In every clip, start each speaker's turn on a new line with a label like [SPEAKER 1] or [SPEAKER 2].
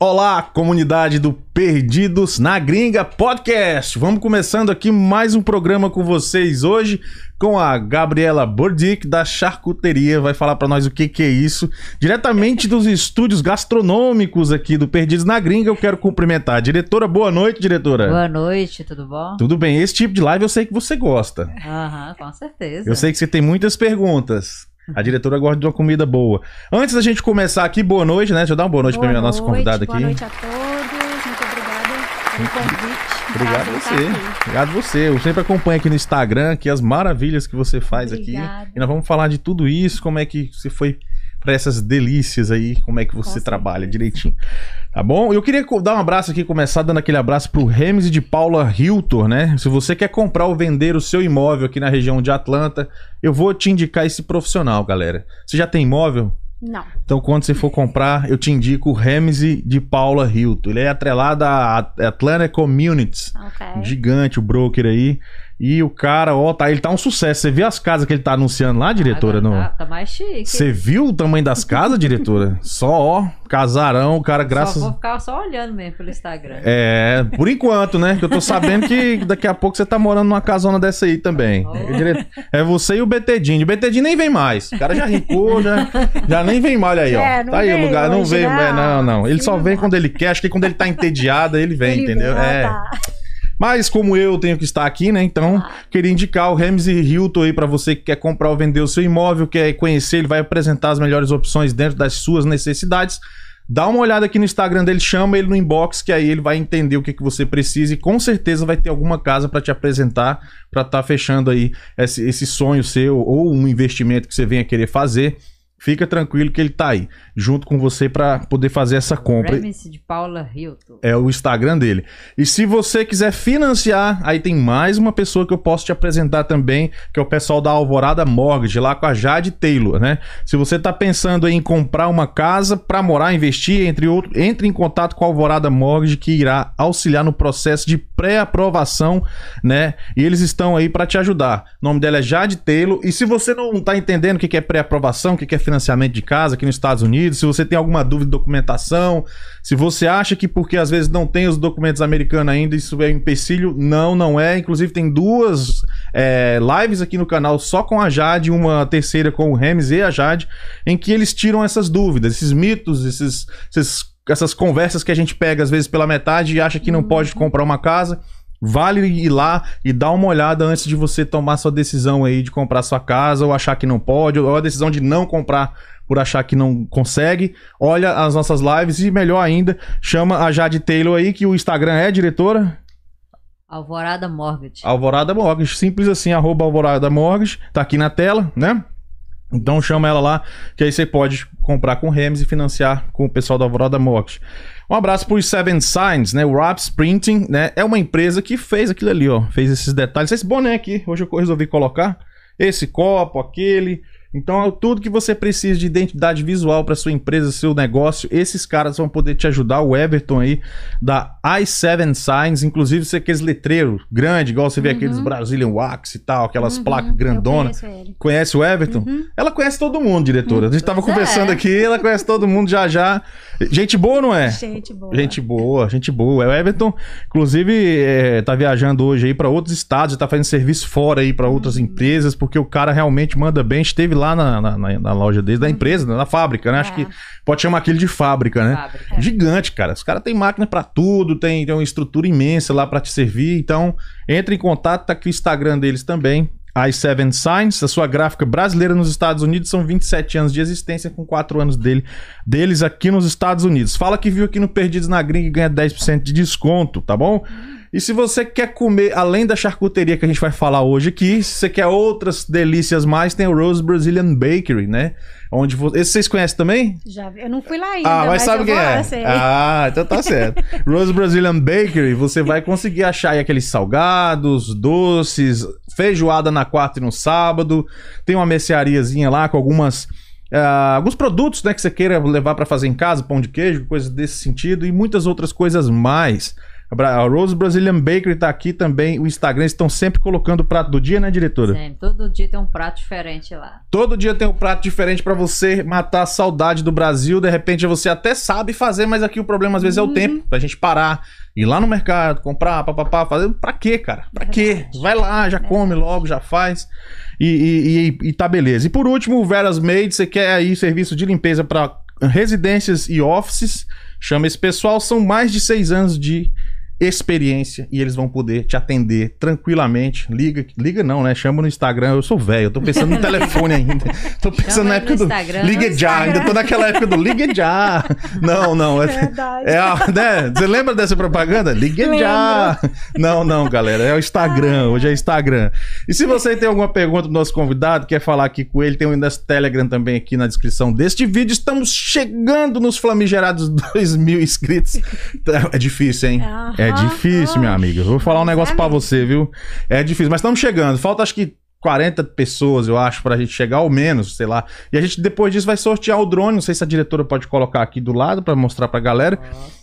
[SPEAKER 1] Olá, comunidade do Perdidos na Gringa Podcast. Vamos começando aqui mais um programa com vocês hoje com a Gabriela Bordick da Charcuteria. Vai falar para nós o que, que é isso. Diretamente dos estúdios gastronômicos aqui do Perdidos na Gringa, eu quero cumprimentar a diretora. Boa noite, diretora.
[SPEAKER 2] Boa noite, tudo bom?
[SPEAKER 1] Tudo bem. Esse tipo de live eu sei que você gosta.
[SPEAKER 2] Aham, com certeza.
[SPEAKER 1] Eu sei que você tem muitas perguntas. A diretora gosta de uma comida boa. Antes da gente começar aqui, boa noite, né? Deixa eu dar uma boa noite
[SPEAKER 3] Boa
[SPEAKER 1] pra nossa convidada
[SPEAKER 3] boa
[SPEAKER 1] aqui.
[SPEAKER 3] noite a todos. Muito obrigada pelo convite.
[SPEAKER 1] Obrigado
[SPEAKER 3] Prazer
[SPEAKER 1] você.
[SPEAKER 3] aqui.
[SPEAKER 1] Obrigado você. Eu sempre acompanho aqui no Instagram que as maravilhas que você faz
[SPEAKER 3] Obrigada.
[SPEAKER 1] aqui. E nós vamos falar de tudo isso, como é que você foi pra essas delícias aí, como é que você trabalha direitinho. Tá bom? Eu queria dar um abraço aqui, começar dando aquele abraço pro Remes de Paula Hiltor, né? Se você quer comprar ou vender o seu imóvel aqui na região de Atlanta, eu vou te indicar esse profissional, galera. Você já tem imóvel?
[SPEAKER 3] Não.
[SPEAKER 1] Então, quando você for comprar, eu te indico o Ramsey de Paula Hilton. Ele é atrelado à Atlanta Communities.
[SPEAKER 3] Ok.
[SPEAKER 1] Gigante, o broker aí. E o cara, ó, tá, ele tá um sucesso. Você viu as casas que ele tá anunciando lá, diretora?
[SPEAKER 2] Agora
[SPEAKER 1] No...
[SPEAKER 2] Tá, tá mais chique.
[SPEAKER 1] Você viu o tamanho das casas, diretora? Só, ó, casarão, o cara, graças.
[SPEAKER 2] Só vou ficar só olhando mesmo pelo Instagram.
[SPEAKER 1] É, por enquanto, né? Que eu tô sabendo que daqui a pouco você tá morando numa casona dessa aí também.
[SPEAKER 2] Oh.
[SPEAKER 1] É, dire- É você e o BTDinho. O BTDinho nem vem mais. O cara já rincou, já, já nem vem mais. Olha aí, ó.
[SPEAKER 3] É, não
[SPEAKER 1] tá aí o lugar. Não vem,
[SPEAKER 3] não.
[SPEAKER 1] é, não, não. Ele
[SPEAKER 3] Sim,
[SPEAKER 1] só vem
[SPEAKER 3] não.
[SPEAKER 1] quando ele quer. Acho que quando ele tá entediado, ele vem,
[SPEAKER 3] Ele
[SPEAKER 1] entendeu?
[SPEAKER 3] vem, ah,
[SPEAKER 1] É.
[SPEAKER 3] tá.
[SPEAKER 1] Mas como eu tenho que estar aqui, né? Então, queria indicar o Ramsey Hilton aí pra você que quer comprar ou vender o seu imóvel, quer conhecer, ele vai apresentar as melhores opções dentro das suas necessidades. Dá uma olhada aqui no Instagram dele, chama ele no inbox, que aí ele vai entender o que, que você precisa e com certeza vai ter alguma casa pra te apresentar, pra estar fechando aí esse, esse sonho seu ou um investimento que você venha querer fazer. Fica tranquilo que ele tá aí, junto com você pra poder fazer essa compra.
[SPEAKER 2] Remis de Paula Hilton.
[SPEAKER 1] É o Instagram dele. E se você quiser financiar, aí tem mais uma pessoa que eu posso te apresentar também, que é o pessoal da Alvorada Mortgage, lá com a Jade Taylor, né? Se você tá pensando em comprar uma casa para morar, investir, entre outros, entre em contato com a Alvorada Mortgage, que irá auxiliar no processo de pré-aprovação, né? E eles estão aí para te ajudar. O nome dela é Jade Taylor. E se você não tá entendendo o que é pré-aprovação, o que que é financiamento de casa aqui nos Estados Unidos, se você tem alguma dúvida de documentação, se você acha que porque às vezes não tem os documentos americanos ainda, isso é um empecilho, não, não é. Inclusive tem duas é, lives aqui no canal só com a Jade, uma terceira com o Remes e a Jade, em que eles tiram essas dúvidas, esses mitos, esses, esses- essas conversas que a gente pega às vezes pela metade e acha que não pode comprar uma casa. Vale ir lá e dar uma olhada antes de você tomar sua decisão aí de comprar sua casa ou achar que não pode, ou a decisão de não comprar por achar que não consegue. Olha as nossas lives e melhor ainda, chama a Jade Taylor aí, que o Instagram é diretora
[SPEAKER 2] Alvorada Mortgage.
[SPEAKER 1] Alvorada Mortgage, simples assim, arroba Alvorada Mortgage, tá aqui na tela, né? Então chama ela lá, que aí você pode comprar com Rems e financiar com o pessoal da Alvorada Mortgage. Um abraço pro Seven Signs, né? O Raps Printing, né? É uma empresa que fez aquilo ali, ó. Fez esses detalhes. Esse boné aqui, hoje eu resolvi colocar. Esse copo, aquele. Então, é tudo que você precisa de identidade visual para sua empresa, seu negócio, esses caras vão poder te ajudar. O Everton aí da i7 Signs, inclusive você aqueles letreiros grande, igual você vê aqueles Brazilian Wax e tal, aquelas
[SPEAKER 3] Uhum,
[SPEAKER 1] placas grandonas. Conhece o Everton? Ela conhece todo mundo, diretora. A gente tava
[SPEAKER 2] Pois
[SPEAKER 1] conversando
[SPEAKER 2] é.
[SPEAKER 1] aqui, ela conhece todo mundo já já. Gente boa, não é?
[SPEAKER 3] Gente boa.
[SPEAKER 1] Gente boa, gente boa. O Everton, inclusive, é, tá viajando hoje aí pra outros estados, tá fazendo serviço fora aí pra outras empresas, porque o cara realmente manda bem. Esteve lá na, na, na- loja dele, da empresa, né, na fábrica, né? Acho
[SPEAKER 3] É.
[SPEAKER 1] que pode chamar aquele de fábrica, né?
[SPEAKER 2] Fábrica.
[SPEAKER 1] Gigante, cara. Os caras têm máquina pra tudo, tem, tem uma estrutura imensa lá pra te servir. Então, entre em contato, tá aqui o Instagram deles também. i7 Signs, a sua gráfica brasileira nos Estados Unidos, são 27 anos de existência, com 4 anos dele, deles aqui nos Estados Unidos. Fala que viu aqui no Perdidos na Gringa e ganha 10% de desconto, tá bom? E se você quer comer, além da charcuteria que a gente vai falar hoje aqui, se você quer outras delícias mais, tem o Rose Brazilian Bakery, né? Onde. Esse vocês conhecem também?
[SPEAKER 3] Já. Eu não fui lá ainda,
[SPEAKER 1] Ah, mas sabe
[SPEAKER 3] eu
[SPEAKER 1] quem
[SPEAKER 3] lá,
[SPEAKER 1] é?
[SPEAKER 3] sei.
[SPEAKER 1] Ah, então tá certo. Rose Brazilian Bakery, você vai conseguir achar aí aqueles salgados, doces, feijoada na quarta e no sábado. Tem uma merceariazinha lá com algumas. ah, alguns produtos né, que você queira levar pra fazer em casa, pão de queijo, coisas desse sentido, e muitas outras coisas mais. A Rose Brazilian Bakery tá aqui também. O Instagram estão sempre colocando o prato do dia, né, diretora?
[SPEAKER 2] Sempre, todo dia tem um prato diferente lá.
[SPEAKER 1] Todo dia tem um prato diferente pra você matar a saudade do Brasil. De repente você até sabe fazer, mas aqui o problema às vezes é o tempo. Pra gente parar, ir lá no mercado, comprar, papapá, fazer. Pra quê, cara? Pra quê?
[SPEAKER 2] Verdade.
[SPEAKER 1] Vai lá, já come logo, já faz. E, e, e- e tá beleza. E por último, o Veras Made. Você quer aí serviço de limpeza pra residências e offices? Chama esse pessoal. São mais de seis anos de experiência e eles vão poder te atender tranquilamente. Liga, liga não, né? Chama no Instagram. Eu sou velho, eu tô pensando no telefone ainda. Tô pensando
[SPEAKER 2] Chama
[SPEAKER 1] na época
[SPEAKER 2] no
[SPEAKER 1] do
[SPEAKER 2] Instagram.
[SPEAKER 1] Liga já, ainda tô naquela época do Liga já. Não, não, é,
[SPEAKER 3] Verdade.
[SPEAKER 1] é a, né? Você lembra dessa propaganda? Liga já. Não, não, galera, é o Instagram, hoje é Instagram. E se você tem alguma pergunta do nosso convidado, quer falar aqui com ele, tem o nosso Telegram também aqui na descrição deste vídeo. Estamos chegando nos famigerados 2 mil inscritos. É difícil, hein?
[SPEAKER 3] Aham.
[SPEAKER 1] É difícil, minha amiga. Vou falar um negócio pra
[SPEAKER 3] mesmo.
[SPEAKER 1] você, viu? É difícil, mas estamos chegando. Falta acho que 40 pessoas, eu acho, pra gente chegar, ou menos, sei lá. E a gente depois disso vai sortear o drone. Não sei se a diretora pode colocar aqui do lado pra mostrar pra galera.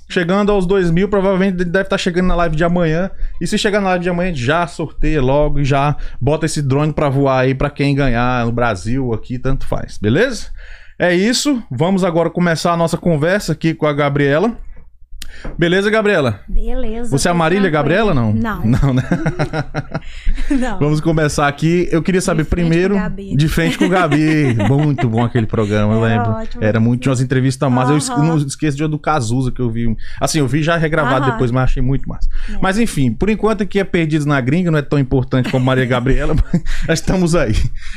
[SPEAKER 1] Chegando aos 2 mil, provavelmente deve estar chegando na live de amanhã. E se chegar na live de amanhã, já sorteia logo e já bota esse drone pra voar aí pra quem ganhar no Brasil, aqui, tanto faz, beleza? É isso. Vamos agora começar a nossa conversa aqui com a Gabriela. Beleza, Gabriela?
[SPEAKER 3] Beleza.
[SPEAKER 1] Você é a Marília
[SPEAKER 3] tranquila.
[SPEAKER 1] Gabriela, não?
[SPEAKER 3] Não.
[SPEAKER 1] Não, né?
[SPEAKER 3] Não.
[SPEAKER 1] Vamos começar aqui. Eu queria saber
[SPEAKER 3] De
[SPEAKER 1] primeiro. De frente com o Gabi. muito bom aquele programa, eu lembro.
[SPEAKER 3] ótimo.
[SPEAKER 1] Era muito, tinha umas entrevistas massa. Eu es-
[SPEAKER 3] Aham.
[SPEAKER 1] não esqueço de uma do Cazuza que eu vi. Assim, eu vi já regravado depois, mas achei muito massa.
[SPEAKER 3] É.
[SPEAKER 1] Mas enfim, por enquanto aqui é Perdidos na Gringa, não é tão importante como Maria Gabriela, mas estamos aí.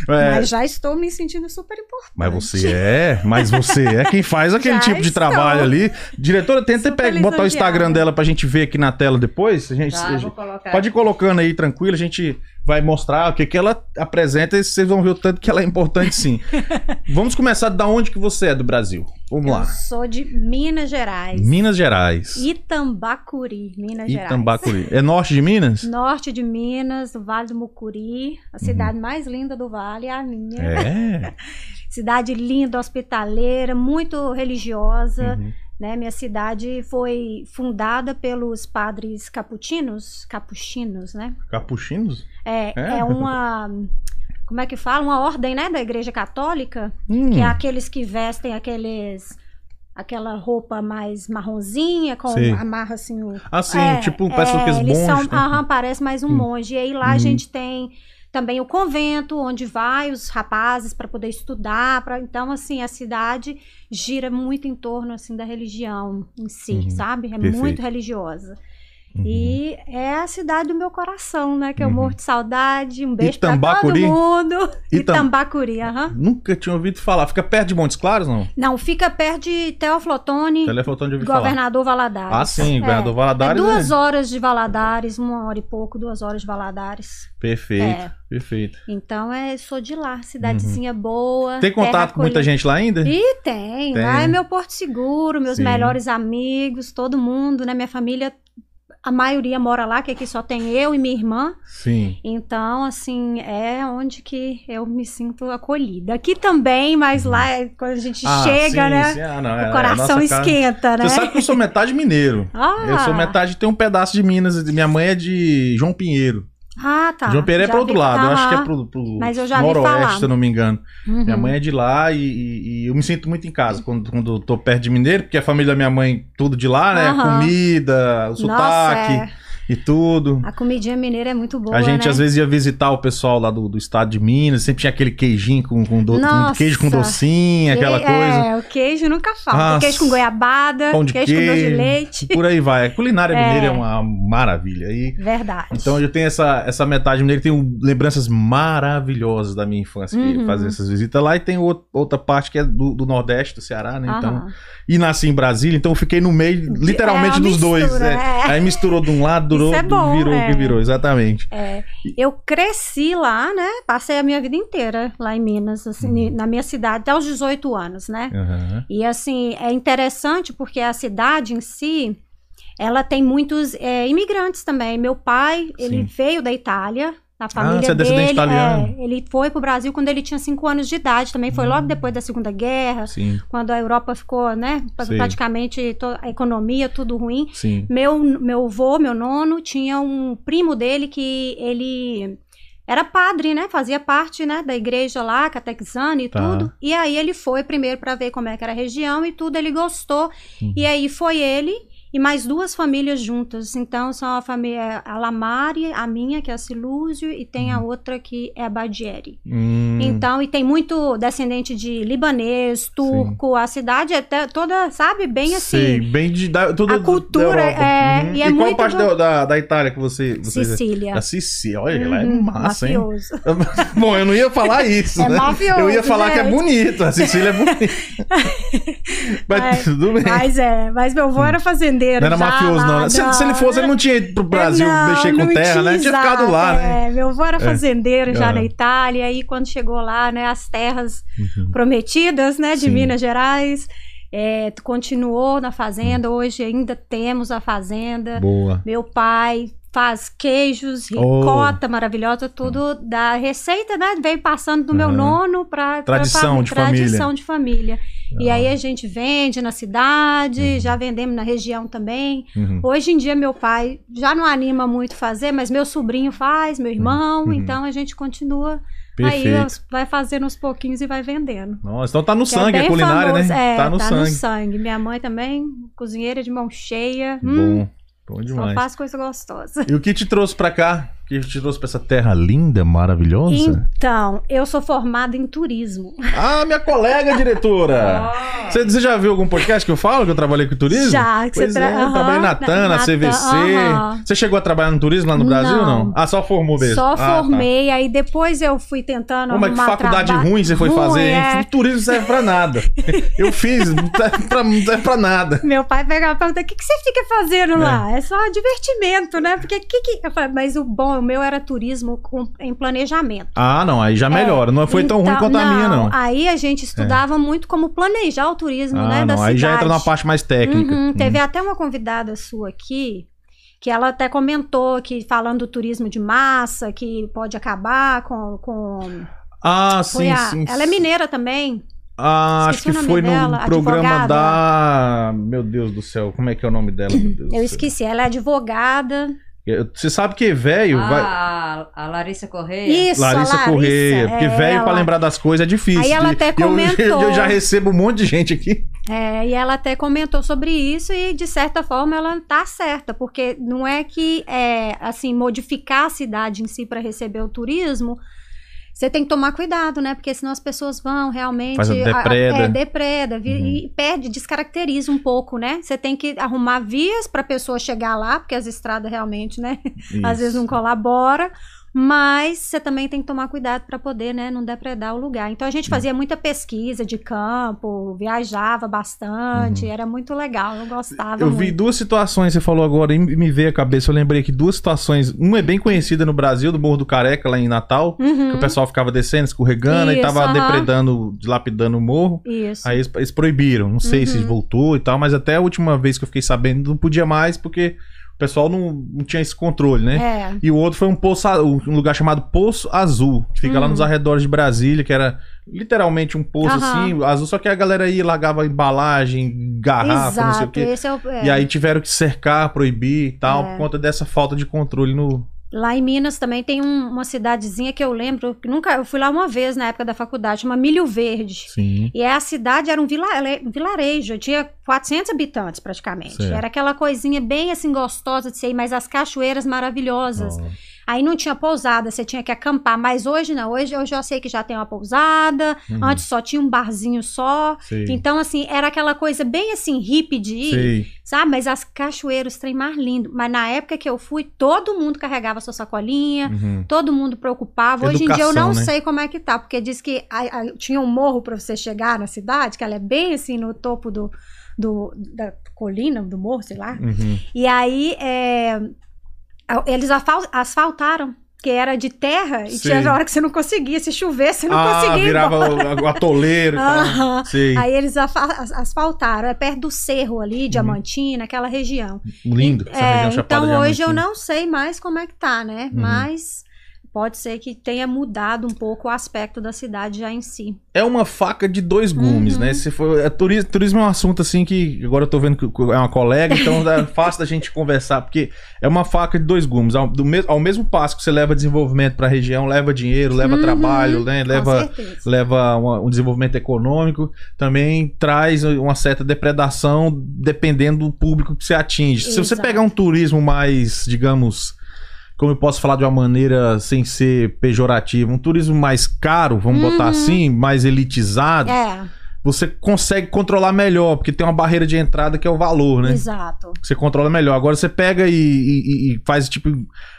[SPEAKER 1] É,
[SPEAKER 3] Mas já estou me sentindo super importante.
[SPEAKER 1] mas você é, mas você é quem faz aquele
[SPEAKER 3] Já
[SPEAKER 1] tipo de
[SPEAKER 3] estou.
[SPEAKER 1] trabalho ali. Diretora, tenta
[SPEAKER 3] Super
[SPEAKER 1] pe- botar o Instagram dela pra gente ver aqui na tela depois. A gente,
[SPEAKER 2] Tá, vou colocar.
[SPEAKER 1] Pode ir colocando aí tranquilo, a gente vai mostrar o que, que ela apresenta e vocês vão ver o tanto que ela é importante sim. Vamos começar da onde que você é do Brasil. Vamos
[SPEAKER 3] Eu
[SPEAKER 1] lá.
[SPEAKER 3] sou de Minas Gerais.
[SPEAKER 1] Minas Gerais.
[SPEAKER 3] Itambacuri, Minas Gerais.
[SPEAKER 1] Itambacuri. É norte de Minas?
[SPEAKER 3] Norte de Minas, do Vale do Mucuri, a cidade mais linda do vale é a minha.
[SPEAKER 1] Uhum. É.
[SPEAKER 3] Cidade linda, hospitaleira, muito religiosa.
[SPEAKER 1] Uhum.
[SPEAKER 3] Né? Minha cidade foi fundada pelos padres capuchinos, capuchinos, né?
[SPEAKER 1] Capuchinos?
[SPEAKER 3] É,
[SPEAKER 1] É?
[SPEAKER 3] é uma, como é que fala? Uma ordem, né, da Igreja Católica,
[SPEAKER 1] Hum.
[SPEAKER 3] que é aqueles que vestem aqueles aquela roupa mais marronzinha com
[SPEAKER 1] Sei.
[SPEAKER 3] amarra assim o
[SPEAKER 1] Ah, sim,
[SPEAKER 3] é,
[SPEAKER 1] tipo, parece
[SPEAKER 3] é,
[SPEAKER 1] aqueles
[SPEAKER 3] eles
[SPEAKER 1] monges.
[SPEAKER 3] são,
[SPEAKER 1] né?
[SPEAKER 3] aham, parece mais um
[SPEAKER 1] Hum.
[SPEAKER 3] monge. E aí lá
[SPEAKER 1] Uhum.
[SPEAKER 3] a gente tem também o convento, onde vai os rapazes para poder estudar. Pra, então, assim, a cidade gira muito em torno assim da religião em si,
[SPEAKER 1] Uhum.
[SPEAKER 3] sabe? É
[SPEAKER 1] Perfeito.
[SPEAKER 3] muito religiosa.
[SPEAKER 1] Uhum.
[SPEAKER 3] E é a cidade do meu coração, né? Que eu
[SPEAKER 1] Uhum.
[SPEAKER 3] morro de saudade. Um beijo pra todo
[SPEAKER 1] Itambacuri?
[SPEAKER 3] mundo.
[SPEAKER 1] Itam-
[SPEAKER 3] Itambacuri, aham.
[SPEAKER 1] Nunca tinha ouvido falar. Fica perto de Montes Claros, não?
[SPEAKER 3] Não, fica perto de Teoflotone,
[SPEAKER 1] Telefone de ouvir falar.
[SPEAKER 3] governador Valadares.
[SPEAKER 1] Ah, sim,
[SPEAKER 3] É.
[SPEAKER 1] governador
[SPEAKER 3] É
[SPEAKER 1] Valadares.
[SPEAKER 3] duas
[SPEAKER 1] é-
[SPEAKER 3] horas de Valadares, uma hora e pouco, duas horas de Valadares.
[SPEAKER 1] Perfeito,
[SPEAKER 3] É.
[SPEAKER 1] perfeito.
[SPEAKER 3] Então, é, sou de lá, cidadezinha boa.
[SPEAKER 1] Uhum. Tem
[SPEAKER 3] terra
[SPEAKER 1] contato com muita gente lá ainda?
[SPEAKER 3] E tem,
[SPEAKER 1] Tem.
[SPEAKER 3] lá é meu porto seguro, meus
[SPEAKER 1] Sim.
[SPEAKER 3] melhores amigos, todo mundo, né? Minha família, a maioria mora lá, que aqui só tem eu e minha irmã.
[SPEAKER 1] Sim.
[SPEAKER 3] Então, assim, é onde que eu me sinto acolhida. Aqui também, mas lá é quando a gente
[SPEAKER 1] Uhum. Ah,
[SPEAKER 3] chega,
[SPEAKER 1] sim,
[SPEAKER 3] né?
[SPEAKER 1] sim. Ah, não, é- é
[SPEAKER 3] o
[SPEAKER 1] a
[SPEAKER 3] coração
[SPEAKER 1] casa.
[SPEAKER 3] esquenta, né?
[SPEAKER 1] Você sabe que eu sou metade mineiro.
[SPEAKER 3] Ah,
[SPEAKER 1] Eu sou metade, tem um pedaço de Minas. Minha mãe é de João Pinheiro.
[SPEAKER 3] Ah, tá.
[SPEAKER 1] João Pinheiro é pro outro lado, eu acho que é pro, pro
[SPEAKER 3] Mas eu já
[SPEAKER 1] noroeste, se eu não me engano.
[SPEAKER 3] Uhum.
[SPEAKER 1] Minha mãe é de lá e, e- e eu me sinto muito em casa quando, quando eu tô perto de mineiro, porque a família da minha mãe, tudo de lá, né?
[SPEAKER 3] Aham.
[SPEAKER 1] Comida, o sotaque
[SPEAKER 3] Nossa, é.
[SPEAKER 1] E tudo.
[SPEAKER 3] A comidinha mineira é muito boa,
[SPEAKER 1] a gente
[SPEAKER 3] né?
[SPEAKER 1] às vezes ia visitar o pessoal lá do, do estado de Minas, sempre tinha aquele queijinho com, com, do, queijo com docinho, aquela
[SPEAKER 3] Que-
[SPEAKER 1] coisa.
[SPEAKER 3] É, o queijo nunca falta.
[SPEAKER 1] Nossa.
[SPEAKER 3] Queijo com goiabada,
[SPEAKER 1] Pão de
[SPEAKER 3] queijo, com doce de
[SPEAKER 1] queijo,
[SPEAKER 3] leite.
[SPEAKER 1] Por aí vai. A culinária
[SPEAKER 3] É.
[SPEAKER 1] mineira é uma maravilha. E
[SPEAKER 3] Verdade.
[SPEAKER 1] Então eu tenho essa, essa metade mineira, tenho lembranças maravilhosas da minha infância, que
[SPEAKER 3] Uhum.
[SPEAKER 1] fazer essas visitas lá, e tem out- outra parte que é do, do Nordeste, do Ceará, né? Então,
[SPEAKER 3] Aham.
[SPEAKER 1] e nasci em Brasília, então eu fiquei no meio, literalmente,
[SPEAKER 3] É,
[SPEAKER 1] dos dois.
[SPEAKER 3] mistura,
[SPEAKER 1] né?
[SPEAKER 3] é.
[SPEAKER 1] Aí misturou de um lado, durou,
[SPEAKER 3] Isso é bom,
[SPEAKER 1] virou
[SPEAKER 3] é.
[SPEAKER 1] que virou, exatamente.
[SPEAKER 3] É, eu cresci lá, né? Passei a minha vida inteira lá em Minas, assim,
[SPEAKER 1] Uhum.
[SPEAKER 3] na minha cidade, até os 18 anos, né?
[SPEAKER 1] Aham.
[SPEAKER 3] E assim, é interessante porque a cidade em si, ela tem muitos é, imigrantes também. Meu pai, ele
[SPEAKER 1] Sim.
[SPEAKER 3] veio da Itália, A família
[SPEAKER 1] você é descendente
[SPEAKER 3] dele,
[SPEAKER 1] italiano.
[SPEAKER 3] é, ele foi pro Brasil quando ele tinha 5 anos de idade, também foi
[SPEAKER 1] Hum.
[SPEAKER 3] logo depois da Segunda Guerra,
[SPEAKER 1] Sim,
[SPEAKER 3] quando a Europa ficou, né,
[SPEAKER 1] Sim.
[SPEAKER 3] praticamente a economia tudo ruim.
[SPEAKER 1] sim.
[SPEAKER 3] Meu, meu avô, meu nono, tinha um primo dele que ele era padre, né? Fazia parte, né, da igreja lá, catequizando e
[SPEAKER 1] Tá.
[SPEAKER 3] tudo. E aí ele foi primeiro para ver como é que era a região e tudo, ele gostou.
[SPEAKER 1] Uhum.
[SPEAKER 3] E aí foi ele e mais duas famílias juntas. Então são a família a Lamari, a minha, que é a Silúzio, e tem a outra que é a Badieri.
[SPEAKER 1] Hum,
[SPEAKER 3] Então, e tem muito descendente de libanês, turco, a cidade é toda, sabe, bem assim.
[SPEAKER 1] Sei, bem de da, tudo
[SPEAKER 3] A cultura, é,
[SPEAKER 1] Uhum.
[SPEAKER 3] e é
[SPEAKER 1] qual
[SPEAKER 3] muito
[SPEAKER 1] parte
[SPEAKER 3] do-
[SPEAKER 1] da, da, Itália que você, você
[SPEAKER 3] Sicília.
[SPEAKER 1] Da Sicília, olha, ela é
[SPEAKER 3] Uhum,
[SPEAKER 1] massa, hein?
[SPEAKER 3] mafioso.
[SPEAKER 1] Bom, eu não ia falar isso,
[SPEAKER 3] É
[SPEAKER 1] né?
[SPEAKER 3] mafioso,
[SPEAKER 1] eu ia falar que é
[SPEAKER 3] gente.
[SPEAKER 1] bonito, a Sicília é bonita. Mas
[SPEAKER 3] É,
[SPEAKER 1] tudo bem.
[SPEAKER 3] Mas é, mas meu avô era fazendeiro.
[SPEAKER 1] Não era
[SPEAKER 3] já
[SPEAKER 1] mafioso,
[SPEAKER 3] lá,
[SPEAKER 1] não. né? Se, se ele fosse, ele não tinha ido pro Brasil
[SPEAKER 3] Não,
[SPEAKER 1] mexer com terra, né? Tinha ficado
[SPEAKER 3] exato,
[SPEAKER 1] lá, né?
[SPEAKER 3] É, meu avô era fazendeiro já
[SPEAKER 1] Ah.
[SPEAKER 3] na Itália, e aí quando chegou lá, né, as terras
[SPEAKER 1] Uhum.
[SPEAKER 3] prometidas, né, de
[SPEAKER 1] Sim.
[SPEAKER 3] Minas Gerais, é, continuou na fazenda, hoje ainda temos a fazenda.
[SPEAKER 1] Boa.
[SPEAKER 3] Meu pai faz queijos,
[SPEAKER 1] Oh.
[SPEAKER 3] ricota maravilhosa, tudo da receita, né? Veio passando do meu
[SPEAKER 1] Aham.
[SPEAKER 3] nono para
[SPEAKER 1] Tradição de família.
[SPEAKER 3] tradição de família. E
[SPEAKER 1] Ah.
[SPEAKER 3] aí a gente vende na cidade, já vendemos na região também.
[SPEAKER 1] Uhum.
[SPEAKER 3] Hoje em dia meu pai já não anima muito fazer, mas meu sobrinho faz, meu irmão,
[SPEAKER 1] Uhum.
[SPEAKER 3] então a gente continua
[SPEAKER 1] Perfeito.
[SPEAKER 3] aí vai fazendo aos pouquinhos e vai vendendo.
[SPEAKER 1] Nossa, então tá no
[SPEAKER 3] Que é
[SPEAKER 1] sangue a
[SPEAKER 3] bem
[SPEAKER 1] culinária,
[SPEAKER 3] famoso,
[SPEAKER 1] né?
[SPEAKER 3] É,
[SPEAKER 1] tá no sangue.
[SPEAKER 3] Minha mãe também, cozinheira de mão cheia. Hum,
[SPEAKER 1] Bom, bom
[SPEAKER 3] só
[SPEAKER 1] demais.
[SPEAKER 3] faz coisa gostosa.
[SPEAKER 1] E o que te trouxe pra cá? Que te trouxe pra essa terra linda, maravilhosa?
[SPEAKER 3] Então, eu sou formada em turismo.
[SPEAKER 1] Ah, minha colega diretora! Você, você já viu algum podcast que eu falo que eu trabalhei com turismo?
[SPEAKER 3] Já, que você
[SPEAKER 1] Pois
[SPEAKER 3] tra-
[SPEAKER 1] é, eu trabalhei na TAN, na,
[SPEAKER 3] na
[SPEAKER 1] CVC.
[SPEAKER 3] Aham.
[SPEAKER 1] Você chegou a trabalhar no turismo lá no Brasil ou não?
[SPEAKER 3] Não.
[SPEAKER 1] Ah, só formou mesmo?
[SPEAKER 3] Só
[SPEAKER 1] Ah, tá.
[SPEAKER 3] formei, aí depois eu fui tentando
[SPEAKER 1] Como é que faculdade
[SPEAKER 3] traba-
[SPEAKER 1] ruim você foi fazer, hein?
[SPEAKER 3] é.
[SPEAKER 1] O turismo não serve pra nada. Eu fiz, não serve pra, não serve pra nada.
[SPEAKER 3] Meu pai pegava e perguntava: o que, que você fica fazendo lá? É só divertimento, né? Porque que que. Eu falei, mas o bom, o meu era turismo com- em planejamento.
[SPEAKER 1] Ah, não, aí já melhora. Não foi tão ruim
[SPEAKER 3] Então,
[SPEAKER 1] quanto a minha, não.
[SPEAKER 3] Aí a gente estudava muito como planejar o turismo,
[SPEAKER 1] Ah,
[SPEAKER 3] né? Da
[SPEAKER 1] não, aí já
[SPEAKER 3] cidade.
[SPEAKER 1] entra na parte mais técnica.
[SPEAKER 3] Uhum,
[SPEAKER 1] Hum.
[SPEAKER 3] Teve até uma convidada sua aqui. Que ela até comentou que falando do turismo de massa, que pode acabar com. com
[SPEAKER 1] Ah, sim,
[SPEAKER 3] a-
[SPEAKER 1] sim.
[SPEAKER 3] Ela é mineira também.
[SPEAKER 1] Ah, acho
[SPEAKER 3] Esqueci
[SPEAKER 1] que
[SPEAKER 3] o nome
[SPEAKER 1] foi no programa
[SPEAKER 3] advogada.
[SPEAKER 1] da. Meu Deus do céu, como é que é o nome dela? Meu Deus do
[SPEAKER 3] Eu esqueci, ela é advogada.
[SPEAKER 1] Eu- Você sabe que velho vai.
[SPEAKER 2] Ah, a Larissa Correia.
[SPEAKER 3] Isso,
[SPEAKER 1] Larissa,
[SPEAKER 3] a Larissa
[SPEAKER 1] Corrêa, porque
[SPEAKER 3] é
[SPEAKER 1] velho pra
[SPEAKER 3] ela.
[SPEAKER 1] lembrar das coisas é difícil.
[SPEAKER 3] Aí ela
[SPEAKER 1] de-
[SPEAKER 3] até
[SPEAKER 1] eu-
[SPEAKER 3] comentou.
[SPEAKER 1] Eu, já recebo um monte de gente aqui.
[SPEAKER 3] É, e ela até comentou sobre isso e, de certa forma, ela tá certa, porque não é que, é, assim, modificar a cidade em si para receber o turismo, você tem que tomar cuidado, né? Porque senão as pessoas vão realmente...
[SPEAKER 1] Faz a depreda.
[SPEAKER 3] é, depreda,
[SPEAKER 1] Uhum.
[SPEAKER 3] e perde, descaracteriza um pouco, né? Você tem que arrumar vias para a pessoa chegar lá, porque as estradas realmente, né? Às vezes não colabora, mas você também tem que tomar cuidado para poder, né, não depredar o lugar. Então a gente fazia muita pesquisa de campo, viajava bastante, era muito legal, eu gostava
[SPEAKER 1] Uhum. Eu
[SPEAKER 3] muito.
[SPEAKER 1] vi duas situações, você falou agora, e me veio a cabeça. Eu lembrei que duas situações. Uma é bem conhecida no Brasil, do Morro do Careca, lá em Natal.
[SPEAKER 3] Uhum,
[SPEAKER 1] Que o pessoal ficava descendo, escorregando e
[SPEAKER 3] Isso,
[SPEAKER 1] tava
[SPEAKER 3] aham.
[SPEAKER 1] depredando, dilapidando o morro.
[SPEAKER 3] Isso.
[SPEAKER 1] Aí eles, eles proibiram. Não sei se
[SPEAKER 3] Uhum.
[SPEAKER 1] voltou e tal, mas até a última vez que eu fiquei sabendo, não podia mais, porque o pessoal não, não tinha esse controle, né?
[SPEAKER 3] É.
[SPEAKER 1] E o outro foi um poço, um lugar chamado Poço Azul, que fica lá
[SPEAKER 3] Hum.
[SPEAKER 1] nos arredores de Brasília, que era literalmente um poço
[SPEAKER 3] Aham.
[SPEAKER 1] assim, azul, só que a galera ia e largava embalagem, garrafa, não sei o
[SPEAKER 3] Exato,
[SPEAKER 1] quê.
[SPEAKER 3] esse é o, é.
[SPEAKER 1] E aí tiveram que cercar, proibir e tal,
[SPEAKER 3] É.
[SPEAKER 1] por conta dessa falta de controle no.
[SPEAKER 3] Lá em Minas também tem um- uma cidadezinha que eu lembro, que nunca, eu fui lá uma vez na época da faculdade, chama Milho Verde.
[SPEAKER 1] Sim.
[SPEAKER 3] E a cidade era um vila- um vilarejo, tinha 400 habitantes praticamente.
[SPEAKER 1] Certo.
[SPEAKER 3] Era aquela coisinha bem assim gostosa de ser, mas as cachoeiras maravilhosas.
[SPEAKER 1] Ó,
[SPEAKER 3] Aí não tinha pousada, você tinha que acampar. Mas hoje não, hoje eu já sei que já tem uma pousada.
[SPEAKER 1] Uhum.
[SPEAKER 3] Antes só tinha um barzinho só.
[SPEAKER 1] sei.
[SPEAKER 3] Então, assim, era aquela coisa bem assim, hippie de ir,
[SPEAKER 1] sei.
[SPEAKER 3] sabe? Mas as cachoeiras, trem mais lindo. Mas na época que eu fui, todo mundo carregava sua sacolinha.
[SPEAKER 1] Uhum.
[SPEAKER 3] Todo mundo preocupava. Hoje em dia eu
[SPEAKER 1] Educação,
[SPEAKER 3] não
[SPEAKER 1] né?
[SPEAKER 3] sei como é que tá, porque diz que a- a- tinha um morro para você chegar na cidade, que ela é bem assim no topo do, do- da colina, do morro, sei lá.
[SPEAKER 1] Uhum.
[SPEAKER 3] E aí é, eles asfaltaram, que era de terra, e
[SPEAKER 1] Sei.
[SPEAKER 3] tinha hora que você não conseguia, se chover, você não
[SPEAKER 1] ah,
[SPEAKER 3] conseguia. ir
[SPEAKER 1] virava o, o atoleiro e tal. Sei.
[SPEAKER 3] Aí eles asfaltaram, é perto do cerro
[SPEAKER 1] Uhum.
[SPEAKER 3] ali, Diamantina, aquela região.
[SPEAKER 1] Lindo. Essa
[SPEAKER 3] É,
[SPEAKER 1] região
[SPEAKER 3] então hoje eu não sei mais como é que tá, né?
[SPEAKER 1] Uhum.
[SPEAKER 3] Mas pode ser que tenha mudado um pouco o aspecto da cidade já em si.
[SPEAKER 1] É uma faca de dois gumes, uhum. né? Se for, é, turismo, turismo é um assunto assim que agora eu tô vendo que é uma colega, então é fácil da gente conversar, porque é uma faca de dois gumes. Ao, do, ao mesmo passo que você leva desenvolvimento para a região, leva dinheiro, leva uhum. trabalho, né? leva, leva uma, um desenvolvimento econômico, também traz uma certa depredação dependendo do público que você atinge. Exato. Se você pegar um turismo mais, digamos, como eu posso falar de uma maneira sem ser pejorativa, um turismo mais caro, vamos uhum. botar assim, mais elitizado. É. Você consegue controlar melhor, porque tem uma barreira de entrada que é o valor, né?
[SPEAKER 3] Exato.
[SPEAKER 1] Você controla melhor. Agora você pega e, e, e faz tipo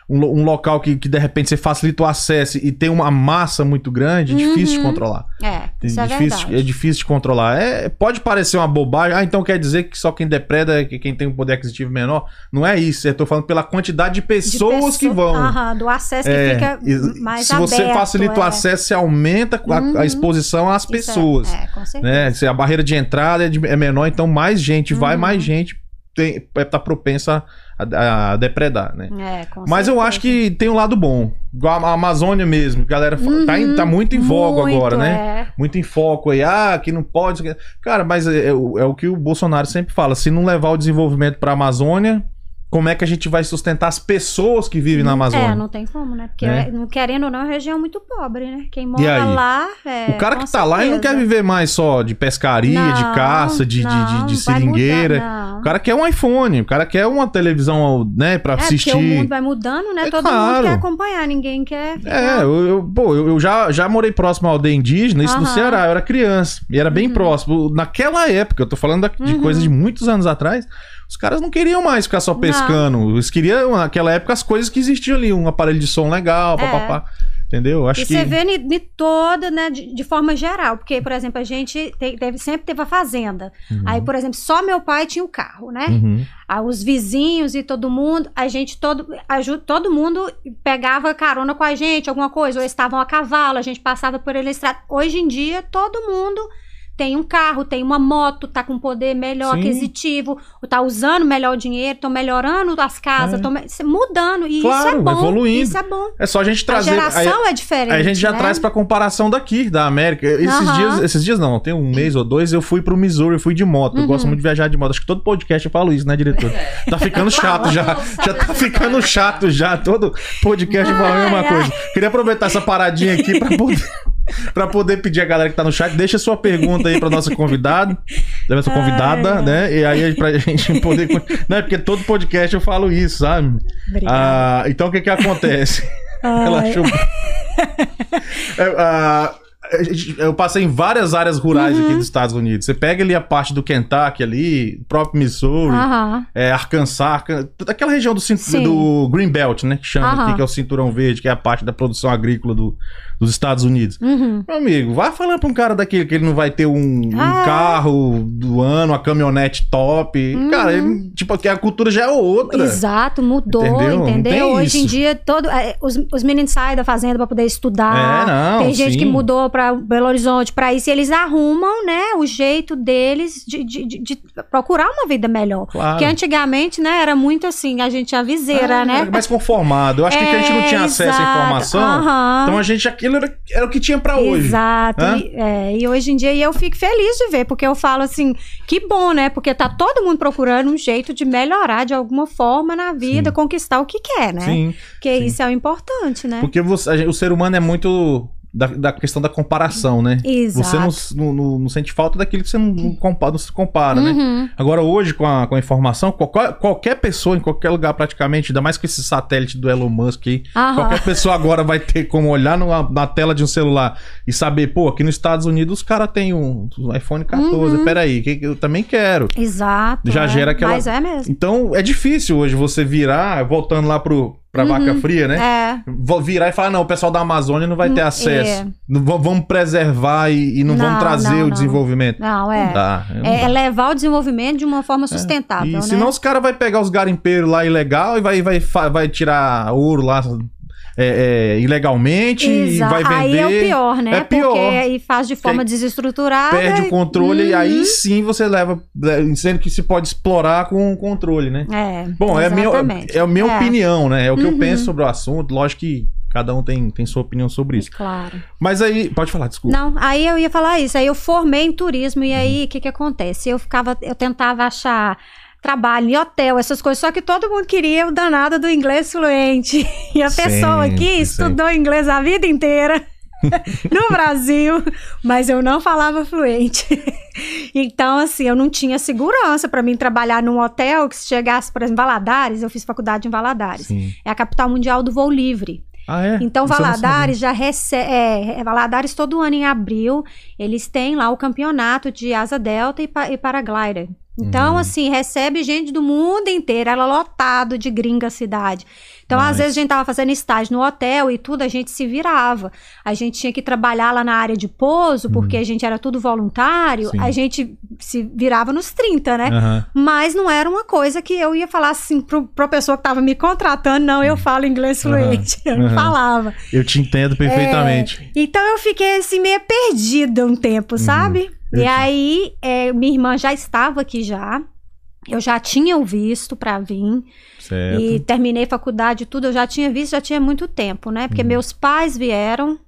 [SPEAKER 1] um, um local que, que, de repente você facilita o acesso e tem uma massa muito grande, é uhum. difícil de controlar.
[SPEAKER 3] É, isso
[SPEAKER 1] é, difícil,
[SPEAKER 3] é
[SPEAKER 1] difícil de controlar. É, pode parecer uma bobagem. Ah, então quer dizer que só quem depreda é quem tem um poder aquisitivo menor. Não é isso. Eu tô falando pela quantidade de pessoas, de pessoa, que vão.
[SPEAKER 3] Aham, do acesso que é, fica mais
[SPEAKER 1] Se
[SPEAKER 3] aberto,
[SPEAKER 1] você facilita
[SPEAKER 3] é.
[SPEAKER 1] o acesso, você aumenta a, a uhum. exposição às é, pessoas. É, com certeza. Né? Se a barreira de entrada é, de, é menor, então mais gente vai, uhum. mais gente tem, tá propensa a, a depredar, né?
[SPEAKER 3] É,
[SPEAKER 1] Mas eu acho que tem um lado bom. A Amazônia mesmo. Galera uhum, tá, em, tá muito em voga muito, agora, né? É. Muito em foco aí. Ah, que não pode. Cara, mas é, é, é o que o Bolsonaro sempre fala. Se não levar o desenvolvimento pra Amazônia como é que a gente vai sustentar as pessoas que vivem na Amazônia?
[SPEAKER 3] É, não tem como, né? Porque, é. querendo ou não, é uma região muito pobre, né? Quem mora lá. É,
[SPEAKER 1] o cara que tá lá e não quer viver mais só de pescaria, não, de caça, de, não, de, de, de seringueira. Mudar, o cara quer um iPhone, o cara quer uma televisão, né, pra é, assistir. Porque
[SPEAKER 3] o mundo vai mudando, né? É Todo claro. mundo quer acompanhar, ninguém quer. Ficar...
[SPEAKER 1] É, eu, eu, pô, eu, já, já morei próximo à aldeia indígena, isso uh -huh. no Ceará, eu era criança. E era bem uh uhum. próximo. Naquela época, eu tô falando de uh -huh. coisa de muitos anos atrás. Os caras não queriam mais ficar só pescando. Não. Eles queriam, naquela época, as coisas que existiam ali. Um aparelho de som legal, é. papapá. Entendeu?
[SPEAKER 3] Acho e que... você vê de toda, né, de, de, forma geral. Porque, por exemplo, a gente teve, sempre teve a fazenda. Uhum. Aí, por exemplo, só meu pai tinha o carro, né? Uhum. Aí, os vizinhos e todo mundo, a gente, todo, todo mundo pegava carona com a gente, alguma coisa. Ou estavam a cavalo, a gente passava por ele estrada. Hoje em dia, todo mundo tem um carro, tem uma moto, tá com poder melhor Sim. aquisitivo, tá usando melhor o dinheiro, estão melhorando as casas, estão é. mudando. E claro, isso é bom. Evoluindo. Isso é bom.
[SPEAKER 1] É só a gente trazer.
[SPEAKER 3] A geração
[SPEAKER 1] aí,
[SPEAKER 3] é diferente.
[SPEAKER 1] Aí a gente já
[SPEAKER 3] né?
[SPEAKER 1] traz pra comparação daqui, da América. Esses dias, esses dias não, tem um mês ou dois, eu fui pro Missouri, eu fui de moto. Eu gosto uhum. muito de viajar de moto. Acho que todo podcast eu falo isso, né, diretor? Tá ficando chato já. Já tá ficando chato já. Todo podcast fala a mesma coisa. Queria aproveitar essa paradinha aqui pra poder. para poder pedir a galera que tá no chat, deixa sua pergunta aí para nossa convidada, nossa convidada, né? E aí pra gente poder, né? Porque todo podcast eu falo isso, sabe? Ah, então o que que acontece? Ela achou é, ah, eu passei em várias áreas rurais uhum. aqui dos Estados Unidos. Você pega ali a parte do Kentucky ali, próprio Missouri, uhum. é, Arkansas, aquela região do, do Green Belt, né? Que chama uhum. aqui, que é o cinturão verde, que é a parte da produção agrícola do, dos Estados Unidos. Uhum. Meu amigo, vai falando pra um cara daquele que ele não vai ter um, um ah. carro do ano, uma caminhonete top. Uhum. Cara, ele, tipo, que a cultura já é outra.
[SPEAKER 3] Exato, mudou, entendeu? entendeu? Hoje isso. em dia, todo, é, os, os meninos saem da fazenda pra poder estudar. É, não, Tem gente sim. que mudou pra Belo Horizonte pra isso e eles arrumam, né, o jeito deles de, de, de, de procurar uma vida melhor. Claro. Porque antigamente, né, era muito assim, a gente a viseira, é, né?
[SPEAKER 1] mais conformado. Eu acho é, que a gente não tinha acesso à informação. Então a gente aquilo era, era o que tinha para hoje.
[SPEAKER 3] Exato. E, é, e, hoje em dia eu fico feliz de ver, porque eu falo assim, que bom, né? Porque tá todo mundo procurando um jeito de melhorar de alguma forma na vida, Sim. conquistar o que quer, né? Sim. Porque Sim. isso é o importante, né?
[SPEAKER 1] Porque você, o ser humano é muito da, da questão da comparação, né?
[SPEAKER 3] Exato.
[SPEAKER 1] Você não, não, não, sente falta daquilo que você não, não compara, não se compara, né? uhum. né? Agora, hoje, com a, com a informação, qualquer, qualquer pessoa, em qualquer lugar praticamente, ainda mais com esse satélite do Elon Musk aí, uhum. qualquer pessoa agora vai ter como olhar numa, na tela de um celular e saber, pô, aqui nos Estados Unidos os caras têm um, um, iPhone 14, uhum. peraí, que, eu também quero.
[SPEAKER 3] Exato.
[SPEAKER 1] Já
[SPEAKER 3] é.
[SPEAKER 1] gera aquela...
[SPEAKER 3] Mas é mesmo.
[SPEAKER 1] Então, é difícil hoje você virar, voltando lá pro, pra uhum, vaca fria, né?
[SPEAKER 3] É.
[SPEAKER 1] Vou virar e falar, não, o pessoal da Amazônia não vai ter acesso. É. Não, vamos preservar e, e não, não, vamos trazer não, o não. desenvolvimento.
[SPEAKER 3] Não, é. Dá, é, é, levar o desenvolvimento de uma forma é. sustentável. E né?
[SPEAKER 1] senão os caras vão pegar os garimpeiros lá ilegal e vai, vai, vai tirar ouro lá é, é, ilegalmente Exato. e vai vender.
[SPEAKER 3] Aí é o pior, né? É pior. Porque aí faz de forma desestruturada.
[SPEAKER 1] Perde o controle uhum. e aí uhum. sim você leva, é, sendo que se pode explorar com o controle, né?
[SPEAKER 3] É.
[SPEAKER 1] Bom, exatamente. é a minha, é a minha é. opinião, né? É o que uhum. eu penso sobre o assunto. Lógico que cada um tem, tem sua opinião sobre isso.
[SPEAKER 3] Claro.
[SPEAKER 1] Mas aí, pode falar, desculpa.
[SPEAKER 3] Não, aí eu ia falar isso. Aí eu formei em turismo e aí o que que acontece? Eu ficava, eu tentava achar trabalho em hotel, essas coisas, só que todo mundo queria o danado do inglês fluente. E a pessoa
[SPEAKER 1] Sempre,
[SPEAKER 3] aqui estudou inglês a vida inteira. no Brasil, mas eu não falava fluente. então, assim, eu não tinha segurança para mim trabalhar num hotel que se chegasse, por exemplo, Valadares, eu fiz faculdade em Valadares.
[SPEAKER 1] Sim.
[SPEAKER 3] É a capital mundial do voo livre.
[SPEAKER 1] Ah, é?
[SPEAKER 3] Então,
[SPEAKER 1] Isso
[SPEAKER 3] Valadares já recebe. É, Valadares, todo ano em abril, eles têm lá o campeonato de asa delta e, pa e paraglider. Então,
[SPEAKER 1] Uhum.
[SPEAKER 3] assim, recebe gente do mundo inteiro, ela lotado de gringa a cidade. Então, às vezes, a gente tava fazendo estágio no hotel e tudo, a gente se virava. A gente tinha que trabalhar lá na área de pouso, porque a gente era tudo voluntário,
[SPEAKER 1] Uhum. Sim.
[SPEAKER 3] a gente se virava nos 30, né? Mas não era uma coisa que eu ia falar assim pro, pra pessoa que tava me contratando, não, eu falo inglês
[SPEAKER 1] Uhum.
[SPEAKER 3] Fluente. Eu não falava.
[SPEAKER 1] Eu te entendo perfeitamente.
[SPEAKER 3] Então eu fiquei assim meio perdida um tempo, sabe?
[SPEAKER 1] Uhum.
[SPEAKER 3] E aí é, minha irmã já estava aqui já. Eu já tinha o visto pra vir
[SPEAKER 1] Certo.
[SPEAKER 3] e terminei faculdade tudo, eu já tinha visto, já tinha muito tempo, né? Porque meus pais vieram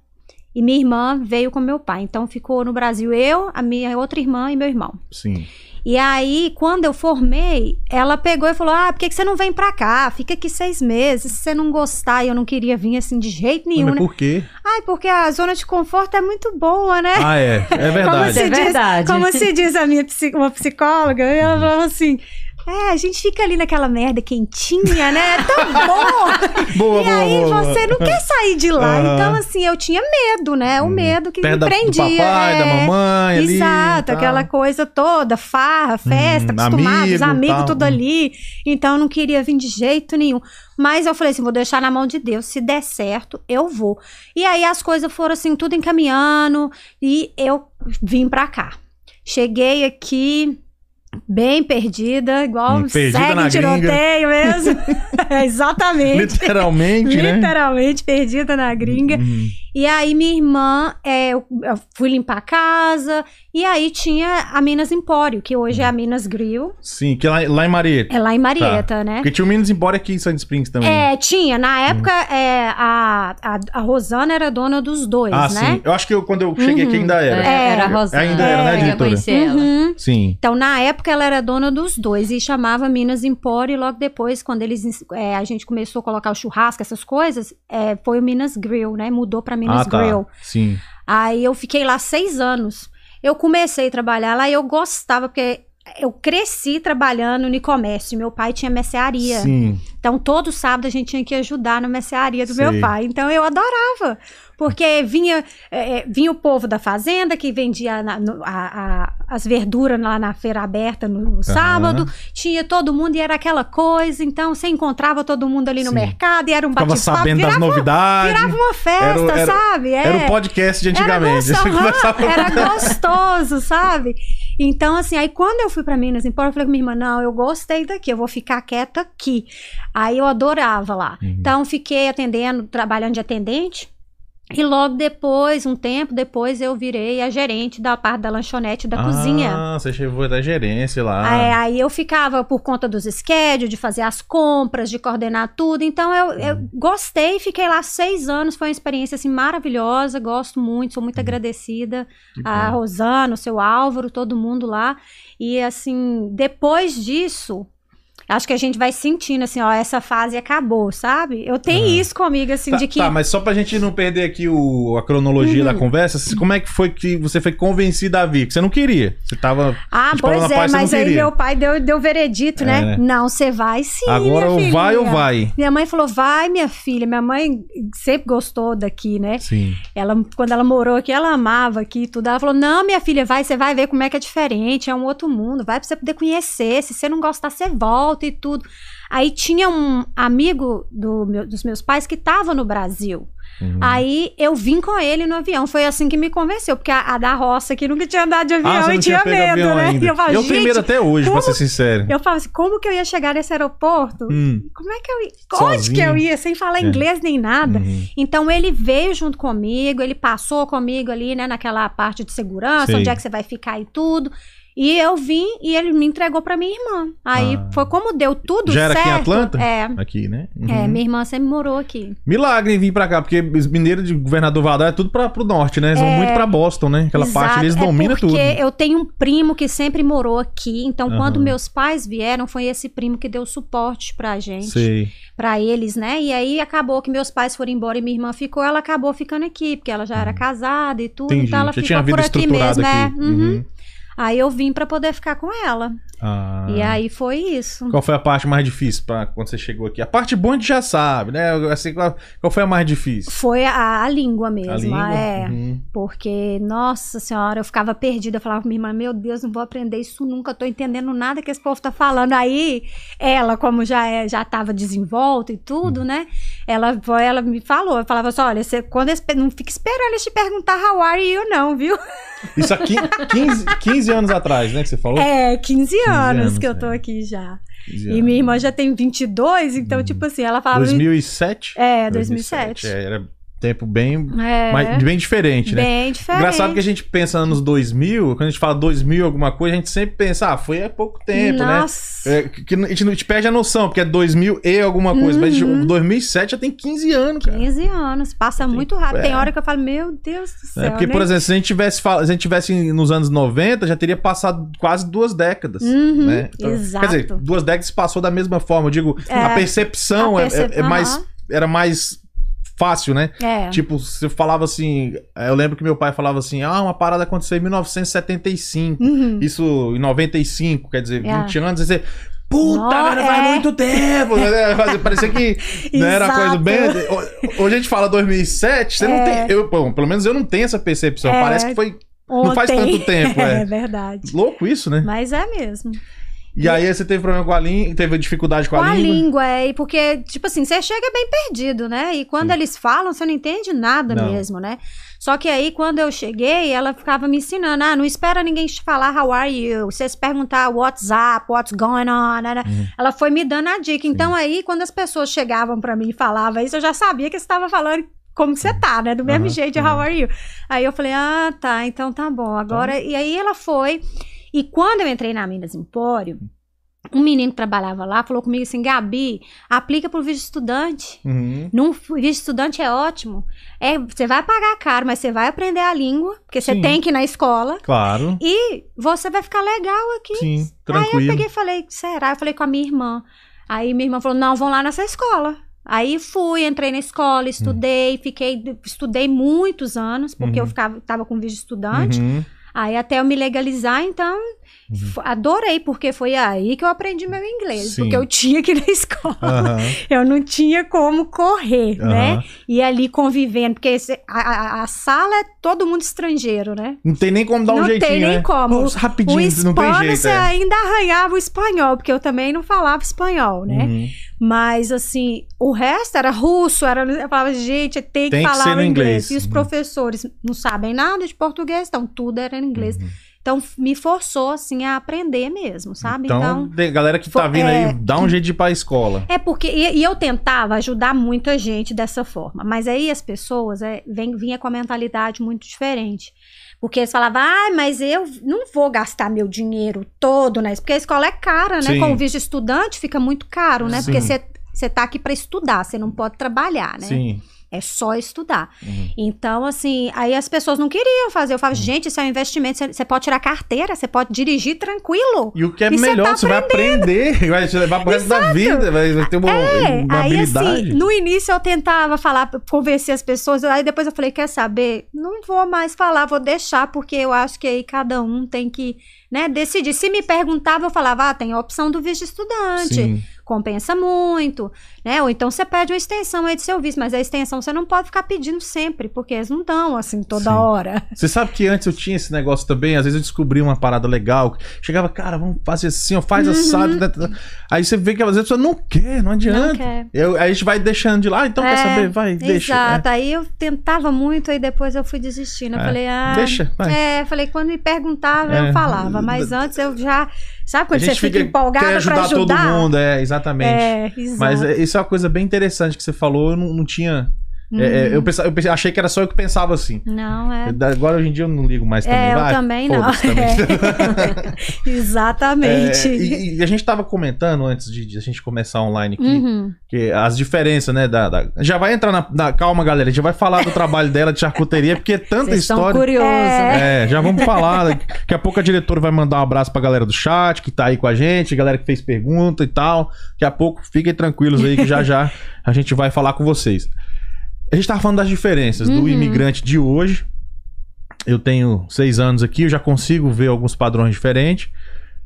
[SPEAKER 3] e minha irmã veio com meu pai. Então ficou no Brasil eu, a minha outra irmã e meu irmão.
[SPEAKER 1] Sim.
[SPEAKER 3] E aí, quando eu formei, ela pegou e falou: Ah, por que, que você não vem pra cá? Fica aqui seis meses. Se você não gostar, e eu não queria vir assim de jeito nenhum,
[SPEAKER 1] Mas
[SPEAKER 3] né?
[SPEAKER 1] por quê?
[SPEAKER 3] Ai, porque a zona de conforto é muito boa, né?
[SPEAKER 1] Ah, é. É verdade.
[SPEAKER 2] É
[SPEAKER 3] se diz,
[SPEAKER 2] verdade.
[SPEAKER 3] como se diz a minha uma psicóloga, ela falava assim. É, a gente fica ali naquela merda quentinha, né? É tão bom!
[SPEAKER 1] Boa,
[SPEAKER 3] e
[SPEAKER 1] boa,
[SPEAKER 3] aí
[SPEAKER 1] boa,
[SPEAKER 3] você não quer sair de lá.
[SPEAKER 1] Aham.
[SPEAKER 3] Então, assim, eu tinha medo, né? O medo que
[SPEAKER 1] Perto
[SPEAKER 3] me
[SPEAKER 1] da- do
[SPEAKER 3] prendia.
[SPEAKER 1] papai, da
[SPEAKER 3] é.
[SPEAKER 1] mamãe ali.
[SPEAKER 3] Exato, aquela coisa toda, farra, festa,
[SPEAKER 1] Hum,
[SPEAKER 3] acostumados,
[SPEAKER 1] amigo,
[SPEAKER 3] amigos,
[SPEAKER 1] tal.
[SPEAKER 3] tudo ali. Então eu não queria vir de jeito nenhum. Mas eu falei assim, vou deixar na mão de Deus. Se der certo, eu vou. E aí as coisas foram assim, tudo encaminhando. E eu vim pra cá. Cheguei aqui bem perdida, igual
[SPEAKER 1] Hum, perdida
[SPEAKER 3] segue tiroteio mesmo. Exatamente.
[SPEAKER 1] Literalmente, né?
[SPEAKER 3] Literalmente perdida na gringa.
[SPEAKER 1] Uhum.
[SPEAKER 3] E aí minha irmã, é, eu, eu fui limpar a casa, e aí tinha a Minas Empório, que hoje é a Minas Grill,
[SPEAKER 1] Sim, que lá, lá em Marieta.
[SPEAKER 3] é lá em Marieta, né?
[SPEAKER 1] Porque tinha o Minas Embora aqui em Sand Springs também.
[SPEAKER 3] É, tinha. Na
[SPEAKER 1] Hum.
[SPEAKER 3] época, é, a, a, a Rosana era dona dos dois,
[SPEAKER 1] ah,
[SPEAKER 3] né?
[SPEAKER 1] sim. Eu acho que eu, quando eu cheguei aqui ainda era.
[SPEAKER 2] É, era a
[SPEAKER 3] É,
[SPEAKER 2] Rosana.
[SPEAKER 1] ainda era, né,
[SPEAKER 2] Eu
[SPEAKER 1] diretora?
[SPEAKER 2] conheci ela.
[SPEAKER 3] Uhum.
[SPEAKER 1] Sim.
[SPEAKER 3] Então, na época, ela era dona dos dois e chamava Minas Empório. E logo depois, quando eles é, a gente começou a colocar o churrasco, essas coisas, é, foi o Minas Grill, né? Mudou pra Minas
[SPEAKER 1] ah, tá.
[SPEAKER 3] Grill.
[SPEAKER 1] Sim.
[SPEAKER 3] Aí eu fiquei lá seis anos. Eu comecei a trabalhar lá e eu gostava, porque eu cresci trabalhando no comércio. Meu pai tinha mercearia.
[SPEAKER 1] Sim.
[SPEAKER 3] Então, todo sábado a gente tinha que ajudar na mercearia do
[SPEAKER 1] Sei.
[SPEAKER 3] meu pai. Então, eu adorava. Porque vinha, é, é, vinha o povo da fazenda que vendia na- no- a- a- as verduras lá na feira aberta no, no sábado. Tinha todo mundo e era aquela coisa. Então, você encontrava todo mundo ali no
[SPEAKER 1] Sim.
[SPEAKER 3] mercado e era um bate-papo.
[SPEAKER 1] sabendo das
[SPEAKER 3] Virava,
[SPEAKER 1] novidades.
[SPEAKER 3] virava uma festa,
[SPEAKER 1] Era era-
[SPEAKER 3] sabe? É.
[SPEAKER 1] Era o podcast de antigamente.
[SPEAKER 3] Era, gostoso, era gostoso, sabe? Então, assim, aí quando eu fui pra Minas Empório, eu falei com minha irmã, não, eu gostei daqui, eu vou ficar quieta aqui. Aí eu adorava lá.
[SPEAKER 1] Uhum.
[SPEAKER 3] Então, fiquei atendendo, trabalhando de atendente. E logo depois, um tempo depois, eu virei a gerente da parte da lanchonete da cozinha.
[SPEAKER 1] Ah, você chegou da gerência lá.
[SPEAKER 3] É, aí eu ficava por conta dos schedules, de fazer as compras, de coordenar tudo. Então eu, eu
[SPEAKER 1] Uhum.
[SPEAKER 3] gostei, fiquei lá seis anos, foi uma experiência assim maravilhosa, gosto muito, sou muito
[SPEAKER 1] Uhum.
[SPEAKER 3] agradecida
[SPEAKER 1] Que
[SPEAKER 3] a
[SPEAKER 1] bom.
[SPEAKER 3] Rosana, o seu Álvaro, todo mundo lá. E assim, depois disso, acho que a gente vai sentindo assim, ó, essa fase acabou, sabe? Eu tenho
[SPEAKER 1] Aham.
[SPEAKER 3] isso comigo assim
[SPEAKER 1] Tá,
[SPEAKER 3] de que
[SPEAKER 1] tá, mas só pra gente não perder aqui o, a cronologia
[SPEAKER 3] Uhum.
[SPEAKER 1] da conversa, como é que foi que você foi convencida a vir? Que você não queria. Você tava.
[SPEAKER 3] Ah, pois é,
[SPEAKER 1] Paz,
[SPEAKER 3] mas aí
[SPEAKER 1] queria.
[SPEAKER 3] meu pai deu, deu veredito,
[SPEAKER 1] É,
[SPEAKER 3] né?
[SPEAKER 1] né?
[SPEAKER 3] Não, você vai sim.
[SPEAKER 1] Agora
[SPEAKER 3] minha
[SPEAKER 1] ou vai ou vai.
[SPEAKER 3] Minha mãe falou, vai, minha filha. Minha mãe sempre gostou daqui, né?
[SPEAKER 1] Sim.
[SPEAKER 3] Ela, quando ela morou aqui, ela amava aqui e tudo. Ela falou, não, minha filha, vai, você vai ver como é que é diferente, é um outro mundo, vai pra você poder conhecer. Se você não gostar, você volta e tudo. Aí tinha um amigo do meu- dos meus pais que tava no Brasil.
[SPEAKER 1] Uhum.
[SPEAKER 3] Aí eu vim com ele no avião. Foi assim que me convenceu, porque a, a da roça aqui nunca tinha andado de avião
[SPEAKER 1] Ah,
[SPEAKER 3] e tinha medo, né? eu falo,
[SPEAKER 1] eu tenho medo até hoje, pra
[SPEAKER 3] como-
[SPEAKER 1] ser sincero.
[SPEAKER 3] eu falo assim, como que eu ia chegar nesse aeroporto?
[SPEAKER 1] Hum.
[SPEAKER 3] Como é que eu ia? Onde
[SPEAKER 1] Sozinho?
[SPEAKER 3] que eu ia? Sem falar
[SPEAKER 1] É.
[SPEAKER 3] inglês nem nada.
[SPEAKER 1] Uhum.
[SPEAKER 3] Então ele veio junto comigo, ele passou comigo ali, né, naquela parte de segurança,
[SPEAKER 1] Sei.
[SPEAKER 3] onde é que você vai ficar e tudo. E eu vim e ele me entregou pra minha irmã. Aí ah. foi como deu tudo
[SPEAKER 1] Já
[SPEAKER 3] certo.
[SPEAKER 1] era aqui em Atlanta?
[SPEAKER 3] É.
[SPEAKER 1] Aqui, né?
[SPEAKER 3] Uhum. É, minha irmã sempre morou aqui.
[SPEAKER 1] Milagre em vir pra cá, porque os mineiros de Governador Valadares é tudo pra, pro norte, né? Eles é... vão muito pra Boston, né? Aquela Exato. parte eles é dominam tudo.
[SPEAKER 3] Porque eu tenho um primo que sempre morou aqui. Então, uhum. quando meus pais vieram, foi esse primo que deu suporte pra gente. Pra eles, né? E aí acabou que meus pais foram embora e minha irmã ficou. Ela acabou ficando aqui, porque ela já era uhum. casada e tudo.
[SPEAKER 1] Entendi.
[SPEAKER 3] Então ela
[SPEAKER 1] Já
[SPEAKER 3] ficou
[SPEAKER 1] por aqui mesmo.
[SPEAKER 3] É.
[SPEAKER 1] Aqui. É. Uhum.
[SPEAKER 3] Aí eu vim para poder ficar com ela.
[SPEAKER 1] Ah.
[SPEAKER 3] E aí foi isso.
[SPEAKER 1] Qual foi a parte mais difícil para quando você chegou aqui? A parte boa a gente já sabe, né? Assim, qual, qual foi a mais difícil?
[SPEAKER 3] Foi a, a língua mesmo,
[SPEAKER 1] a língua?
[SPEAKER 3] é.
[SPEAKER 1] Uhum.
[SPEAKER 3] Porque, nossa senhora, eu ficava perdida. Eu falava com minha irmã, meu Deus, não vou aprender isso nunca, tô entendendo nada que esse povo tá falando. Aí, ela, como já é, já tava desenvolta e tudo, uhum. né? Ela, ela me falou, eu falava assim, olha, você, quando não fica esperando eles te perguntar how are you, não, viu?
[SPEAKER 1] Isso aqui, 15, 15 anos atrás, né, que você falou?
[SPEAKER 3] É, 15, 15 anos, anos, que eu tô é. aqui já. E minha irmã já tem 22, então, hum. tipo assim, ela falava...
[SPEAKER 1] 2007?
[SPEAKER 3] É, 2007.
[SPEAKER 1] 2007. É, era tempo bem, é, mas, bem diferente, né?
[SPEAKER 3] Bem diferente.
[SPEAKER 1] Engraçado que a gente pensa anos 2000, quando a gente fala 2000 alguma coisa, a gente sempre pensa, ah, foi há pouco tempo, né?
[SPEAKER 3] Nossa.
[SPEAKER 1] né? É, que a gente, perde a noção, porque é 2000 e alguma coisa, uhum. mas gente, 2007 já tem 15 anos, cara.
[SPEAKER 3] 15 anos, passa tem, muito rápido. É. Tem hora que eu falo, meu Deus do céu.
[SPEAKER 1] É, porque, né? por exemplo, se a gente tivesse se a gente tivesse nos anos 90, já teria passado quase duas décadas,
[SPEAKER 3] uhum,
[SPEAKER 1] né?
[SPEAKER 3] Então, exato.
[SPEAKER 1] Quer dizer, duas décadas passou da mesma forma, eu digo, é, a percepção a percep... é, é mais era mais fácil, né?
[SPEAKER 3] É.
[SPEAKER 1] Tipo, você falava assim. Eu lembro que meu pai falava assim: ah, uma parada aconteceu em 1975.
[SPEAKER 3] Uhum.
[SPEAKER 1] Isso em 95, quer dizer, é. 20 anos. Você, Puta,
[SPEAKER 3] Não,
[SPEAKER 1] é. faz muito tempo. Né? Parecia que não era coisa bem. Hoje a gente fala 2007, você é. não tem. Eu, bom, pelo menos eu não tenho essa percepção. É. Parece que foi. Ontem. Não faz tanto tempo, é.
[SPEAKER 3] É verdade.
[SPEAKER 1] Louco isso, né?
[SPEAKER 3] Mas é mesmo.
[SPEAKER 1] E aí você teve problema com a língua, teve dificuldade com,
[SPEAKER 3] com
[SPEAKER 1] a, língua?
[SPEAKER 3] Com a língua, é, porque, tipo assim, você chega bem perdido, né? E quando Sim. eles falam, você não entende nada não. mesmo, né? Só que aí, quando eu cheguei, ela ficava me ensinando, ah, não espera ninguém te falar how are you, você se perguntar what's up, what's going on, né? Uhum. Ela foi me dando a dica. Sim. Então aí, quando as pessoas chegavam para mim e falavam isso, eu já sabia que você estava falando como você tá, né? Do mesmo uhum. jeito, how are you? Aí eu falei, ah, tá, então tá bom. Agora, então... e aí ela foi... E quando eu entrei na Minas Empório, um menino que trabalhava lá falou comigo assim, Gabi, aplica pro visto estudante.
[SPEAKER 1] Uhum.
[SPEAKER 3] Num visto estudante é ótimo. É, você vai pagar caro, mas você vai aprender a língua, porque você tem que ir na escola.
[SPEAKER 1] Claro.
[SPEAKER 3] E você vai ficar legal aqui.
[SPEAKER 1] Sim, tranquilo.
[SPEAKER 3] Aí eu peguei e falei, será? Eu falei com a minha irmã. Aí minha irmã falou, não, vão lá nessa escola. Aí fui, entrei na escola, estudei, uhum. fiquei, estudei muitos anos, porque uhum. eu ficava, tava com visto estudante.
[SPEAKER 1] Uhum.
[SPEAKER 3] Aí até eu me legalizar, então Uhum. Adorei, porque foi aí que eu aprendi meu inglês. Sim. Porque eu tinha que ir na escola. Uhum. Eu não tinha como correr, uhum. né? E ali convivendo, porque esse, a, a, sala é todo mundo estrangeiro, né?
[SPEAKER 1] Não tem nem como dar um
[SPEAKER 3] não
[SPEAKER 1] jeitinho,
[SPEAKER 3] Não tem nem
[SPEAKER 1] né?
[SPEAKER 3] como.
[SPEAKER 1] Nossa, rapidinho,
[SPEAKER 3] o
[SPEAKER 1] hispano, não tem jeito,
[SPEAKER 3] você
[SPEAKER 1] é.
[SPEAKER 3] ainda arranhava o espanhol, porque eu também não falava espanhol, né?
[SPEAKER 1] Uhum.
[SPEAKER 3] Mas, assim, o resto era russo, era, eu falava, gente, tem que
[SPEAKER 1] tem
[SPEAKER 3] falar
[SPEAKER 1] que
[SPEAKER 3] inglês.
[SPEAKER 1] inglês.
[SPEAKER 3] E os
[SPEAKER 1] uhum.
[SPEAKER 3] professores não sabem nada de português, então tudo era em inglês. Então, me forçou, assim, a aprender mesmo, sabe?
[SPEAKER 1] Então, então galera que tá vindo é, aí, dá um jeito de ir pra escola.
[SPEAKER 3] É porque, e, e, eu tentava ajudar muita gente dessa forma, mas aí as pessoas é, vem, vinha com a mentalidade muito diferente. Porque eles falavam, ah, mas eu não vou gastar meu dinheiro todo, né? Porque a escola é cara, né?
[SPEAKER 1] Sim.
[SPEAKER 3] Com o visto estudante fica muito caro, né?
[SPEAKER 1] Sim.
[SPEAKER 3] Porque você tá aqui para estudar, você não pode trabalhar, né?
[SPEAKER 1] Sim.
[SPEAKER 3] É só estudar.
[SPEAKER 1] Uhum.
[SPEAKER 3] Então, assim, aí as pessoas não queriam fazer. Eu falo, uhum. gente, isso é um investimento. Você pode tirar carteira, você pode dirigir tranquilo.
[SPEAKER 1] E o que é melhor, você tá vai aprender, vai te levar pro resto da vida, vai ter uma,
[SPEAKER 3] é,
[SPEAKER 1] uma
[SPEAKER 3] aí,
[SPEAKER 1] habilidade.
[SPEAKER 3] Assim, no início eu tentava falar, convencer as pessoas, aí depois eu falei, quer saber? Não vou mais falar, vou deixar, porque eu acho que aí cada um tem que né, decidir. Se me perguntava, eu falava, ah, tem a opção do visto estudante.
[SPEAKER 1] Sim
[SPEAKER 3] compensa muito, né? Ou então você pede uma extensão aí do seu visto, mas a extensão você não pode ficar pedindo sempre, porque eles não dão assim toda Sim. hora.
[SPEAKER 1] Você sabe que antes eu tinha esse negócio também, às vezes eu descobri uma parada legal, chegava, cara, vamos fazer assim, ó, faz uhum. assado. Né, né, né. Aí você vê que às vezes a pessoa não quer, não adianta. Não quer. Eu, aí a gente vai deixando de lá, então é, quer saber, vai, deixa.
[SPEAKER 3] Exato, é. aí eu tentava muito, aí depois eu fui desistindo. Eu é. falei, ah.
[SPEAKER 1] Deixa, vai.
[SPEAKER 3] É, falei, quando me perguntava, eu é. falava, mas antes eu já. Sabe quando você fica, fica empolgada pra ajudar?
[SPEAKER 1] ajudar todo mundo, é, exatamente.
[SPEAKER 3] É, exato.
[SPEAKER 1] Mas isso é uma coisa bem interessante que você falou, eu não, não tinha É, é, eu, pensava, eu achei que era só eu que pensava assim.
[SPEAKER 3] Não, é.
[SPEAKER 1] Agora hoje em dia eu não ligo mais também.
[SPEAKER 3] É, eu
[SPEAKER 1] Vai,
[SPEAKER 3] também não.
[SPEAKER 1] também.
[SPEAKER 3] É. Exatamente.
[SPEAKER 1] É, e, e a gente tava comentando antes de, de a gente começar online aqui,
[SPEAKER 3] Uhum.
[SPEAKER 1] que as diferenças, né? Da, da- Já vai entrar na, na- Calma, galera. A gente vai falar do trabalho dela de charcuteria, porque é tanta
[SPEAKER 2] Vocês estão
[SPEAKER 1] história.
[SPEAKER 2] curiosos, né?
[SPEAKER 1] É, já vamos falar. Daqui a pouco a diretora vai mandar um abraço pra galera do chat, que tá aí com a gente, galera que fez pergunta e tal. Daqui a pouco fiquem tranquilos aí, que já já a gente vai falar com vocês. A gente tava falando das diferenças do
[SPEAKER 3] Uhum.
[SPEAKER 1] imigrante de hoje. Eu tenho seis anos aqui, eu já consigo ver alguns padrões diferentes.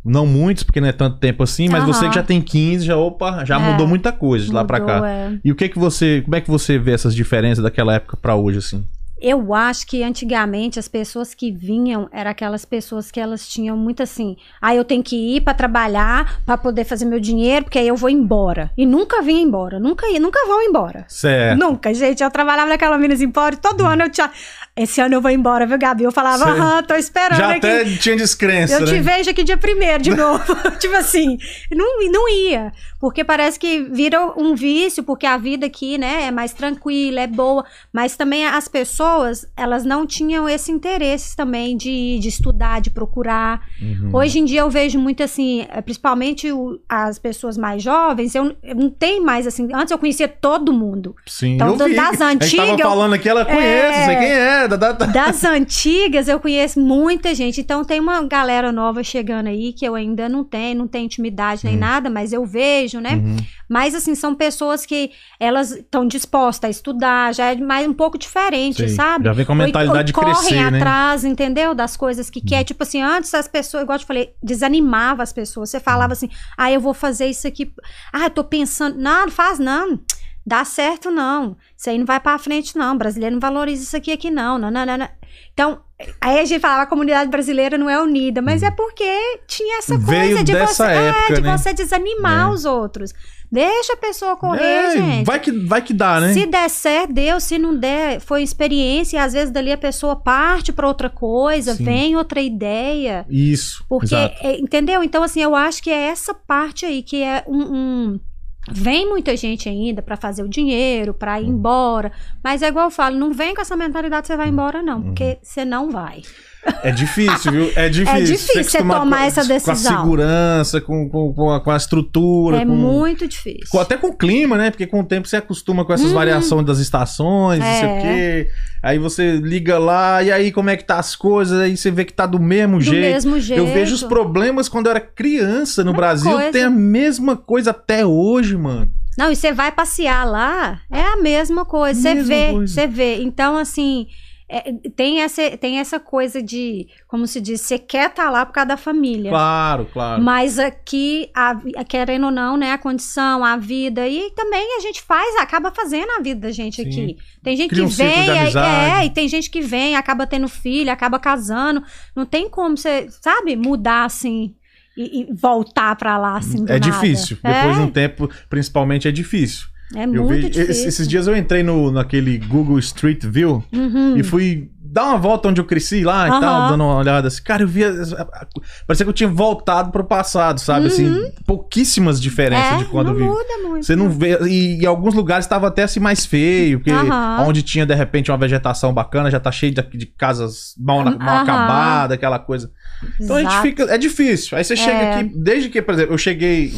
[SPEAKER 1] Não muitos, porque não é tanto tempo assim, mas
[SPEAKER 3] Aham.
[SPEAKER 1] você que já tem 15, já, opa, já
[SPEAKER 3] É.
[SPEAKER 1] mudou muita coisa de lá pra
[SPEAKER 3] Mudou,
[SPEAKER 1] cá.
[SPEAKER 3] é.
[SPEAKER 1] E o que que você, como é que você vê essas diferenças daquela época pra hoje assim?
[SPEAKER 3] Eu acho que antigamente as pessoas que vinham eram aquelas pessoas que elas tinham muito assim, ah, eu tenho que ir pra trabalhar pra poder fazer meu dinheiro, porque aí eu vou embora. E nunca vinha embora, nunca ia, nunca vão embora.
[SPEAKER 1] Certo.
[SPEAKER 3] Nunca, gente. Eu trabalhava naquela Minas Empório, todo ano eu tinha. Esse ano eu vou embora, viu, Gabi? Eu falava,
[SPEAKER 1] Cê-
[SPEAKER 3] aham, tô esperando
[SPEAKER 1] Já
[SPEAKER 3] aqui.
[SPEAKER 1] até tinha descrença,
[SPEAKER 3] Eu
[SPEAKER 1] né?
[SPEAKER 3] te vejo aqui dia primeiro de novo. tipo assim, não, não ia. Porque parece que vira um vício, porque a vida aqui, né, é mais tranquila, é boa. Mas também as pessoas, elas não tinham esse interesse também de, de estudar, de procurar.
[SPEAKER 1] Uhum.
[SPEAKER 3] Hoje em dia eu vejo muito assim, eh, principalmente o- as pessoas mais jovens, eu, eu não tenho mais assim. Antes eu conhecia todo mundo.
[SPEAKER 1] Sim,
[SPEAKER 3] Então,
[SPEAKER 1] eu vi.
[SPEAKER 3] das
[SPEAKER 1] A gente tava
[SPEAKER 3] antigas, eu-
[SPEAKER 1] falando aqui, ela conhece,
[SPEAKER 3] É.
[SPEAKER 1] sei quem é. Da, da, da-
[SPEAKER 3] Das antigas, eu conheço muita gente. Então, tem uma galera nova chegando aí que eu ainda não tenho, não tenho intimidade nem
[SPEAKER 1] Uhum.
[SPEAKER 3] nada, mas eu vejo, né?
[SPEAKER 1] Uhum.
[SPEAKER 3] Mas, assim, são pessoas que elas estão dispostas a estudar, já é mais um pouco diferente, sabe?
[SPEAKER 1] Já vem com a
[SPEAKER 3] Ou-
[SPEAKER 1] mentalidade
[SPEAKER 3] ou
[SPEAKER 1] de
[SPEAKER 3] correm
[SPEAKER 1] crescer, né? Uhum.
[SPEAKER 3] atrás, entendeu? Das coisas que quer. Tipo assim, antes as pessoas, igual eu te falei, desanimava as pessoas. Você falava assim, ah, eu vou fazer isso aqui. Ah, eu tô pensando. Não, não faz não. Dá certo, não. Isso aí não vai pra frente, não. O brasileiro não valoriza isso aqui, aqui, não. Não, não, não. Então, aí a gente falava, a comunidade brasileira não é unida, mas é porque tinha essa coisa
[SPEAKER 1] Veio
[SPEAKER 3] de
[SPEAKER 1] dessa
[SPEAKER 3] você,
[SPEAKER 1] época,
[SPEAKER 3] é, de
[SPEAKER 1] né?
[SPEAKER 3] você desanimar
[SPEAKER 1] É.
[SPEAKER 3] os outros. Deixa a pessoa correr,
[SPEAKER 1] É,
[SPEAKER 3] gente.
[SPEAKER 1] Vai que, vai que dá, né?
[SPEAKER 3] Se der certo, deu. Se não der, foi experiência. E às vezes dali a pessoa parte para outra coisa,
[SPEAKER 1] Sim.
[SPEAKER 3] vem outra ideia.
[SPEAKER 1] Isso.
[SPEAKER 3] Porque, é, entendeu? Então, assim, eu acho que é essa parte aí que é um. um- Vem muita gente ainda para fazer o dinheiro, para ir embora. Mas é igual eu falo, não vem com essa mentalidade que você vai embora, não.
[SPEAKER 1] Uhum.
[SPEAKER 3] Porque você não vai.
[SPEAKER 1] É difícil, viu? É difícil.
[SPEAKER 3] difícil você tomar
[SPEAKER 1] com
[SPEAKER 3] essa
[SPEAKER 1] Com
[SPEAKER 3] decisão.
[SPEAKER 1] a segurança, com, com, com, a, com a estrutura.
[SPEAKER 3] é
[SPEAKER 1] com,
[SPEAKER 3] muito difícil.
[SPEAKER 1] com- até com o clima, né? Porque com o tempo você acostuma com essas variações das estações, não sei o.
[SPEAKER 3] É.
[SPEAKER 1] quê. Aí você liga lá, e aí como é que tá as coisas? Aí você vê que tá do mesmo
[SPEAKER 3] Do
[SPEAKER 1] jeito.
[SPEAKER 3] mesmo jeito.
[SPEAKER 1] Eu vejo os problemas quando eu era criança no Brasil.
[SPEAKER 3] coisa.
[SPEAKER 1] Tem a mesma coisa até hoje, mano.
[SPEAKER 3] Não, e você vai passear lá, é a mesma coisa. Você vê, você vê. Então, assim, é, tem, essa, tem essa coisa de, como se diz, você quer estar lá por causa da família.
[SPEAKER 1] Claro, claro.
[SPEAKER 3] Mas aqui, a querendo ou não, né, a condição, a vida, e também a gente faz, acaba fazendo a vida da gente
[SPEAKER 1] Sim.
[SPEAKER 3] aqui. Tem gente
[SPEAKER 1] Cria
[SPEAKER 3] que
[SPEAKER 1] um
[SPEAKER 3] vem,
[SPEAKER 1] amizade.
[SPEAKER 3] é, e tem gente que vem, acaba tendo filho, acaba casando. Não tem como você, sabe, mudar assim e, e voltar pra lá assim do
[SPEAKER 1] É
[SPEAKER 3] nada.
[SPEAKER 1] difícil.
[SPEAKER 3] É,
[SPEAKER 1] Depois de um tempo, principalmente, é difícil.
[SPEAKER 3] É
[SPEAKER 1] eu
[SPEAKER 3] muito
[SPEAKER 1] vejo,
[SPEAKER 3] difícil.
[SPEAKER 1] esses, dias eu entrei no, naquele Google Street View
[SPEAKER 3] Uhum.
[SPEAKER 1] e fui dar uma volta onde eu cresci lá e
[SPEAKER 3] Aham.
[SPEAKER 1] tal, dando uma olhada assim. Cara, eu via. Parecia que eu tinha voltado pro passado, sabe? Assim, pouquíssimas diferenças
[SPEAKER 3] Uhum. é,
[SPEAKER 1] de quando
[SPEAKER 3] não
[SPEAKER 1] eu vi.
[SPEAKER 3] muda muito.
[SPEAKER 1] Você não vê. E em alguns lugares estava até assim mais feio, porque onde tinha de repente uma vegetação bacana, já tá cheio de, de casas mal, mal
[SPEAKER 3] Aham.
[SPEAKER 1] acabadas, aquela coisa. Então a gente
[SPEAKER 3] Exato.
[SPEAKER 1] fica. É difícil. Aí você chega
[SPEAKER 3] É.
[SPEAKER 1] aqui, desde que, por exemplo, eu cheguei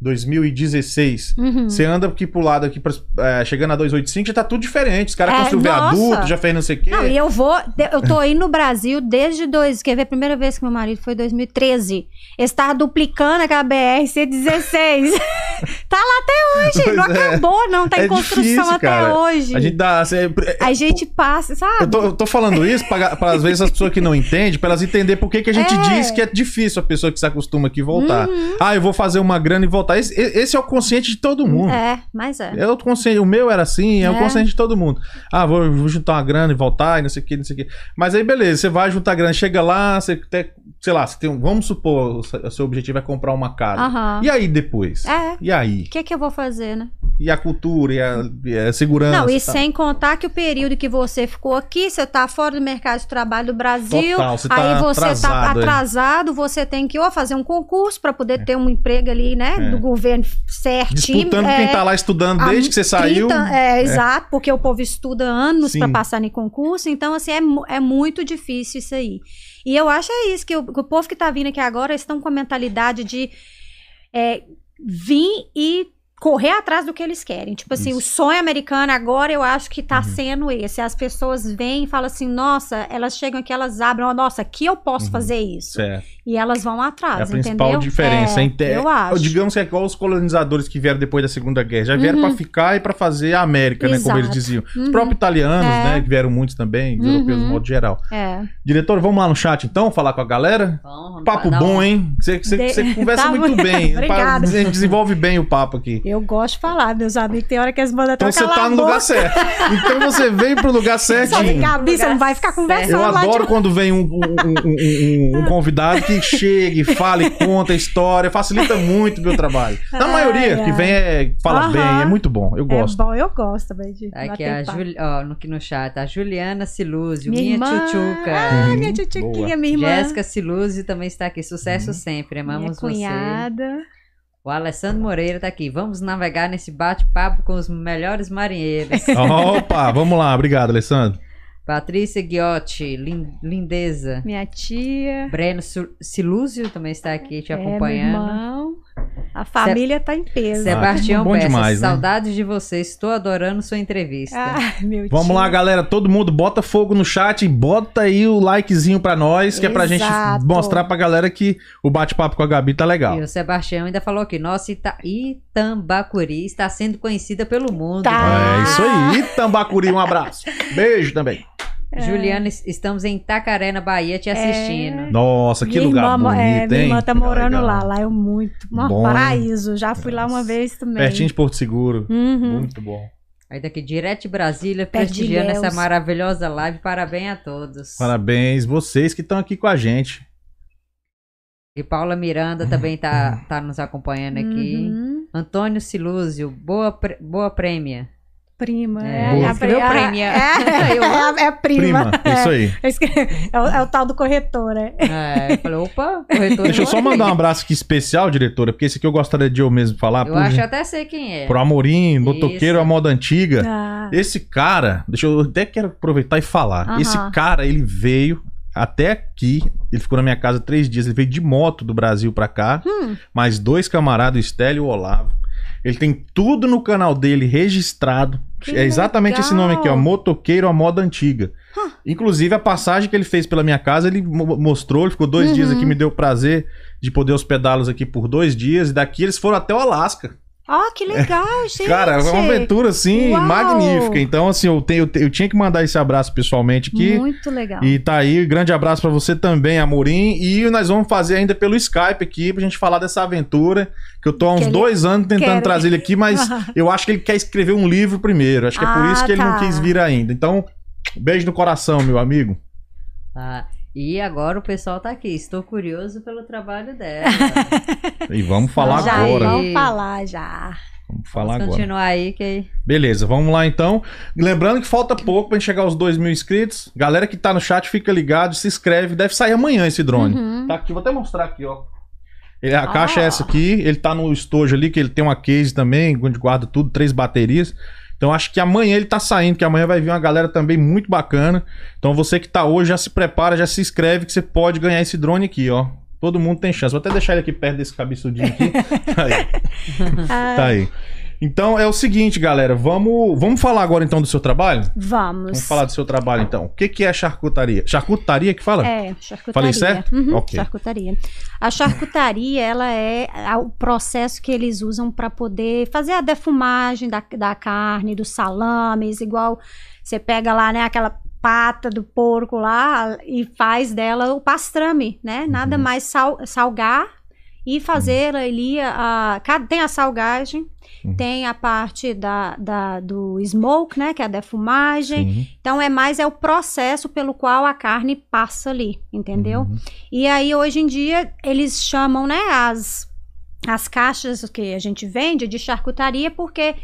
[SPEAKER 1] 2016.
[SPEAKER 3] Uhum.
[SPEAKER 1] Você anda aqui pro lado aqui, pra- é, chegando a 285, já tá tudo diferente. Os caras
[SPEAKER 3] É,
[SPEAKER 1] construíram viaduto, já fez não sei o quê.
[SPEAKER 3] Não, e eu vou. Eu tô aí no Brasil desde dois. Quer ver? A primeira vez que meu marido foi em 2013. Eles estavam duplicando aquela BR-116. tá lá até hoje.
[SPEAKER 1] Pois
[SPEAKER 3] não
[SPEAKER 1] é.
[SPEAKER 3] acabou, não. Tá em
[SPEAKER 1] É
[SPEAKER 3] construção
[SPEAKER 1] difícil,
[SPEAKER 3] até
[SPEAKER 1] cara.
[SPEAKER 3] hoje.
[SPEAKER 1] A gente dá. cê-
[SPEAKER 3] A gente passa, sabe?
[SPEAKER 1] Eu tô, eu tô falando isso pra, pra às vezes as pessoas que não entendem, pra elas entenderem por que, que a gente diz que é difícil a pessoa que se acostuma aqui voltar.
[SPEAKER 3] Uhum.
[SPEAKER 1] Ah, eu vou fazer uma grana e voltar. Esse, esse é o consciente de todo mundo.
[SPEAKER 3] É, mas é.
[SPEAKER 1] É o consciente, o meu era assim, é, o
[SPEAKER 3] É.
[SPEAKER 1] consciente de todo mundo. Ah, vou, vou juntar uma grana e voltar, e não sei o que, não sei o que. Mas aí, beleza, você vai juntar grana, chega lá, você até, sei lá, você tem um, vamos supor, o seu- o objetivo é comprar uma casa.
[SPEAKER 3] Aham.
[SPEAKER 1] E aí depois?
[SPEAKER 3] É.
[SPEAKER 1] E aí?
[SPEAKER 3] O que que eu vou fazer, né?
[SPEAKER 1] E a cultura e a, e a segurança.
[SPEAKER 3] Não, e
[SPEAKER 1] tá.
[SPEAKER 3] sem contar que o período que você ficou aqui, você tá fora do mercado de trabalho do Brasil,
[SPEAKER 1] Total, você tá
[SPEAKER 3] aí você
[SPEAKER 1] atrasado,
[SPEAKER 3] tá
[SPEAKER 1] é.
[SPEAKER 3] atrasado, você tem que ou fazer um concurso para poder ter um emprego ali, né,
[SPEAKER 1] É.
[SPEAKER 3] do governo certinho.
[SPEAKER 1] Disputando
[SPEAKER 3] é,
[SPEAKER 1] quem tá lá estudando desde que você saiu.
[SPEAKER 3] 30 é, exato, porque o povo estuda anos para passar em concurso, então assim é, é muito difícil isso aí. E eu acho é isso que o, que o povo que tá vindo aqui agora estão com a mentalidade de é, vir e correr atrás do que eles querem. Tipo assim,
[SPEAKER 1] Isso.
[SPEAKER 3] o sonho americano agora eu acho que tá
[SPEAKER 1] Uhum.
[SPEAKER 3] sendo esse. As pessoas vêm e falam assim, nossa, elas chegam aqui, elas abrem, nossa, aqui eu posso
[SPEAKER 1] Uhum.
[SPEAKER 3] fazer isso.
[SPEAKER 1] Certo.
[SPEAKER 3] E elas vão atrás,
[SPEAKER 1] É a principal
[SPEAKER 3] entendeu?
[SPEAKER 1] diferença.
[SPEAKER 3] É?
[SPEAKER 1] É,
[SPEAKER 3] eu acho.
[SPEAKER 1] Digamos que é igual os colonizadores que vieram depois da Segunda Guerra. Já vieram
[SPEAKER 3] Uhum.
[SPEAKER 1] pra ficar e pra fazer a América, né? Como eles
[SPEAKER 3] Exato.
[SPEAKER 1] diziam. Os
[SPEAKER 3] Uhum.
[SPEAKER 1] próprios italianos,
[SPEAKER 3] É.
[SPEAKER 1] né? Que vieram muitos também, os
[SPEAKER 3] Uhum.
[SPEAKER 1] europeus no modo geral.
[SPEAKER 3] É.
[SPEAKER 1] Diretor, vamos lá no chat então, falar com a galera?
[SPEAKER 2] Bom, vamos
[SPEAKER 1] Papo
[SPEAKER 2] um-
[SPEAKER 1] bom, hein? Você, você-
[SPEAKER 3] De-
[SPEAKER 1] você conversa
[SPEAKER 3] Tá
[SPEAKER 1] muito bem.
[SPEAKER 3] Obrigada.
[SPEAKER 1] Desenvolve bem o papo aqui.
[SPEAKER 3] Eu gosto de falar, meus amigos. Tem hora que eles mandam até
[SPEAKER 1] Então você tá no lugar
[SPEAKER 3] boca.
[SPEAKER 1] certo. Então você veio pro lugar
[SPEAKER 3] Só vem
[SPEAKER 1] certinho.
[SPEAKER 3] cá, Bi, você não vai ficar
[SPEAKER 2] Lugar
[SPEAKER 3] conversando
[SPEAKER 1] Eu adoro
[SPEAKER 3] de...
[SPEAKER 1] quando vem um, um- um- um- um convidado que chega e fala e conta a história. Facilita muito o meu trabalho. Na
[SPEAKER 3] Ai,
[SPEAKER 1] maioria que
[SPEAKER 3] ai.
[SPEAKER 1] vem é fala
[SPEAKER 3] Aham.
[SPEAKER 1] bem, é muito bom. Eu
[SPEAKER 3] É
[SPEAKER 1] gosto.
[SPEAKER 3] bom, eu gosto também de
[SPEAKER 2] Aqui a. Juli... ó, no, aqui no chat, a Juliana Silúzio,
[SPEAKER 3] Minha
[SPEAKER 2] minha,
[SPEAKER 3] irmã.
[SPEAKER 2] tchutchuca.
[SPEAKER 3] Ah, minha
[SPEAKER 1] Uhum,
[SPEAKER 3] tchutchuquinha, minha irmã.
[SPEAKER 2] Jéssica Silúzio também está aqui. Sucesso
[SPEAKER 1] Uhum.
[SPEAKER 2] sempre,
[SPEAKER 3] minha
[SPEAKER 2] amamos você. O Alessandro Moreira tá aqui. Vamos navegar nesse bate-papo com os melhores marinheiros.
[SPEAKER 1] Opa, vamos lá. Obrigado, Alessandro.
[SPEAKER 2] Patrícia Guiotti, lin- lindeza.
[SPEAKER 3] Minha tia.
[SPEAKER 2] Breno Silúzio também está aqui te
[SPEAKER 3] É, meu
[SPEAKER 2] acompanhando.
[SPEAKER 3] irmão. A família tá em peso.
[SPEAKER 2] Sebastião
[SPEAKER 1] bom
[SPEAKER 2] Bessa,
[SPEAKER 1] demais, né?
[SPEAKER 2] saudades de você. Estou adorando sua entrevista.
[SPEAKER 3] Ah, meu
[SPEAKER 1] Vamos
[SPEAKER 3] tio.
[SPEAKER 1] lá, galera. Todo mundo bota fogo no chat e bota aí o likezinho pra nós, que é pra gente
[SPEAKER 3] Exato.
[SPEAKER 1] mostrar pra galera que o bate-papo com a Gabi tá legal.
[SPEAKER 2] E o Sebastião ainda falou que nossa Ita Itambacuri está sendo conhecida pelo mundo.
[SPEAKER 3] Tá.
[SPEAKER 1] É isso aí. Tambacuri, um abraço. Beijo também.
[SPEAKER 3] É.
[SPEAKER 2] Juliana, es- estamos em Itacaré, na Bahia, te assistindo.
[SPEAKER 1] Nossa, que
[SPEAKER 3] minha
[SPEAKER 1] lugar
[SPEAKER 3] irmã,
[SPEAKER 1] bonito,
[SPEAKER 3] é, minha
[SPEAKER 1] hein?
[SPEAKER 3] irmã tá morando
[SPEAKER 1] legal.
[SPEAKER 3] lá. Lá é muito. Um
[SPEAKER 1] Bom,
[SPEAKER 3] paraíso. Já fui lá uma
[SPEAKER 1] Nossa.
[SPEAKER 3] vez também.
[SPEAKER 1] Pertinho de Porto Seguro.
[SPEAKER 3] Uhum.
[SPEAKER 1] Muito bom.
[SPEAKER 2] Aí daqui direto de Brasília,
[SPEAKER 3] de
[SPEAKER 2] prestigiando essa maravilhosa live. Parabéns a todos.
[SPEAKER 1] Parabéns, vocês que estão aqui com a gente.
[SPEAKER 2] E Paula Miranda também tá, tá nos acompanhando aqui.
[SPEAKER 3] Uhum.
[SPEAKER 2] Antônio Silúzio, boa, boa prêmia.
[SPEAKER 3] Prima.
[SPEAKER 2] É,
[SPEAKER 3] É, a,
[SPEAKER 2] escreveu
[SPEAKER 3] a-
[SPEAKER 2] prêmio.
[SPEAKER 3] É,
[SPEAKER 2] Eu-
[SPEAKER 3] é, é prima.
[SPEAKER 1] Prima, isso aí.
[SPEAKER 3] Escrevi- É o, é o tal do corretor, né?
[SPEAKER 2] É, eu falei, opa, corretor.
[SPEAKER 1] Deixa eu só mandar um abraço aqui especial, diretora, porque esse aqui eu gostaria de eu mesmo falar.
[SPEAKER 2] Eu
[SPEAKER 1] por,
[SPEAKER 2] acho até sei quem é.
[SPEAKER 1] por Amorim, motoqueiro
[SPEAKER 2] Isso.
[SPEAKER 1] à moda antiga.
[SPEAKER 3] Ah,
[SPEAKER 1] Esse cara, deixa eu até quero aproveitar e falar.
[SPEAKER 3] Aham.
[SPEAKER 1] Esse cara, ele veio até aqui, ele ficou na minha casa três dias, ele veio de moto do Brasil pra cá,
[SPEAKER 3] Hum.
[SPEAKER 1] mais dois camaradas, o Estélio e o Olavo. Ele tem tudo no canal dele registrado.
[SPEAKER 3] Que
[SPEAKER 1] é exatamente
[SPEAKER 3] legal.
[SPEAKER 1] esse nome aqui, ó, Motoqueiro à Moda Antiga. Inclusive, a passagem que ele fez pela minha casa, ele mo- mostrou, ele ficou dois
[SPEAKER 3] Uhum.
[SPEAKER 1] dias aqui, me deu o prazer de poder hospedá-los aqui por dois dias, e daqui eles foram até o Alasca.
[SPEAKER 3] Ó, que legal, gente.
[SPEAKER 1] Cara, é uma aventura, assim,
[SPEAKER 3] Uau.
[SPEAKER 1] magnífica. Então, assim, eu, tenho, eu, tinha que mandar esse abraço pessoalmente aqui.
[SPEAKER 3] Muito legal.
[SPEAKER 1] E tá aí, grande abraço pra você também, Amorim. E nós vamos fazer ainda pelo Skype aqui pra gente falar dessa aventura. Que eu tô há uns dois anos tentando
[SPEAKER 3] quer-
[SPEAKER 1] trazer ele aqui, mas eu acho que ele quer escrever um livro primeiro. Acho que é por
[SPEAKER 3] Ah,
[SPEAKER 1] isso que ele não
[SPEAKER 3] tá.
[SPEAKER 1] quis vir ainda. Então, beijo no coração, meu amigo.
[SPEAKER 2] Tá. E agora o pessoal tá aqui. Estou curioso pelo trabalho dela.
[SPEAKER 1] E vamos falar
[SPEAKER 3] já,
[SPEAKER 1] agora.
[SPEAKER 3] Vamos falar já.
[SPEAKER 1] Vamos falar
[SPEAKER 2] Vamos
[SPEAKER 1] agora.
[SPEAKER 2] continuar aí que
[SPEAKER 1] Beleza, vamos lá então. Lembrando que falta pouco pra gente chegar aos 2 mil inscritos. Galera que tá no chat, fica ligado, se inscreve. Deve sair amanhã esse drone.
[SPEAKER 3] Uhum.
[SPEAKER 1] Tá aqui, vou até mostrar aqui, ó. Ele- a
[SPEAKER 3] Ah.
[SPEAKER 1] caixa é essa aqui, ele tá no estojo ali, que ele tem uma case também, onde guarda tudo, três baterias. Então acho que amanhã ele tá saindo, que amanhã vai vir uma galera também muito bacana. Então você que tá hoje, já se prepara, já se inscreve que você pode ganhar esse drone aqui, ó. Todo mundo tem chance. Vou até deixar ele aqui perto desse cabeçudinho aqui. aí,
[SPEAKER 3] Ah,
[SPEAKER 1] tá aí. Então é o seguinte, galera, vamos, vamos falar agora então do seu trabalho?
[SPEAKER 3] Vamos.
[SPEAKER 1] Vamos falar do seu trabalho então. O que, que é charcutaria? Charcutaria que fala?
[SPEAKER 3] É, charcutaria.
[SPEAKER 1] Falei certo?
[SPEAKER 3] Uhum,
[SPEAKER 1] Ok.
[SPEAKER 3] Charcutaria. A charcutaria, ela é o processo que eles usam para poder fazer a defumagem da, da carne, dos salames, igual você pega lá, né, aquela pata do porco lá e faz dela o pastrame, né? Nada
[SPEAKER 1] Uhum.
[SPEAKER 3] mais sal- salgar e fazer ali a, a- tem a salgagem,
[SPEAKER 1] Uhum.
[SPEAKER 3] tem a parte da, da- do smoke, né, que é a defumagem,
[SPEAKER 1] Sim.
[SPEAKER 3] então é mais é o processo pelo qual a carne passa ali, entendeu?
[SPEAKER 1] Uhum.
[SPEAKER 3] E aí hoje em dia eles chamam, né, as as caixas que a gente vende de charcutaria porque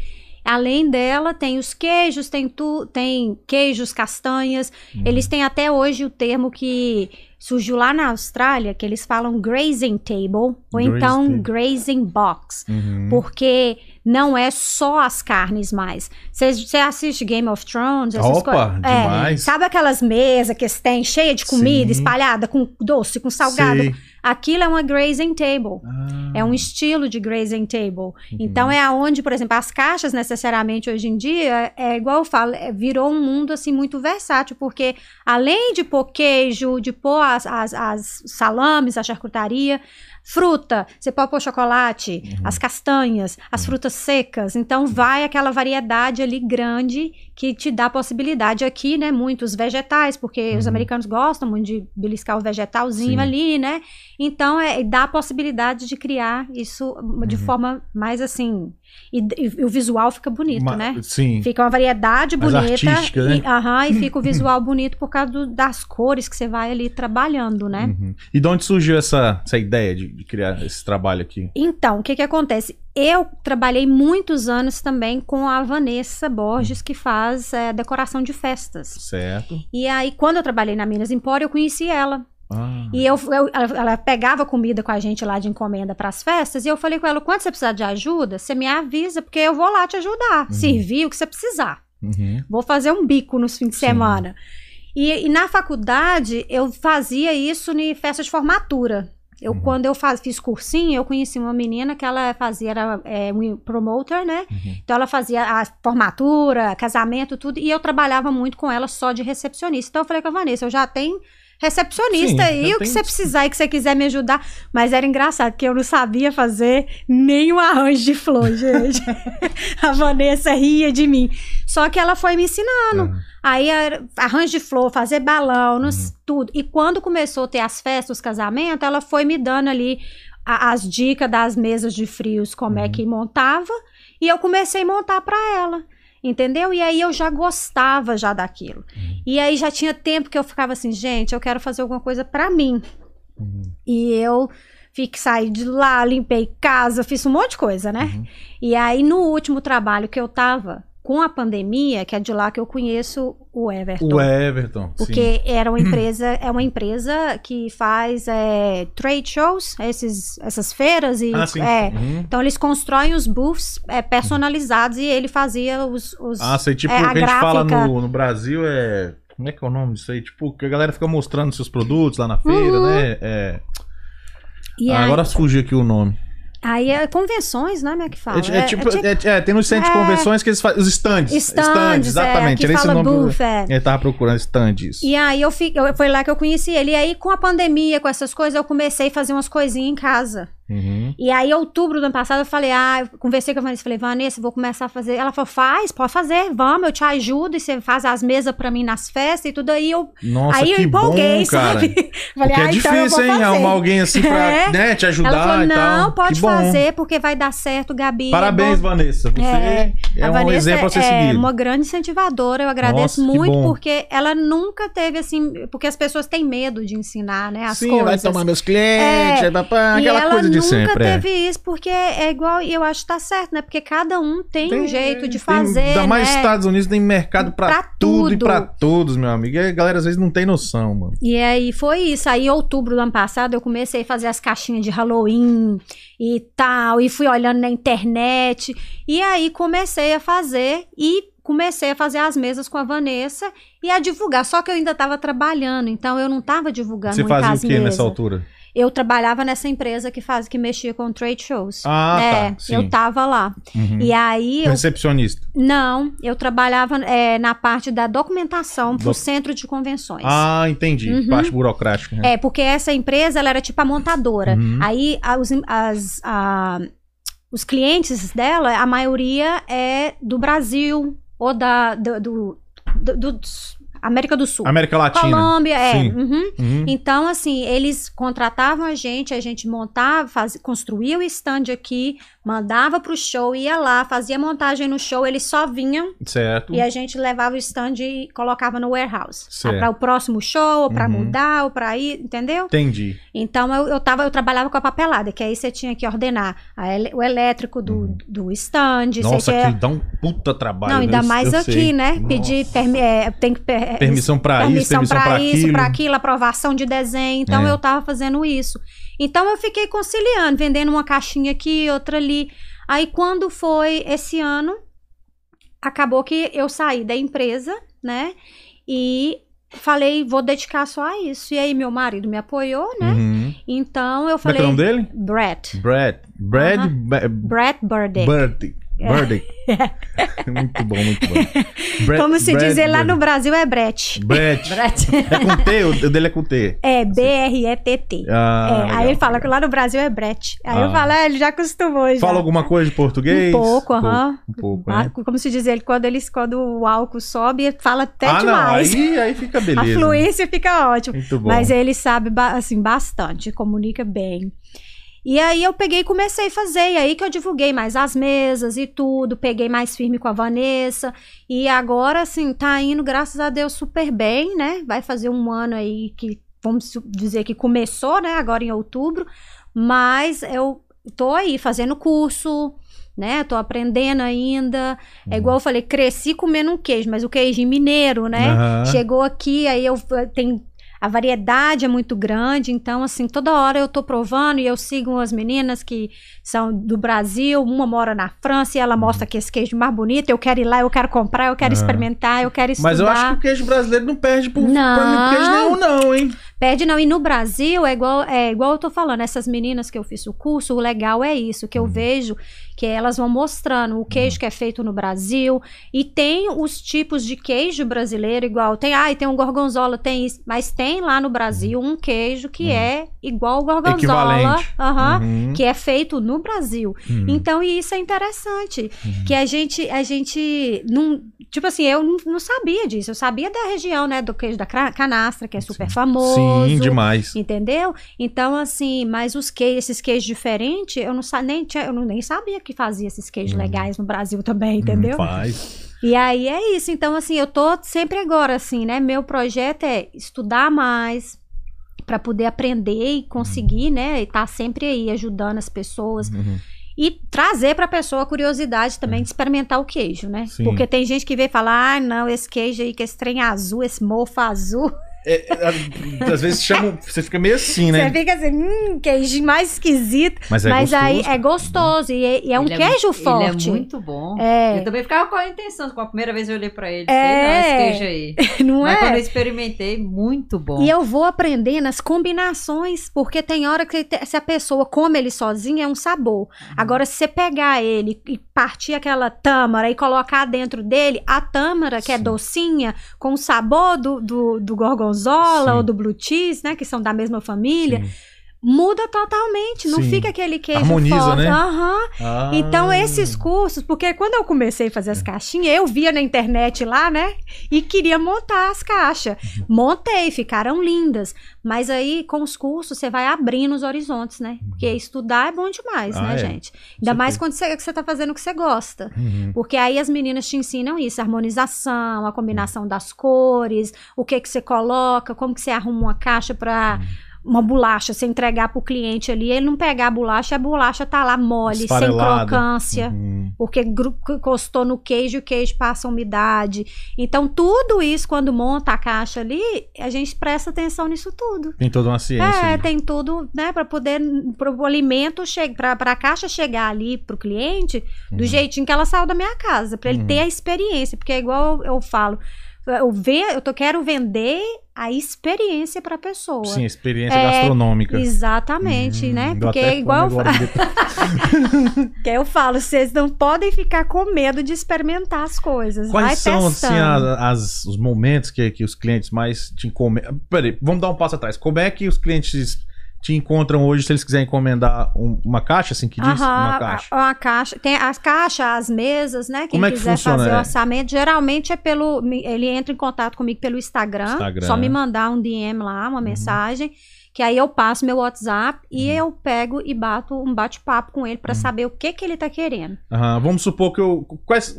[SPEAKER 3] Além dela, tem os queijos, tem, tu, tem queijos, castanhas.
[SPEAKER 1] Uhum.
[SPEAKER 3] Eles têm até hoje o termo que surgiu lá na Austrália, que eles falam grazing table, ou então
[SPEAKER 1] table.
[SPEAKER 3] grazing box.
[SPEAKER 1] Uhum.
[SPEAKER 3] Porque não é só as carnes mais. Você assiste Game of Thrones, essas
[SPEAKER 1] Opa,
[SPEAKER 3] coisas. É,
[SPEAKER 1] demais.
[SPEAKER 3] sabe aquelas mesas que têm cheia de comida,
[SPEAKER 1] Sim.
[SPEAKER 3] espalhada, com doce, com salgado?
[SPEAKER 1] Sei.
[SPEAKER 3] Aquilo é uma grazing table.
[SPEAKER 1] Ah,
[SPEAKER 3] É um estilo de grazing table.
[SPEAKER 1] Uhum.
[SPEAKER 3] Então é aonde, por exemplo, as caixas necessariamente hoje em dia é igual eu falo, é, virou um mundo assim muito versátil, porque além de pôr queijo, de pôr as, as, as salames, a charcutaria, fruta, você pode pôr chocolate,
[SPEAKER 1] Uhum.
[SPEAKER 3] as castanhas, as frutas secas. Então vai aquela variedade ali grande que te dá possibilidade aqui, né? Muitos vegetais, porque os
[SPEAKER 1] Uhum.
[SPEAKER 3] americanos gostam muito de beliscar o vegetalzinho
[SPEAKER 1] Sim.
[SPEAKER 3] ali, né? Então, é, dá a possibilidade de criar isso de
[SPEAKER 1] Uhum.
[SPEAKER 3] forma mais assim. E, e o visual fica bonito,
[SPEAKER 1] ma-
[SPEAKER 3] né?
[SPEAKER 1] Sim.
[SPEAKER 3] Fica uma variedade
[SPEAKER 1] Mais
[SPEAKER 3] bonita.
[SPEAKER 1] artística, né?
[SPEAKER 3] e, aham, e fica o visual bonito por causa do- das cores que você vai ali trabalhando, né?
[SPEAKER 1] Uhum. E de onde surgiu essa, essa ideia de, de criar esse trabalho aqui?
[SPEAKER 3] Então, o que que acontece? Eu trabalhei muitos anos também com a Vanessa Borges, que faz é, decoração de festas.
[SPEAKER 1] Certo.
[SPEAKER 3] E aí, quando eu trabalhei na Minas Empório, eu conheci ela.
[SPEAKER 1] Ah,
[SPEAKER 3] E eu, eu- ela, pegava comida com a gente lá de encomenda para as festas, e eu falei com ela: quando você precisar de ajuda, você me avisa, porque eu vou lá te ajudar. Servir o que você precisar.
[SPEAKER 1] uhum.
[SPEAKER 3] Vou fazer um bico nos fins de
[SPEAKER 1] Sim.
[SPEAKER 3] semana. E, e na faculdade, eu fazia isso em festa de formatura. Eu,
[SPEAKER 1] Uhum.
[SPEAKER 3] Quando eu faz, fiz cursinho, eu conheci uma menina que ela fazia, era é, um promoter, né?
[SPEAKER 1] Uhum.
[SPEAKER 3] Então ela fazia a formatura, casamento, tudo, e eu trabalhava muito com ela só de recepcionista. Então eu falei com a Vanessa, eu já tenho recepcionista
[SPEAKER 1] Sim,
[SPEAKER 3] aí, o que você precisar e que você quiser me ajudar. Mas era engraçado, porque eu não sabia fazer nenhum arranjo de flor, gente. a Vanessa ria de mim. Só que ela foi me ensinando.
[SPEAKER 1] Aham.
[SPEAKER 3] Aí arranjo de flor, fazer balão,
[SPEAKER 1] Uhum.
[SPEAKER 3] tudo. E quando começou a ter as festas, os casamentos, ela foi me dando ali a- as dicas das mesas de frios, como é
[SPEAKER 1] Uhum.
[SPEAKER 3] que montava. E eu comecei a montar para ela. Entendeu? E aí eu já gostava já daquilo.
[SPEAKER 1] Uhum.
[SPEAKER 3] E aí já tinha tempo que eu ficava assim, gente, eu quero fazer alguma coisa para mim.
[SPEAKER 1] Uhum.
[SPEAKER 3] E eu fiquei saí de lá, limpei casa, fiz um monte de coisa, né?
[SPEAKER 1] Uhum.
[SPEAKER 3] E aí no último trabalho que eu tava com a pandemia, que é de lá que eu conheço o Everton.
[SPEAKER 1] O Everton. sim.
[SPEAKER 3] Porque era uma empresa, é uma empresa que faz é, trade shows, esses, essas feiras e
[SPEAKER 1] Ah, sim.
[SPEAKER 3] é,
[SPEAKER 1] Uhum.
[SPEAKER 3] então eles constroem os booths é, personalizados e ele fazia os, os
[SPEAKER 1] Ah, sei, tipo,
[SPEAKER 3] é, a
[SPEAKER 1] a gente fala
[SPEAKER 3] gráfica.
[SPEAKER 1] no, no Brasil é. Como é que é o nome disso aí? Tipo, que a galera fica mostrando seus produtos lá na feira,
[SPEAKER 3] Uhum.
[SPEAKER 1] né? É... Ah, agora fugiu aqui o nome.
[SPEAKER 3] Aí é convenções, né, como é que fala?
[SPEAKER 1] É, é tipo, é- é, tem nos centros de
[SPEAKER 3] é.
[SPEAKER 1] convenções que eles fazem. Os stands.
[SPEAKER 3] stands,
[SPEAKER 1] exatamente.
[SPEAKER 3] é,
[SPEAKER 1] Era
[SPEAKER 3] que
[SPEAKER 1] o
[SPEAKER 3] fala
[SPEAKER 1] nome. do-
[SPEAKER 3] booth, é.
[SPEAKER 1] Ele tava procurando stand, isso.
[SPEAKER 3] E aí eu, fi, eu foi lá que eu conheci ele. E aí, com a pandemia, com essas coisas, eu comecei a fazer umas coisinhas em casa.
[SPEAKER 1] Uhum.
[SPEAKER 3] E aí, outubro do ano passado, eu falei, ah, eu conversei com a Vanessa, falei, Vanessa, vou começar a fazer. Ela falou, faz, pode fazer, vamos, eu te ajudo, e você faz as mesas pra mim nas festas e tudo. Aí eu,
[SPEAKER 1] Nossa,
[SPEAKER 3] aí eu empolguei,
[SPEAKER 1] bom, cara.
[SPEAKER 3] sabe? Falei,
[SPEAKER 1] Porque é
[SPEAKER 3] ah, então
[SPEAKER 1] difícil, hein?
[SPEAKER 3] fazer.
[SPEAKER 1] Arrumar alguém assim pra
[SPEAKER 3] É.
[SPEAKER 1] né, te ajudar
[SPEAKER 3] Ela falou, não, pode fazer, porque vai dar certo, Gabi. é
[SPEAKER 1] Parabéns,
[SPEAKER 3] bom."
[SPEAKER 1] Vanessa. Você
[SPEAKER 3] É,
[SPEAKER 1] é, um
[SPEAKER 3] Vanessa
[SPEAKER 1] exemplo a ser
[SPEAKER 3] é
[SPEAKER 1] seguido.
[SPEAKER 3] uma grande incentivadora, eu agradeço
[SPEAKER 1] Nossa,
[SPEAKER 3] muito, porque ela nunca teve assim, porque as pessoas têm medo de ensinar, né, as
[SPEAKER 1] Sim,
[SPEAKER 3] coisas.
[SPEAKER 1] vai tomar meus clientes,
[SPEAKER 3] É,
[SPEAKER 1] papá, aquela
[SPEAKER 3] ela
[SPEAKER 1] coisa de
[SPEAKER 3] nunca
[SPEAKER 1] sempre. é.
[SPEAKER 3] teve isso, porque é igual, e eu acho que tá certo, né? Porque cada um tem, um jeito de
[SPEAKER 1] tem-
[SPEAKER 3] fazer,
[SPEAKER 1] Ainda mais
[SPEAKER 3] né?
[SPEAKER 1] Estados Unidos tem mercado pra,
[SPEAKER 3] Pra
[SPEAKER 1] tudo e
[SPEAKER 3] tudo.
[SPEAKER 1] pra todos, meu amigo. E a galera às vezes não tem noção, mano.
[SPEAKER 3] E aí foi isso. Aí, em outubro do ano passado, eu comecei a fazer as caixinhas de Halloween e tal, e fui olhando na internet. E aí comecei a fazer e comecei a fazer as mesas com a Vanessa e a divulgar. Só que eu ainda estava trabalhando, então eu não estava divulgando
[SPEAKER 1] Você
[SPEAKER 3] muito
[SPEAKER 1] fazia o que
[SPEAKER 3] mesas.
[SPEAKER 1] nessa altura?
[SPEAKER 3] Eu trabalhava nessa empresa que faz que mexia com trade shows.
[SPEAKER 1] Ah,
[SPEAKER 3] é,
[SPEAKER 1] tá.
[SPEAKER 3] Eu tava lá.
[SPEAKER 1] Uhum.
[SPEAKER 3] E aí eu
[SPEAKER 1] Recepcionista.
[SPEAKER 3] Não, eu trabalhava é, na parte da documentação pro
[SPEAKER 1] Doc-
[SPEAKER 3] centro de convenções.
[SPEAKER 1] Ah, entendi.
[SPEAKER 3] Uhum.
[SPEAKER 1] Parte burocrática. né?
[SPEAKER 3] É, porque essa empresa, ela era tipo a montadora.
[SPEAKER 1] Uhum.
[SPEAKER 3] Aí, a- os, as- a- os clientes dela, a maioria é do Brasil, ou da, do... do- do- dos- América do Sul.
[SPEAKER 1] América Latina.
[SPEAKER 3] Colômbia, é. Uhum.
[SPEAKER 1] Uhum.
[SPEAKER 3] Então, assim, eles contratavam a gente, a gente montava, faz, construía o stand aqui, mandava pro show, ia lá, fazia montagem no show, eles só vinham
[SPEAKER 1] Certo.
[SPEAKER 3] e a gente levava o stand e colocava no warehouse.
[SPEAKER 1] Certo.
[SPEAKER 3] Para o próximo show, ou pra
[SPEAKER 1] Uhum.
[SPEAKER 3] mudar, ou pra ir, entendeu?
[SPEAKER 1] Entendi.
[SPEAKER 3] Então eu, eu, tava, eu trabalhava com a papelada, que aí você tinha que ordenar a o elétrico do, do stand.
[SPEAKER 1] Uhum. Nossa, aquilo dá um puta trabalho.
[SPEAKER 3] Não, ainda
[SPEAKER 1] eu-
[SPEAKER 3] mais
[SPEAKER 1] eu
[SPEAKER 3] aqui,
[SPEAKER 1] sei.
[SPEAKER 3] né?
[SPEAKER 1] Nossa.
[SPEAKER 3] Pedir permi é, tem que per-
[SPEAKER 1] Permissão pra isso,
[SPEAKER 3] permissão
[SPEAKER 1] permissão
[SPEAKER 3] pra
[SPEAKER 1] pra
[SPEAKER 3] isso,
[SPEAKER 1] aquilo.
[SPEAKER 3] pra aquilo, aprovação de desenho. Então
[SPEAKER 1] É.
[SPEAKER 3] eu tava fazendo isso. Então eu fiquei conciliando, vendendo uma caixinha aqui, outra ali. Aí quando foi esse ano, acabou que eu saí da empresa, né? E falei, vou dedicar só a isso. E aí meu marido me apoiou, né?
[SPEAKER 1] Uhum.
[SPEAKER 3] Então eu
[SPEAKER 1] Como é é
[SPEAKER 3] falei,
[SPEAKER 1] o nome dele?
[SPEAKER 3] Brett.
[SPEAKER 1] Brad.
[SPEAKER 3] Aham.
[SPEAKER 1] Ba-
[SPEAKER 3] Brett Burdick.
[SPEAKER 1] Burdick. Burdick. muito bom, muito bom.
[SPEAKER 3] Como se
[SPEAKER 1] Brad
[SPEAKER 3] diz lá no. Brasil é Brett.
[SPEAKER 1] Brett.
[SPEAKER 2] Brett.
[SPEAKER 1] É com T? O dele é com T.
[SPEAKER 3] É B-R-E-T-T.
[SPEAKER 1] Ah,
[SPEAKER 3] É, aí ele fala que lá no Brasil é Brett. Aí
[SPEAKER 1] Ah.
[SPEAKER 3] eu falo, é, ele já acostumou já.
[SPEAKER 1] Fala alguma coisa de português?
[SPEAKER 3] Um pouco, aham.
[SPEAKER 1] Um pouco,
[SPEAKER 3] Ah,
[SPEAKER 1] né?
[SPEAKER 3] Como se diz ele, quando, eles, quando o álcool sobe, ele fala até
[SPEAKER 1] ah,
[SPEAKER 3] demais.
[SPEAKER 1] não. Aí, aí fica
[SPEAKER 3] A
[SPEAKER 1] beleza.
[SPEAKER 3] fluência fica ótima.
[SPEAKER 1] Muito bom.
[SPEAKER 3] Mas ele sabe, assim, bastante, comunica bem. E aí eu peguei e comecei a fazer, e aí que eu divulguei mais as mesas e tudo, peguei mais firme com a Vanessa, e agora, assim, tá indo, graças a Deus, super bem, né? Vai fazer um ano aí que, vamos dizer que começou, né, agora em outubro, mas eu tô aí fazendo curso, né, tô aprendendo ainda,
[SPEAKER 1] Uhum.
[SPEAKER 3] é igual eu falei, cresci comendo um queijo, mas o queijo mineiro, né?
[SPEAKER 1] Aham.
[SPEAKER 3] Chegou aqui, aí eu tem a variedade é muito grande, então assim, toda hora eu tô provando e eu sigo umas meninas que são do Brasil, uma mora na França e ela mostra que esse queijo mais bonito, eu quero ir lá, eu quero comprar, eu quero
[SPEAKER 1] Aham.
[SPEAKER 3] experimentar, eu quero estudar.
[SPEAKER 1] Mas eu acho que o queijo brasileiro não perde por,
[SPEAKER 3] Não.
[SPEAKER 1] queijo nenhum, não, hein?
[SPEAKER 3] Perde não, e no Brasil é igual, é igual eu tô falando, essas meninas que eu fiz o curso, o legal é isso,
[SPEAKER 1] Uhum.
[SPEAKER 3] que eu vejo que elas vão mostrando o queijo que é feito no Brasil e tem os tipos de queijo brasileiro igual, tem, ai, tem um gorgonzola, tem isso, mas tem lá no Brasil um queijo que
[SPEAKER 1] Uhum.
[SPEAKER 3] é igual o gorgonzola,
[SPEAKER 1] Uhum.
[SPEAKER 3] que é feito no Brasil.
[SPEAKER 1] Uhum.
[SPEAKER 3] Então, e isso é interessante, que a gente, a gente não, tipo assim, eu não, não sabia disso, eu sabia da região, né, do queijo da canastra, que é super famoso.
[SPEAKER 1] Sim, demais.
[SPEAKER 3] Entendeu? Então, assim, mas os queijos, esses queijos diferentes, eu não, nem, tinha- eu não, nem sabia que fazia esses queijos
[SPEAKER 1] Uhum.
[SPEAKER 3] legais no Brasil também, entendeu?
[SPEAKER 1] Hum, faz.
[SPEAKER 3] E aí é isso. Então, assim, eu tô sempre agora, assim, né? Meu projeto é estudar mais para poder aprender e conseguir, né? E tá sempre aí ajudando as pessoas.
[SPEAKER 1] Uhum.
[SPEAKER 3] E trazer pra pessoa a curiosidade também de experimentar o queijo, né?
[SPEAKER 1] Sim.
[SPEAKER 3] Porque tem gente que vê e fala, ah, não, esse queijo aí, que esse trem azul, esse mofo azul.
[SPEAKER 1] É, é, às vezes chama, você fica meio assim,
[SPEAKER 3] Você
[SPEAKER 1] né?
[SPEAKER 3] fica assim, hum, queijo mais esquisito.
[SPEAKER 1] Mas é
[SPEAKER 3] Mas
[SPEAKER 1] gostoso.
[SPEAKER 3] aí é gostoso e é, e é um
[SPEAKER 2] Ele
[SPEAKER 3] queijo
[SPEAKER 2] mu-
[SPEAKER 3] forte.
[SPEAKER 2] Ele é muito bom.
[SPEAKER 3] É.
[SPEAKER 2] Eu também ficava com a intenção, com a primeira vez eu olhei pra ele,
[SPEAKER 3] É.
[SPEAKER 2] sei não, esse queijo aí.
[SPEAKER 3] não
[SPEAKER 2] Mas quando eu
[SPEAKER 3] é?
[SPEAKER 2] experimentei, muito bom.
[SPEAKER 3] E eu vou aprendendo as combinações, porque tem hora que se a pessoa come ele sozinho é um sabor.
[SPEAKER 2] Uhum.
[SPEAKER 3] Agora, se você pegar ele e partir aquela tâmara e colocar dentro dele, a tâmara, que é
[SPEAKER 1] Sim.
[SPEAKER 3] docinha, com o sabor do, do, do gorgonzola
[SPEAKER 1] Sim.
[SPEAKER 3] ou do blue cheese, né, que são da mesma família,
[SPEAKER 1] Sim.
[SPEAKER 3] Muda totalmente. Não
[SPEAKER 1] Sim.
[SPEAKER 3] fica aquele queijo
[SPEAKER 1] Harmoniza,
[SPEAKER 3] forte.
[SPEAKER 1] né?
[SPEAKER 3] Aham.
[SPEAKER 1] Ah.
[SPEAKER 3] Então, esses cursos, porque quando eu comecei a fazer as caixinhas, eu via na internet lá, né? E queria montar as caixas.
[SPEAKER 1] Uhum.
[SPEAKER 3] Montei, ficaram lindas. Mas aí, com os cursos, você vai abrindo os horizontes, né? Porque estudar é bom demais,
[SPEAKER 1] Uhum. Ah,
[SPEAKER 3] né,
[SPEAKER 1] é.
[SPEAKER 3] gente? Ainda mais quando você, que você tá fazendo o que você gosta.
[SPEAKER 1] Uhum.
[SPEAKER 3] Porque aí as meninas te ensinam isso, a harmonização, a combinação das cores, o que que você coloca, como que você arruma uma caixa para
[SPEAKER 1] Uhum.
[SPEAKER 3] Uma bolacha, você entregar pro cliente ali, ele não pegar a bolacha, a bolacha tá lá mole, sem crocância.
[SPEAKER 1] Uhum.
[SPEAKER 3] Porque encostou no queijo e o queijo passa umidade. Então, tudo isso, quando monta a caixa ali, a gente presta atenção nisso tudo.
[SPEAKER 1] Tem toda uma ciência.
[SPEAKER 3] É,
[SPEAKER 1] ali.
[SPEAKER 3] tem tudo, né, para poder pro alimento chegar, para a caixa chegar ali pro cliente do
[SPEAKER 1] Uhum.
[SPEAKER 3] jeitinho que ela saiu da minha casa, para ele
[SPEAKER 1] Uhum.
[SPEAKER 3] ter a experiência, porque é igual eu, eu falo, eu ver, eu tô, quero vender a experiência para pessoa.
[SPEAKER 1] Sim, experiência
[SPEAKER 3] É,
[SPEAKER 1] gastronômica.
[SPEAKER 3] Exatamente,
[SPEAKER 1] Hum,
[SPEAKER 3] né? Porque é igual eu que eu falo, vocês não podem ficar com medo de experimentar as coisas.
[SPEAKER 1] Quais
[SPEAKER 3] Vai
[SPEAKER 1] são, assim,
[SPEAKER 3] testando.
[SPEAKER 1] as, as- os momentos que, que os clientes mais te encomendam? Peraí, vamos dar um passo atrás. Como é que os clientes te encontram hoje se eles quiserem encomendar um- uma caixa, assim que diz?
[SPEAKER 3] Aham,
[SPEAKER 1] Uma caixa.
[SPEAKER 3] Uma caixa. Tem as caixas, as mesas, né? Quem
[SPEAKER 1] Como é que
[SPEAKER 3] quiser
[SPEAKER 1] funciona,
[SPEAKER 3] fazer
[SPEAKER 1] é?
[SPEAKER 3] orçamento, geralmente é pelo. Ele entra em contato comigo pelo Instagram.
[SPEAKER 1] Instagram.
[SPEAKER 3] Só me mandar um DM lá, uma mensagem. Que aí eu passo meu WhatsApp e
[SPEAKER 1] Uhum.
[SPEAKER 3] eu pego e bato um bate-papo com ele pra saber o que que ele tá querendo.
[SPEAKER 1] Vamos supor que eu. Quais,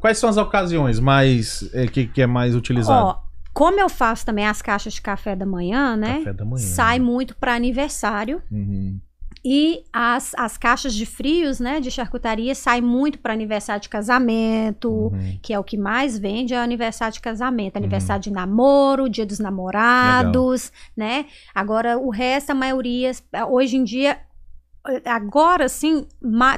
[SPEAKER 1] quais são as ocasiões mais é, que, que é mais utilizado?
[SPEAKER 3] Ó, como eu faço também as caixas de café da manhã, né?
[SPEAKER 1] Café da manhã.
[SPEAKER 3] Sai muito pra aniversário.
[SPEAKER 1] Uhum.
[SPEAKER 3] E as, as caixas de frios, né, de charcutaria, saem muito para aniversário de casamento,
[SPEAKER 1] Uhum.
[SPEAKER 3] que é o que mais vende, é o aniversário de casamento. Aniversário de namoro, dia dos namorados, né? Agora, o resto, a maioria, hoje em dia, agora sim,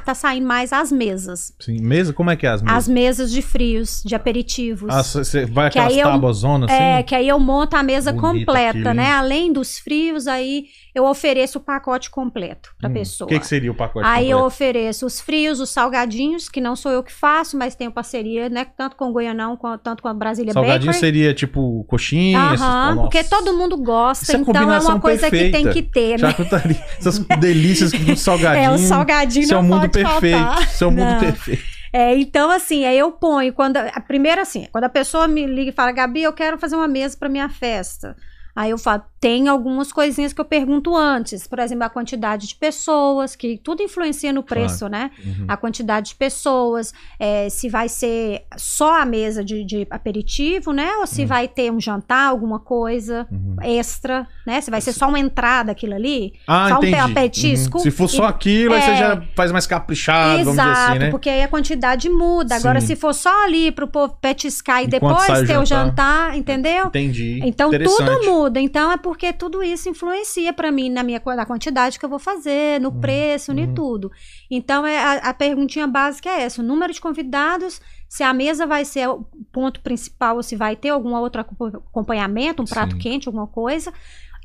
[SPEAKER 3] tá saindo mais as mesas.
[SPEAKER 1] Sim. Mesa? Como é que é as mesas?
[SPEAKER 3] As mesas de frios, de aperitivos.
[SPEAKER 1] Ah, você vai
[SPEAKER 3] Que
[SPEAKER 1] aquelas tábuas zonas assim?
[SPEAKER 3] É, que aí eu monto a mesa completa,
[SPEAKER 1] aquilo,
[SPEAKER 3] né? Além dos frios, aí eu ofereço o pacote completo pra
[SPEAKER 1] Hum,
[SPEAKER 3] pessoa.
[SPEAKER 1] O que, que seria o pacote
[SPEAKER 3] Aí eu
[SPEAKER 1] completo?
[SPEAKER 3] ofereço os frios, os salgadinhos, que não sou eu que faço, mas tenho parceria, né? Tanto com o Goianão, com, tanto com a Brasília
[SPEAKER 1] Salgadinho
[SPEAKER 3] Bakery.
[SPEAKER 1] seria tipo coxinha,
[SPEAKER 3] Aham,
[SPEAKER 1] essas-
[SPEAKER 3] porque
[SPEAKER 1] Nossa.
[SPEAKER 3] todo mundo gosta,
[SPEAKER 1] Isso é
[SPEAKER 3] então é
[SPEAKER 1] combinação
[SPEAKER 3] uma coisa que tem
[SPEAKER 1] perfeita.
[SPEAKER 3] que ter, né?
[SPEAKER 1] Charcutaria. Essas delícias do salgadinho.
[SPEAKER 3] É, o salgadinho
[SPEAKER 1] é
[SPEAKER 3] não
[SPEAKER 1] o mundo perfeito.
[SPEAKER 3] faltar.
[SPEAKER 1] Isso é o mundo
[SPEAKER 3] Não.
[SPEAKER 1] perfeito.
[SPEAKER 3] É, então, assim, aí eu ponho, quando, a primeira assim, quando a pessoa me liga e fala, Gabi, eu quero fazer uma mesa para minha festa. Aí eu falo, tem algumas coisinhas que eu pergunto antes, por exemplo, a quantidade de pessoas, que tudo influencia no preço, né?
[SPEAKER 1] Uhum.
[SPEAKER 3] A quantidade de pessoas, é, se vai ser só a mesa de, de aperitivo, né? Ou se
[SPEAKER 1] Uhum.
[SPEAKER 3] vai ter um jantar, alguma coisa
[SPEAKER 1] Uhum.
[SPEAKER 3] extra, né? Se vai ser só uma entrada aquilo ali.
[SPEAKER 1] Ah,
[SPEAKER 3] só um
[SPEAKER 1] entendi.
[SPEAKER 3] petisco.
[SPEAKER 1] Uhum. Se for só aquilo, aí você
[SPEAKER 3] É.
[SPEAKER 1] já faz mais caprichado, vamos dizer
[SPEAKER 3] Exato,
[SPEAKER 1] assim, né?
[SPEAKER 3] porque aí a quantidade muda. Agora,
[SPEAKER 1] Sim.
[SPEAKER 3] se for só ali pro povo petiscar e
[SPEAKER 1] Enquanto
[SPEAKER 3] depois ter o
[SPEAKER 1] jantar.
[SPEAKER 3] jantar, entendeu?
[SPEAKER 1] Entendi.
[SPEAKER 3] Então tudo muda. Então é porque tudo isso influencia pra mim na minha na quantidade que eu vou fazer, no preço,
[SPEAKER 1] uhum.
[SPEAKER 3] em tudo. Então é a, a perguntinha básica é essa: o número de convidados, se a mesa vai ser o ponto principal ou se vai ter algum outro acompa- acompanhamento, um prato
[SPEAKER 1] Sim.
[SPEAKER 3] quente, alguma coisa,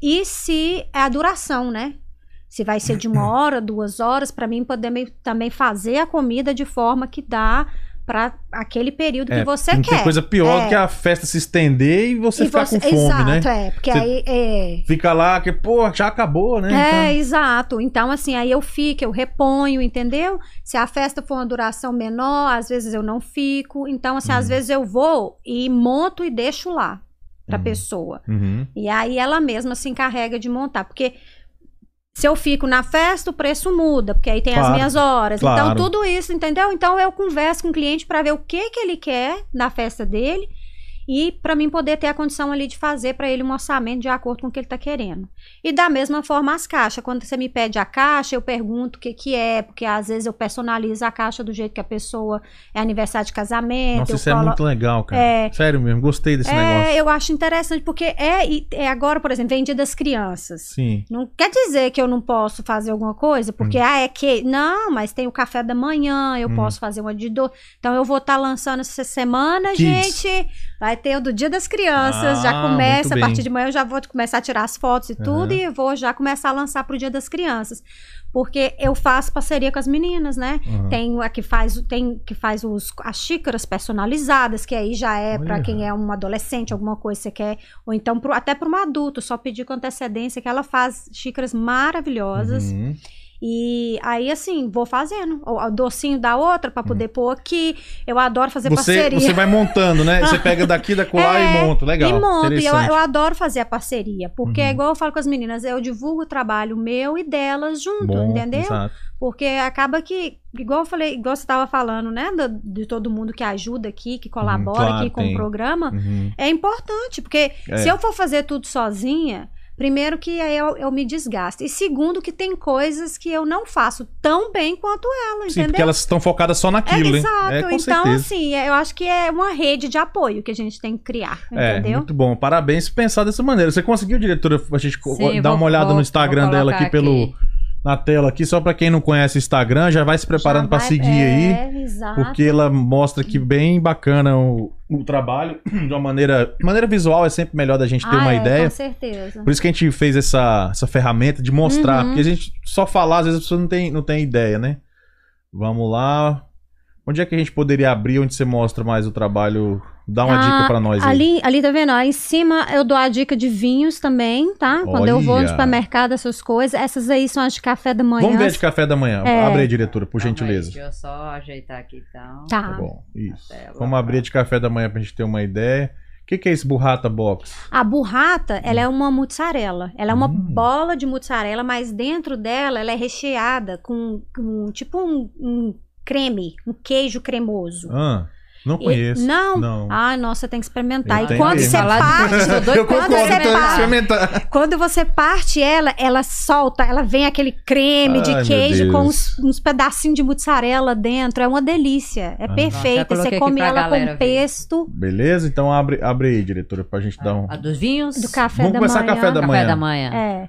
[SPEAKER 3] e se é a duração, né? Se vai ser de uma hora, duas horas, pra mim poder me- também fazer a comida de forma que dá pra aquele período
[SPEAKER 1] É,
[SPEAKER 3] que você
[SPEAKER 1] Não
[SPEAKER 3] quer.
[SPEAKER 1] tem coisa pior
[SPEAKER 3] É.
[SPEAKER 1] do que a festa se estender e você
[SPEAKER 3] E
[SPEAKER 1] ficar
[SPEAKER 3] você-
[SPEAKER 1] com fome,
[SPEAKER 3] exato,
[SPEAKER 1] né?
[SPEAKER 3] é, porque
[SPEAKER 1] Você-
[SPEAKER 3] aí é,
[SPEAKER 1] Fica lá que, pô, já acabou, né?
[SPEAKER 3] é,
[SPEAKER 1] Então-
[SPEAKER 3] exato. Então, assim, aí eu fico, eu reponho, entendeu? Se a festa for uma duração menor, às vezes eu não fico. Então, assim, às
[SPEAKER 1] Uhum.
[SPEAKER 3] vezes eu vou e monto e deixo lá pra
[SPEAKER 1] Uhum.
[SPEAKER 3] pessoa.
[SPEAKER 1] Uhum.
[SPEAKER 3] E aí ela mesma se encarrega de montar. Porque se eu fico na festa, o preço muda, porque aí tem
[SPEAKER 1] Claro,
[SPEAKER 3] as minhas horas.
[SPEAKER 1] claro.
[SPEAKER 3] Então, tudo isso, entendeu? Então, eu converso com o cliente pra ver o que, que ele quer na festa dele e pra mim poder ter a condição ali de fazer pra ele um orçamento de acordo com o que ele tá querendo. E da mesma forma as caixas. Quando você me pede a caixa, eu pergunto o que que é, porque às vezes eu personalizo a caixa do jeito que a pessoa é aniversário de casamento.
[SPEAKER 1] Nossa, isso é
[SPEAKER 3] colo-
[SPEAKER 1] muito legal, cara.
[SPEAKER 3] É.
[SPEAKER 1] Sério mesmo, gostei desse
[SPEAKER 3] É,
[SPEAKER 1] negócio.
[SPEAKER 3] eu acho interessante, porque é, é agora, por exemplo, vem dia das crianças.
[SPEAKER 1] Sim.
[SPEAKER 3] Não quer dizer que eu não posso fazer alguma coisa, porque,
[SPEAKER 1] Hum.
[SPEAKER 3] ah, é que. Não, mas tem o café da manhã, eu
[SPEAKER 1] Hum.
[SPEAKER 3] posso fazer uma de dor. Então, eu vou estar lançando essa semana,
[SPEAKER 1] Kids.
[SPEAKER 3] gente. Vai ter o do Dia das Crianças,
[SPEAKER 1] Ah,
[SPEAKER 3] já começa, a partir de manhã eu já vou começar a tirar as fotos e tudo,
[SPEAKER 1] Aham.
[SPEAKER 3] e vou já começar a lançar pro Dia das Crianças. Porque eu faço parceria com as meninas, né?
[SPEAKER 1] Aham.
[SPEAKER 3] Tem a que faz, tem que faz os, as xícaras personalizadas, que aí já é
[SPEAKER 1] Olha.
[SPEAKER 3] quem é um adolescente, alguma coisa que você quer, ou então pro, até para um adulto, só pedir com antecedência, que ela faz xícaras maravilhosas.
[SPEAKER 1] Uhum.
[SPEAKER 3] E aí, assim, vou fazendo. O, o docinho da outra pra poder pôr aqui. Eu adoro fazer.
[SPEAKER 1] Você,
[SPEAKER 3] parceria.
[SPEAKER 1] você vai montando, né? Você pega daqui, da colar
[SPEAKER 3] É,
[SPEAKER 1] e monta. Legal.
[SPEAKER 3] E monto, e eu, eu adoro fazer a parceria, porque
[SPEAKER 1] Uhum.
[SPEAKER 3] é igual eu falo com as meninas, eu divulgo o trabalho meu e delas junto,
[SPEAKER 1] Bom,
[SPEAKER 3] entendeu?
[SPEAKER 1] exato.
[SPEAKER 3] Porque acaba que, igual eu falei, igual você estava falando, né, do- de todo mundo que ajuda aqui, que colabora
[SPEAKER 1] Uhum, claro,
[SPEAKER 3] aqui com
[SPEAKER 1] tem.
[SPEAKER 3] o programa,
[SPEAKER 1] Uhum.
[SPEAKER 3] é importante, porque
[SPEAKER 1] É.
[SPEAKER 3] se eu for fazer tudo sozinha, primeiro que aí eu, eu me desgasto, e segundo que tem coisas que eu não faço tão bem quanto ela,
[SPEAKER 1] Sim,
[SPEAKER 3] entendeu?
[SPEAKER 1] porque elas estão focadas só
[SPEAKER 3] É,
[SPEAKER 1] naquilo, hein?
[SPEAKER 3] exato.
[SPEAKER 1] É,
[SPEAKER 3] então,
[SPEAKER 1] certeza.
[SPEAKER 3] assim, é- eu acho que é uma rede de apoio que a gente tem que criar,
[SPEAKER 1] É,
[SPEAKER 3] entendeu?
[SPEAKER 1] muito bom. Parabéns por pensar dessa maneira. Você conseguiu, diretora, a gente
[SPEAKER 2] Sim,
[SPEAKER 1] dar
[SPEAKER 2] vou-
[SPEAKER 1] uma olhada
[SPEAKER 2] vou-
[SPEAKER 1] no Instagram dela
[SPEAKER 2] colocar
[SPEAKER 1] aqui pelo
[SPEAKER 2] aqui.
[SPEAKER 1] Na tela aqui, só pra quem não conhece o Instagram, já vai se preparando
[SPEAKER 3] vai-
[SPEAKER 1] seguir aí,
[SPEAKER 3] É, exato.
[SPEAKER 1] porque ela mostra que bem bacana o, o trabalho de uma maneira, maneira visual é sempre melhor da gente ter
[SPEAKER 3] Ah,
[SPEAKER 1] uma
[SPEAKER 3] é,
[SPEAKER 1] ideia.
[SPEAKER 3] Com certeza.
[SPEAKER 1] Por isso que a gente fez essa, essa ferramenta de mostrar,
[SPEAKER 3] Uhum.
[SPEAKER 1] porque a gente só falar, às vezes a pessoa não tem, não tem ideia, né? Vamos lá. Onde é que a gente poderia abrir, onde você mostra mais o trabalho? Dá uma
[SPEAKER 3] Ah,
[SPEAKER 1] dica pra nós aí.
[SPEAKER 3] Ali, ali tá vendo? Ó, em cima eu dou a dica de vinhos também, tá? Quando eu vou no
[SPEAKER 1] Olha.
[SPEAKER 3] supermercado, essas coisas. Essas aí são as de café da manhã.
[SPEAKER 1] Vamos ver de café da manhã.
[SPEAKER 3] É.
[SPEAKER 1] Abre aí, diretora, por
[SPEAKER 2] Calma aí,
[SPEAKER 1] gentileza.
[SPEAKER 2] deixa eu só ajeitar aqui então.
[SPEAKER 3] Tá.
[SPEAKER 1] Tá bom, isso. Vamos abrir de café da manhã pra gente ter uma ideia. O que, que é esse burrata box?
[SPEAKER 3] A burrata, ela é uma mussarela. Ela é uma
[SPEAKER 1] Hum.
[SPEAKER 3] bola de mussarela, mas dentro dela ela é recheada com, com tipo um, um creme, um queijo cremoso.
[SPEAKER 1] Ah, não
[SPEAKER 3] E-
[SPEAKER 1] conheço.
[SPEAKER 3] não?
[SPEAKER 1] Não.
[SPEAKER 3] Ai, nossa, tem que experimentar.
[SPEAKER 1] Eu
[SPEAKER 3] e quando
[SPEAKER 1] mesmo.
[SPEAKER 3] você parte,
[SPEAKER 2] tô doida
[SPEAKER 1] Eu
[SPEAKER 2] pra
[SPEAKER 3] quando
[SPEAKER 1] concordo,
[SPEAKER 3] você
[SPEAKER 1] então eu
[SPEAKER 3] para-
[SPEAKER 1] experimentar.
[SPEAKER 3] quando você parte ela, ela solta, ela vem aquele creme
[SPEAKER 1] Ai,
[SPEAKER 3] de queijo com uns, uns pedacinhos de mussarela dentro. É uma delícia. É
[SPEAKER 1] Ah.
[SPEAKER 3] perfeita. Você come ela com
[SPEAKER 2] ver.
[SPEAKER 3] pesto
[SPEAKER 1] Beleza? Então abre, abre aí, diretora, pra gente dar um.
[SPEAKER 2] A dos vinhos?
[SPEAKER 3] do café
[SPEAKER 1] Vamos
[SPEAKER 3] da
[SPEAKER 1] começar
[SPEAKER 3] manhã.
[SPEAKER 1] café da
[SPEAKER 2] Café
[SPEAKER 1] manhã.
[SPEAKER 2] da manhã.
[SPEAKER 3] É.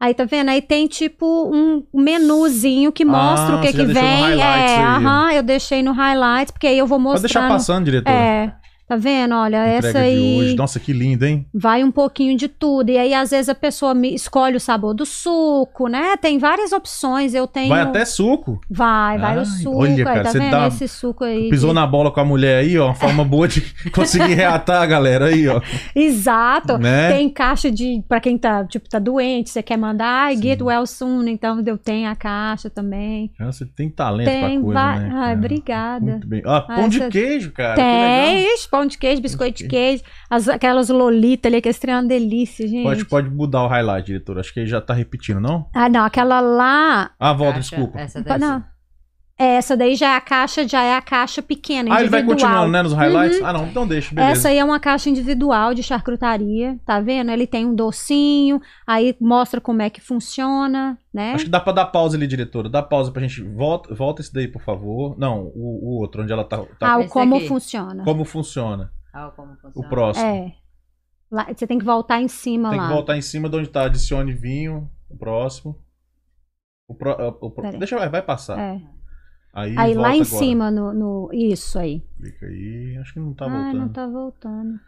[SPEAKER 3] Aí tá vendo? Aí tem tipo um menuzinho que mostra
[SPEAKER 1] Ah,
[SPEAKER 3] o que que vem. É, aham, eu deixei no highlights, porque aí eu vou
[SPEAKER 1] Pode deixar passando, diretora.
[SPEAKER 3] É. Tá vendo? Olha,
[SPEAKER 1] Entrega
[SPEAKER 3] essa aí
[SPEAKER 1] hoje. Nossa, que lindo, hein?
[SPEAKER 3] vai um pouquinho de tudo. E aí, às vezes, a pessoa escolhe o sabor do suco, né? Tem várias opções. Eu tenho.
[SPEAKER 1] Vai até suco.
[SPEAKER 3] Vai, vai
[SPEAKER 1] Ai,
[SPEAKER 3] o suco.
[SPEAKER 1] olha,
[SPEAKER 3] aí,
[SPEAKER 1] cara,
[SPEAKER 3] tá
[SPEAKER 1] você
[SPEAKER 3] vendo?
[SPEAKER 1] dá-
[SPEAKER 3] Esse suco aí.
[SPEAKER 1] Pisou
[SPEAKER 3] que-
[SPEAKER 1] na bola com a mulher aí, ó. Uma forma boa de conseguir reatar a galera aí, ó.
[SPEAKER 3] Exato.
[SPEAKER 1] Né?
[SPEAKER 3] Tem caixa de. Pra quem tá, tipo, tá doente, você quer mandar, ai,
[SPEAKER 1] Sim.
[SPEAKER 3] get well soon. Então, eu tenho a caixa também.
[SPEAKER 1] Ah, Você tem talento
[SPEAKER 3] Tem
[SPEAKER 1] pra coisa, né?
[SPEAKER 3] Ai,
[SPEAKER 1] cara?
[SPEAKER 3] obrigada.
[SPEAKER 1] Muito bem. Ah, pão
[SPEAKER 3] Ah,
[SPEAKER 1] de
[SPEAKER 3] essa-
[SPEAKER 1] queijo, cara. que legal.
[SPEAKER 3] Pão de queijo, biscoito de queijo, as- aquelas lolitas ali, que esse trem é uma delícia, gente.
[SPEAKER 1] Pode, pode mudar o highlight, diretor. Acho que ele já tá repetindo, não?
[SPEAKER 3] Ah, não, aquela lá.
[SPEAKER 1] Ah, volta,
[SPEAKER 2] Caixa,
[SPEAKER 1] desculpa.
[SPEAKER 2] Essa
[SPEAKER 3] Não,
[SPEAKER 2] dessa.
[SPEAKER 3] Essa daí já é a caixa, já é a caixa pequena,
[SPEAKER 1] Ah, ele vai
[SPEAKER 3] individual.
[SPEAKER 1] continuando, né, nos highlights? Ah, não, então deixa, beleza.
[SPEAKER 3] Essa aí é uma caixa individual de charcutaria, tá vendo? Ele tem um docinho, aí mostra como é que funciona, né?
[SPEAKER 1] Acho que dá pra dar pausa ali, diretora. Dá pausa pra gente. Volta, volta esse daí, por favor. Não, o, o outro, onde ela tá. tá-
[SPEAKER 3] Ah, o como
[SPEAKER 2] aqui.
[SPEAKER 3] funciona.
[SPEAKER 1] Como funciona.
[SPEAKER 2] Ah, como funciona.
[SPEAKER 1] O próximo.
[SPEAKER 3] É. Lá- você tem que voltar em cima
[SPEAKER 1] Tem
[SPEAKER 3] lá.
[SPEAKER 1] que voltar em cima de onde tá. Adicione vinho. O próximo. O pro, o pro-
[SPEAKER 3] Peraí.
[SPEAKER 1] deixa, vai, vai passar.
[SPEAKER 3] É.
[SPEAKER 1] Aí,
[SPEAKER 3] Aí lá em
[SPEAKER 1] agora.
[SPEAKER 3] cima, no, no- Isso aí.
[SPEAKER 1] Clica aí. Acho que não tá
[SPEAKER 3] ah,
[SPEAKER 1] voltando.
[SPEAKER 3] não tá voltando.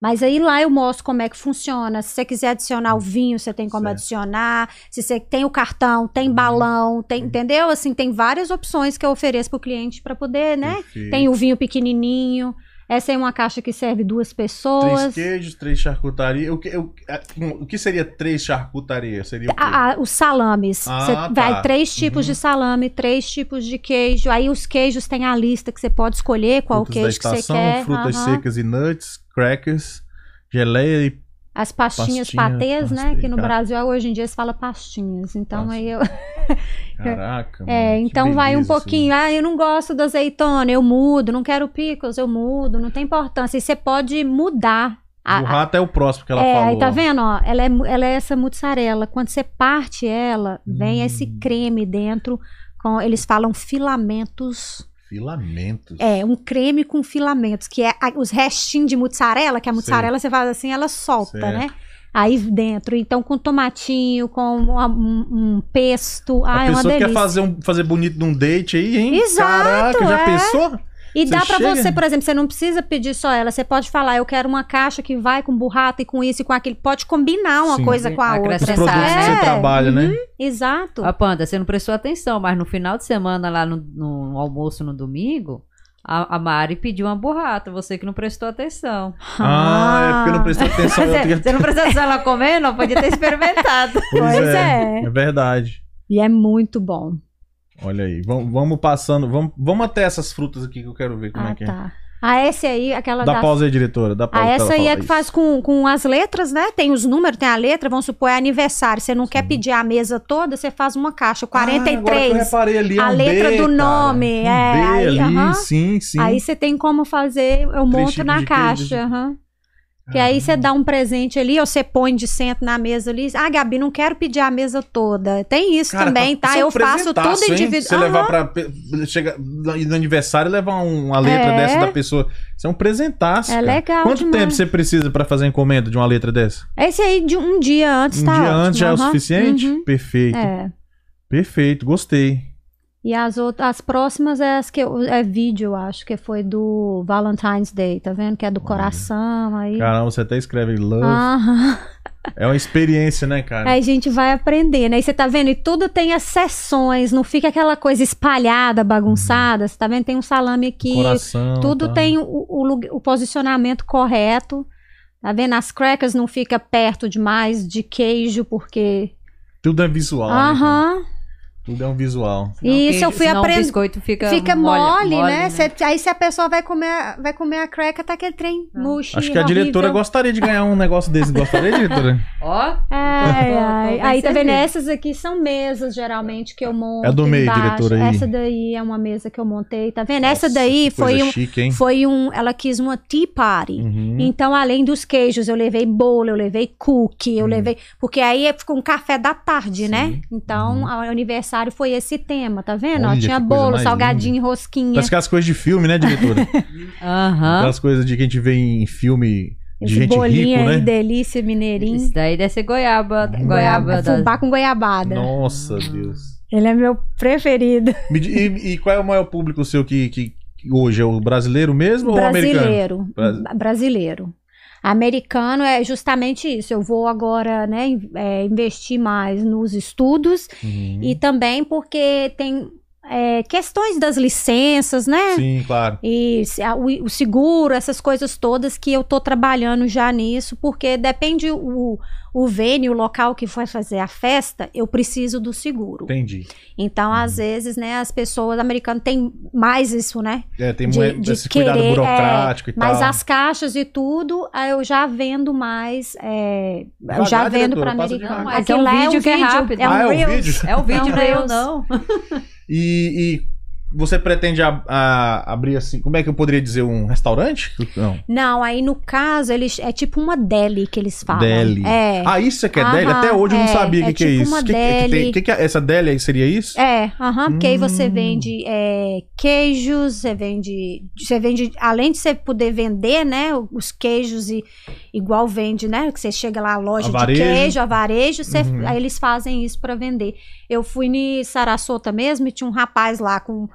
[SPEAKER 3] Mas aí lá eu mostro como é que funciona. Se você quiser adicionar o vinho, você tem como
[SPEAKER 1] Certo.
[SPEAKER 3] adicionar. Se você tem o cartão, tem balão, tem, entendeu? Assim, tem várias opções que eu ofereço pro cliente para poder, né?
[SPEAKER 1] Perfeito.
[SPEAKER 3] Tem o vinho pequenininho. Essa é uma caixa que serve duas
[SPEAKER 1] Três
[SPEAKER 3] pessoas.
[SPEAKER 1] queijos, três charcutaria. O que, o, a- o que seria três charcutaria? Seria o quê?
[SPEAKER 3] Ah, os salames.
[SPEAKER 1] Ah,
[SPEAKER 3] Você
[SPEAKER 1] tá.
[SPEAKER 3] vai três tipos
[SPEAKER 1] Uhum.
[SPEAKER 3] de salame, três tipos de queijo. Aí os queijos tem a lista que você pode escolher qual
[SPEAKER 1] frutas da
[SPEAKER 3] queijo que você
[SPEAKER 1] estação,
[SPEAKER 3] quer.
[SPEAKER 1] frutas
[SPEAKER 3] Aham.
[SPEAKER 1] secas e nuts, crackers, geleia e
[SPEAKER 3] As pastinhas,
[SPEAKER 1] Pastinha,
[SPEAKER 3] patês, né? Que no
[SPEAKER 1] cara.
[SPEAKER 3] Brasil hoje em dia se fala pastinhas. Então
[SPEAKER 1] Pastinha.
[SPEAKER 3] aí eu.
[SPEAKER 1] caraca.
[SPEAKER 3] É,
[SPEAKER 1] mano, que
[SPEAKER 3] então vai um
[SPEAKER 1] isso
[SPEAKER 3] pouquinho. Ah, eu não gosto da azeitona, eu mudo. Não quero pickles, eu mudo. Não tem importância. E você pode mudar. A-
[SPEAKER 1] O rato é o próximo que ela
[SPEAKER 3] é,
[SPEAKER 1] falou.
[SPEAKER 3] aí tá vendo, ó? Ela é, ela é essa mussarela. Quando você parte ela, vem
[SPEAKER 1] Hum.
[SPEAKER 3] esse creme dentro. Com, eles falam filamentos.
[SPEAKER 1] Filamentos.
[SPEAKER 3] É, um creme com filamentos, que é a- os restinhos de mussarela, que a mussarela você faz assim, ela solta,
[SPEAKER 1] Certo.
[SPEAKER 3] né? Aí dentro, então com tomatinho, com uma- um, um pesto,
[SPEAKER 1] A
[SPEAKER 3] ah, é uma
[SPEAKER 1] pessoa
[SPEAKER 3] delícia.
[SPEAKER 1] quer fazer, um, fazer bonito num date aí, hein?
[SPEAKER 3] Exato,
[SPEAKER 1] Caraca, já
[SPEAKER 3] é.
[SPEAKER 1] pensou?
[SPEAKER 3] E
[SPEAKER 1] Você
[SPEAKER 3] dá pra
[SPEAKER 1] chega-
[SPEAKER 3] você, por exemplo, você não precisa pedir só ela, você pode falar, eu quero uma caixa que vai com burrata e com isso e com aquilo, pode combinar uma
[SPEAKER 1] Sim.
[SPEAKER 3] coisa com a outra.
[SPEAKER 1] Os produtos que
[SPEAKER 2] né?
[SPEAKER 1] você trabalha, né?
[SPEAKER 3] Exato.
[SPEAKER 2] A Panda, você não prestou atenção, mas no final de semana, lá no, no almoço no domingo, a, a Mari pediu uma burrata, você que não prestou atenção.
[SPEAKER 1] Ah, é porque eu não prestei atenção.
[SPEAKER 2] Você, você não prestou atenção ela comendo? Podia ter experimentado.
[SPEAKER 1] Pois,
[SPEAKER 3] Pois
[SPEAKER 1] é,
[SPEAKER 3] é.
[SPEAKER 1] é. verdade.
[SPEAKER 3] E é muito bom.
[SPEAKER 1] Olha aí, vamos, vamos passando, vamos, vamos até essas frutas aqui que eu quero ver como
[SPEAKER 3] ah,
[SPEAKER 1] é que é.
[SPEAKER 3] tá. Ah, essa aí, aquela
[SPEAKER 1] Dá
[SPEAKER 3] da
[SPEAKER 1] pausa aí, diretora, dá pausa.
[SPEAKER 3] Ah, essa aí é que
[SPEAKER 1] isso.
[SPEAKER 3] faz com, com as letras, né? Tem os números, tem a letra, vamos supor, é aniversário. Você não quer pedir a mesa toda, você faz uma caixa.
[SPEAKER 1] Ah, agora que eu
[SPEAKER 3] 43.
[SPEAKER 1] reparei ali, é
[SPEAKER 3] a
[SPEAKER 1] um
[SPEAKER 3] letra
[SPEAKER 1] B,
[SPEAKER 3] do
[SPEAKER 1] cara.
[SPEAKER 3] nome,
[SPEAKER 1] Um
[SPEAKER 3] é,
[SPEAKER 1] B
[SPEAKER 3] aí,
[SPEAKER 1] ali,
[SPEAKER 3] aham.
[SPEAKER 1] sim, sim.
[SPEAKER 3] aí você tem como fazer, eu monto na caixa.
[SPEAKER 1] de-
[SPEAKER 3] aham. Que aí você dá um presente ali, ou você põe de centro na mesa ali. Ah, Gabi, não quero pedir a mesa toda. Tem isso
[SPEAKER 1] Cara,
[SPEAKER 3] também, tá?
[SPEAKER 1] é um
[SPEAKER 3] Eu faço tudo individual.
[SPEAKER 1] Você levar pra. Chega no aniversário e levar um- uma letra
[SPEAKER 3] É.
[SPEAKER 1] dessa da pessoa. Isso é um presentaço.
[SPEAKER 3] É
[SPEAKER 1] cara.
[SPEAKER 3] legal
[SPEAKER 1] Quanto
[SPEAKER 3] demais.
[SPEAKER 1] tempo você precisa pra fazer encomenda de uma letra dessa?
[SPEAKER 3] Esse aí de um dia antes
[SPEAKER 1] um
[SPEAKER 3] tá
[SPEAKER 1] dia
[SPEAKER 3] ótimo,
[SPEAKER 1] antes já é o suficiente?
[SPEAKER 3] Uhum.
[SPEAKER 1] Perfeito.
[SPEAKER 3] É.
[SPEAKER 1] Perfeito, gostei.
[SPEAKER 3] E as outras, as próximas é as que eu- é vídeo, eu acho, que foi do Valentine's Day, tá vendo? Que é do coração aí.
[SPEAKER 1] Caramba, você até escreve love.
[SPEAKER 3] Aham.
[SPEAKER 1] É uma experiência, né, cara?
[SPEAKER 3] Aí a gente vai aprendendo. Aí você tá vendo? E tudo tem as sessões, não fica aquela coisa espalhada, bagunçada. Você tá vendo? Tem um salame aqui.
[SPEAKER 1] Coração.
[SPEAKER 3] tudo
[SPEAKER 1] tá.
[SPEAKER 3] tem o, o o posicionamento correto. Tá vendo? As crackers não fica perto demais de queijo, porque.
[SPEAKER 1] Tudo é visual. né?
[SPEAKER 3] Aham.
[SPEAKER 1] Tudo é um visual.
[SPEAKER 2] Senão
[SPEAKER 3] Isso
[SPEAKER 2] queijo-
[SPEAKER 3] eu fui
[SPEAKER 2] senão o
[SPEAKER 3] aprend-
[SPEAKER 2] biscoito fica,
[SPEAKER 3] Fica
[SPEAKER 2] molha-
[SPEAKER 3] mole, né? Cê- aí se a pessoa vai comer, vai comer a cracker, tá aquele trem
[SPEAKER 2] Ah.
[SPEAKER 3] murcho.
[SPEAKER 1] Acho que a diretora gostaria de ganhar um negócio desse. Gostaria, diretora?
[SPEAKER 2] Ó,
[SPEAKER 3] Ai,
[SPEAKER 2] tô
[SPEAKER 3] ai.
[SPEAKER 2] bem
[SPEAKER 3] Aí tá vendo? Essas aqui são mesas, geralmente, que eu monto.
[SPEAKER 1] É do meio,
[SPEAKER 3] embaixo.
[SPEAKER 1] diretora, aí.
[SPEAKER 3] Essa daí é uma mesa que eu montei, tá vendo? Essa
[SPEAKER 1] Nossa,
[SPEAKER 3] daí
[SPEAKER 1] que
[SPEAKER 3] foi um,
[SPEAKER 1] chique, hein?
[SPEAKER 3] foi um. Ela quis uma tea party.
[SPEAKER 1] Uhum.
[SPEAKER 3] Então, além dos queijos, eu levei bolo, eu levei cookie, eu
[SPEAKER 1] Hum.
[SPEAKER 3] levei. Porque aí ficou um café da tarde,
[SPEAKER 1] Sim.
[SPEAKER 3] né? Então,
[SPEAKER 1] Uhum.
[SPEAKER 3] o aniversário foi esse tema, tá vendo? Ó,
[SPEAKER 1] Olha,
[SPEAKER 3] tinha
[SPEAKER 1] que coisa
[SPEAKER 3] bolo, salgadinho, rosquinha.
[SPEAKER 1] Parece aquelas coisas de filme, né, diretora?
[SPEAKER 2] aham.
[SPEAKER 1] Aquelas coisas de que a gente vê em filme de
[SPEAKER 3] Esse
[SPEAKER 1] gente
[SPEAKER 3] bolinho
[SPEAKER 1] rico,
[SPEAKER 3] aí,
[SPEAKER 1] né?
[SPEAKER 3] delícia, mineirinho.
[SPEAKER 2] Isso daí deve ser goiaba.
[SPEAKER 1] Hum.
[SPEAKER 2] Goiaba da...
[SPEAKER 3] Fubá com goiabada.
[SPEAKER 1] Nossa, Deus.
[SPEAKER 3] Ele é meu preferido.
[SPEAKER 1] E, e qual é o maior público seu que, que, hoje? É o brasileiro mesmo ou o americano?
[SPEAKER 3] Brasileiro.
[SPEAKER 1] Bras-
[SPEAKER 3] Brasileiro. Americano é justamente isso. Eu vou agora, né, é, investir mais nos estudos
[SPEAKER 1] Uhum.
[SPEAKER 3] e também porque tem é, questões das licenças, né?
[SPEAKER 1] Sim, claro.
[SPEAKER 3] E o, o seguro, essas coisas todas que eu tô trabalhando já nisso, porque depende o, o venue, o local que vai fazer a festa, eu preciso do seguro.
[SPEAKER 1] Entendi.
[SPEAKER 3] Então, às
[SPEAKER 1] Uhum.
[SPEAKER 3] vezes, né, as pessoas americanas têm mais isso, né?
[SPEAKER 1] É, tem
[SPEAKER 3] De-
[SPEAKER 1] muito
[SPEAKER 3] de
[SPEAKER 1] esse cuidado
[SPEAKER 3] querer,
[SPEAKER 1] burocrático e
[SPEAKER 3] Mas
[SPEAKER 1] tal.
[SPEAKER 3] as caixas e tudo, eu já vendo mais. é, eu já vendo para americano.
[SPEAKER 2] Mas é um vídeo que é rápido.
[SPEAKER 3] É um
[SPEAKER 1] Ah, é um
[SPEAKER 3] Reels.
[SPEAKER 1] vídeo?
[SPEAKER 2] É o vídeo,
[SPEAKER 3] Não,
[SPEAKER 2] não é eu não.
[SPEAKER 1] E, e você pretende a- a- abrir assim, como é que eu poderia dizer, um restaurante? Não.
[SPEAKER 3] Não, aí no caso, eles é tipo uma deli que eles falam.
[SPEAKER 1] Deli.
[SPEAKER 3] É.
[SPEAKER 1] Ah, isso é que é
[SPEAKER 3] Aham,
[SPEAKER 1] deli? Até hoje eu não
[SPEAKER 3] é,
[SPEAKER 1] sabia o que,
[SPEAKER 3] é
[SPEAKER 1] que é
[SPEAKER 3] tipo
[SPEAKER 1] isso.
[SPEAKER 3] uma
[SPEAKER 1] que, que, que tem-
[SPEAKER 3] deli.
[SPEAKER 1] que que é essa deli aí seria isso?
[SPEAKER 3] É, aham, porque aí você
[SPEAKER 1] Hum.
[SPEAKER 3] vende é, queijos, você vende, você vende, além de você poder vender, né, os queijos e igual vende, né, que você chega lá a loja de queijo, a varejo, você-
[SPEAKER 1] Uhum.
[SPEAKER 3] aí eles fazem isso pra vender. Eu fui em Sarasota mesmo e tinha um rapaz lá com